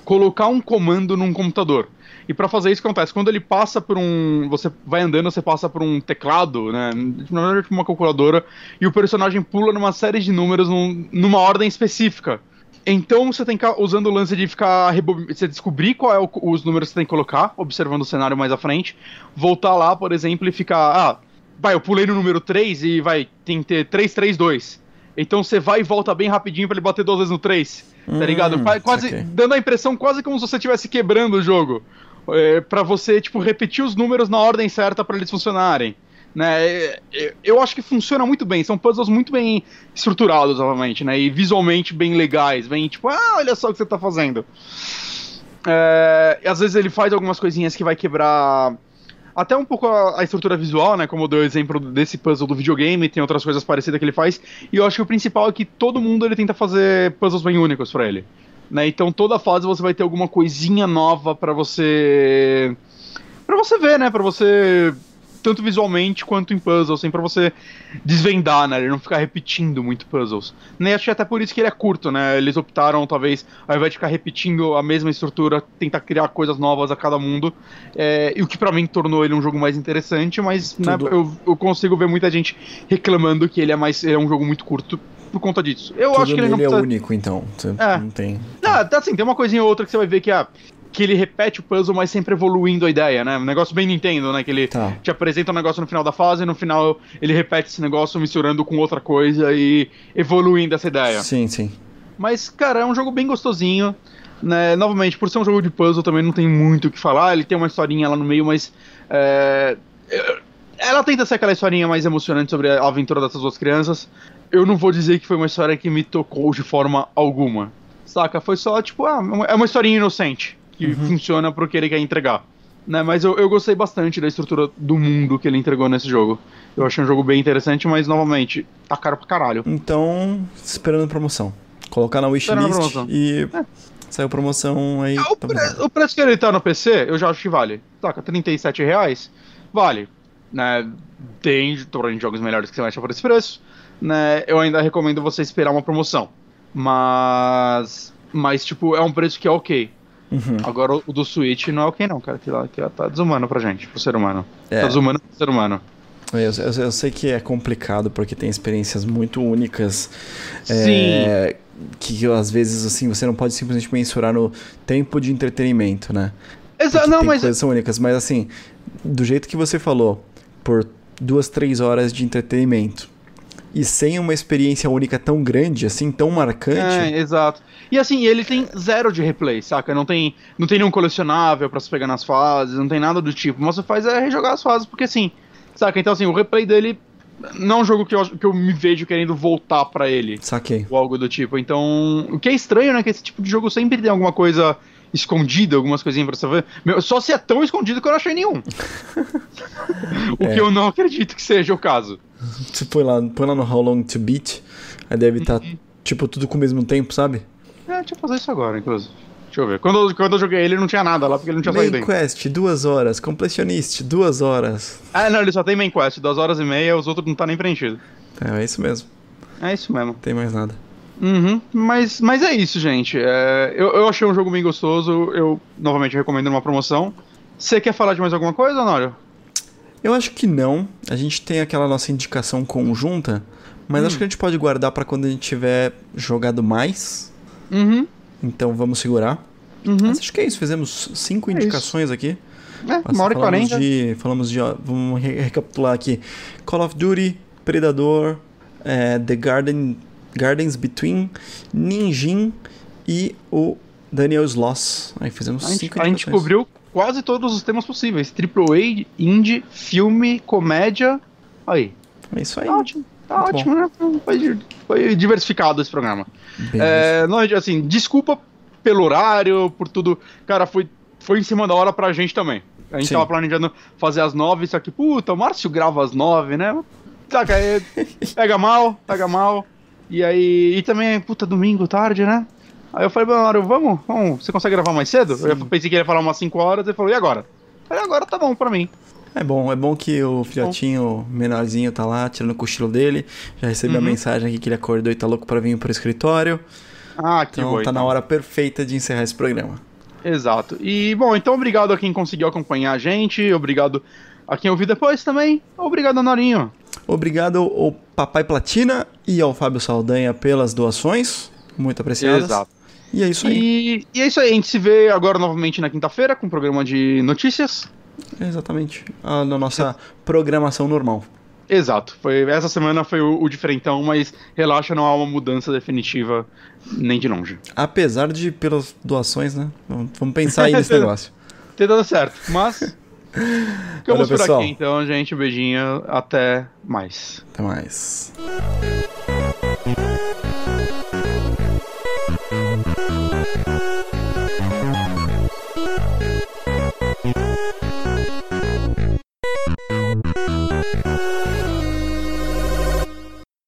A: colocar um comando num computador. E para fazer isso acontece, quando ele passa por um. Você vai andando, você passa por um teclado, né? Na verdade, uma calculadora, e o personagem pula numa série de números num, numa ordem específica. Então você tem que usando o lance de ficar você descobrir qual é o, os números que você tem que colocar, observando o cenário mais à frente, voltar lá, por exemplo, e ficar, ah, vai, eu pulei no número 3 e vai, tem que ter 332. Então você vai e volta bem rapidinho para ele bater duas vezes no 3. Hum, tá ligado? Quase okay. dando a impressão quase como se você estivesse quebrando o jogo. É, para você, tipo, repetir os números na ordem certa para eles funcionarem. Né? É, é, eu acho que funciona muito bem. São puzzles muito bem estruturados, obviamente, né? E visualmente bem legais. Bem, tipo, ah, olha só o que você tá fazendo. É, às vezes ele faz algumas coisinhas que vai quebrar até um pouco a, a, estrutura visual, né? Como eu dei o exemplo desse puzzle do videogame, tem outras coisas parecidas que ele faz. E eu acho que o principal é que todo mundo ele tenta fazer puzzles bem únicos para ele. Né? Então toda fase você vai ter alguma coisinha nova para você para você ver, né? Para você tanto visualmente quanto em puzzles, assim, pra você desvendar, né? Ele não ficar repetindo muito puzzles. Nem acho que até por isso que ele é curto, né? Eles optaram, talvez, ao invés de ficar repetindo a mesma estrutura, tentar criar coisas novas a cada mundo. É, e o que para mim tornou ele um jogo mais interessante, mas né, eu, eu, consigo ver muita gente reclamando que ele é mais. Ele é um jogo muito curto por conta disso. Eu
B: Tudo
A: acho que ele não
B: precisa... é único, então. Você é. Não tem.
A: Não, tá assim, tem uma coisinha ou outra que você vai ver que, ah, que ele repete o puzzle, mas sempre evoluindo a ideia, né? Um negócio bem Nintendo, né? Que ele tá. te apresenta um negócio no final da fase e no final ele repete esse negócio misturando com outra coisa e evoluindo essa ideia.
B: Sim, sim.
A: Mas, cara, é um jogo bem gostosinho. Né? Novamente, por ser um jogo de puzzle também não tem muito o que falar. Ele tem uma historinha lá no meio, mas. É... Ela tenta ser aquela historinha mais emocionante sobre a aventura dessas duas crianças. Eu não vou dizer que foi uma história que me tocou de forma alguma. Saca? Foi só, tipo, ah, é uma historinha inocente que uhum. funciona pro que ele quer entregar. Né, mas eu, eu gostei bastante da estrutura do mundo que ele entregou nesse jogo. Eu achei um jogo bem interessante, mas novamente, tá caro pra caralho.
B: Então, esperando promoção. Colocar na wishlist e é. saiu promoção aí. É,
A: o, tá pre o, preço que ele tá no PC, eu já acho que vale. Taca, 37 reais, vale. Né, tem jogos melhores que você vai achar por esse preço. Né, eu ainda recomendo você esperar uma promoção. Mas. Mas, tipo, é um preço que é ok. Uhum. Agora o do Switch não é ok não, cara. Que lá, que lá tá desumano pra gente, pro ser humano. É. Tá desumano pro ser humano.
B: Eu, eu, eu, sei que é complicado porque tem experiências muito únicas. Sim. É, que às vezes assim você não pode simplesmente mensurar no tempo de entretenimento, né?
A: Exato, não, mas.
B: coisas são únicas, mas assim, do jeito que você falou, por duas, três horas de entretenimento e sem uma experiência única tão grande, assim, tão marcante.
A: É, exato. E assim, ele tem zero de replay, saca? Não tem, não tem nenhum colecionável para se pegar nas fases, não tem nada do tipo. Mas você faz é rejogar as fases, porque assim, saca? Então assim, o replay dele não é um jogo que eu, que eu me vejo querendo voltar para ele.
B: Saquei.
A: Ou algo do tipo. Então, o que é estranho, né? Que esse tipo de jogo sempre tem alguma coisa escondida, algumas coisinhas pra você ver. Meu, só se é tão escondido que eu não achei nenhum. o é. que eu não acredito que seja o caso.
B: Você põe lá, põe lá no How Long to Beat, aí deve estar, tá, uhum. tipo, tudo com o mesmo tempo, sabe?
A: É, deixa eu fazer isso agora, inclusive. Deixa eu ver. Quando, eu, quando eu joguei ele, não tinha nada lá, porque ele não tinha
B: main
A: saído
B: Main Quest, duas horas. Completionist, duas horas.
A: Ah, não, ele só tem Main Quest, duas horas e meia, os outros não tá nem preenchido.
B: É, é isso mesmo.
A: É isso mesmo.
B: Tem mais nada.
A: Uhum, mas, mas é isso, gente. É, eu, eu achei um jogo bem gostoso. Eu novamente recomendo uma promoção. Você quer falar de mais alguma coisa, Honório?
B: Eu acho que não. A gente tem aquela nossa indicação conjunta, mas
A: Hum.
B: acho que a gente pode guardar pra quando a gente tiver jogado mais.
A: Uhum.
B: Então vamos segurar.
A: Uhum.
B: Mas acho que é isso. Fizemos cinco
A: É
B: indicações aqui.
A: É,
B: Nossa,
A: uma hora e quarenta.
B: de, falamos de, ó, vamos re- recapitular aqui. Call of Duty, Predador, é, The Garden, Gardens Between, Ninjin e o Daniel's Loss. Aí fizemos
A: A
B: cinco
A: a gente cobriu quase todos os temas possíveis. Triple A, indie, filme, comédia. Aí.
B: É isso aí.
A: Tá ótimo. Tá
B: Muito
A: ótimo, né? Foi, foi diversificado esse programa. É, não, assim, desculpa pelo horário, por tudo. Cara, foi, foi em cima da hora pra gente também. A gente
B: Sim.
A: tava planejando fazer às nove, só que, puta, o Márcio grava às nove, né? Saca, é, pega mal, pega mal. E aí, e também, puta, domingo, tarde, né? Aí eu falei, Mário, vamos, vamos, você consegue gravar mais cedo? Eu pensei que ele ia falar umas 5 horas, ele falou, e agora? Eu falei, agora tá bom pra mim.
B: É bom, é bom que o filhotinho menorzinho tá lá, tirando o cochilo dele. Já recebi a
A: Uhum.
B: mensagem aqui que ele acordou e tá louco pra vir pro escritório.
A: Ah, que
B: Então tá na
A: então.
B: hora perfeita de encerrar esse programa.
A: Exato. E, bom, então obrigado a quem conseguiu acompanhar a gente, obrigado a quem ouviu depois também. Obrigado, Norinho.
B: Obrigado ao Papai Platina e ao Fábio Saldanha pelas doações. Muito apreciadas.
A: Exato.
B: E é isso aí.
A: E, e é isso aí, a gente se vê agora novamente na quinta-feira com o programa de notícias.
B: Exatamente. A, na nossa programação normal.
A: Exato. Foi, essa semana foi o, o diferentão, mas relaxa, não há uma mudança definitiva nem de longe.
B: Apesar de pelas doações, né? Vamos vamos pensar aí nesse negócio.
A: Ter dado certo, mas. Ficamos por
B: pessoal.
A: aqui então, gente. Um beijinho. Até mais.
B: Até mais.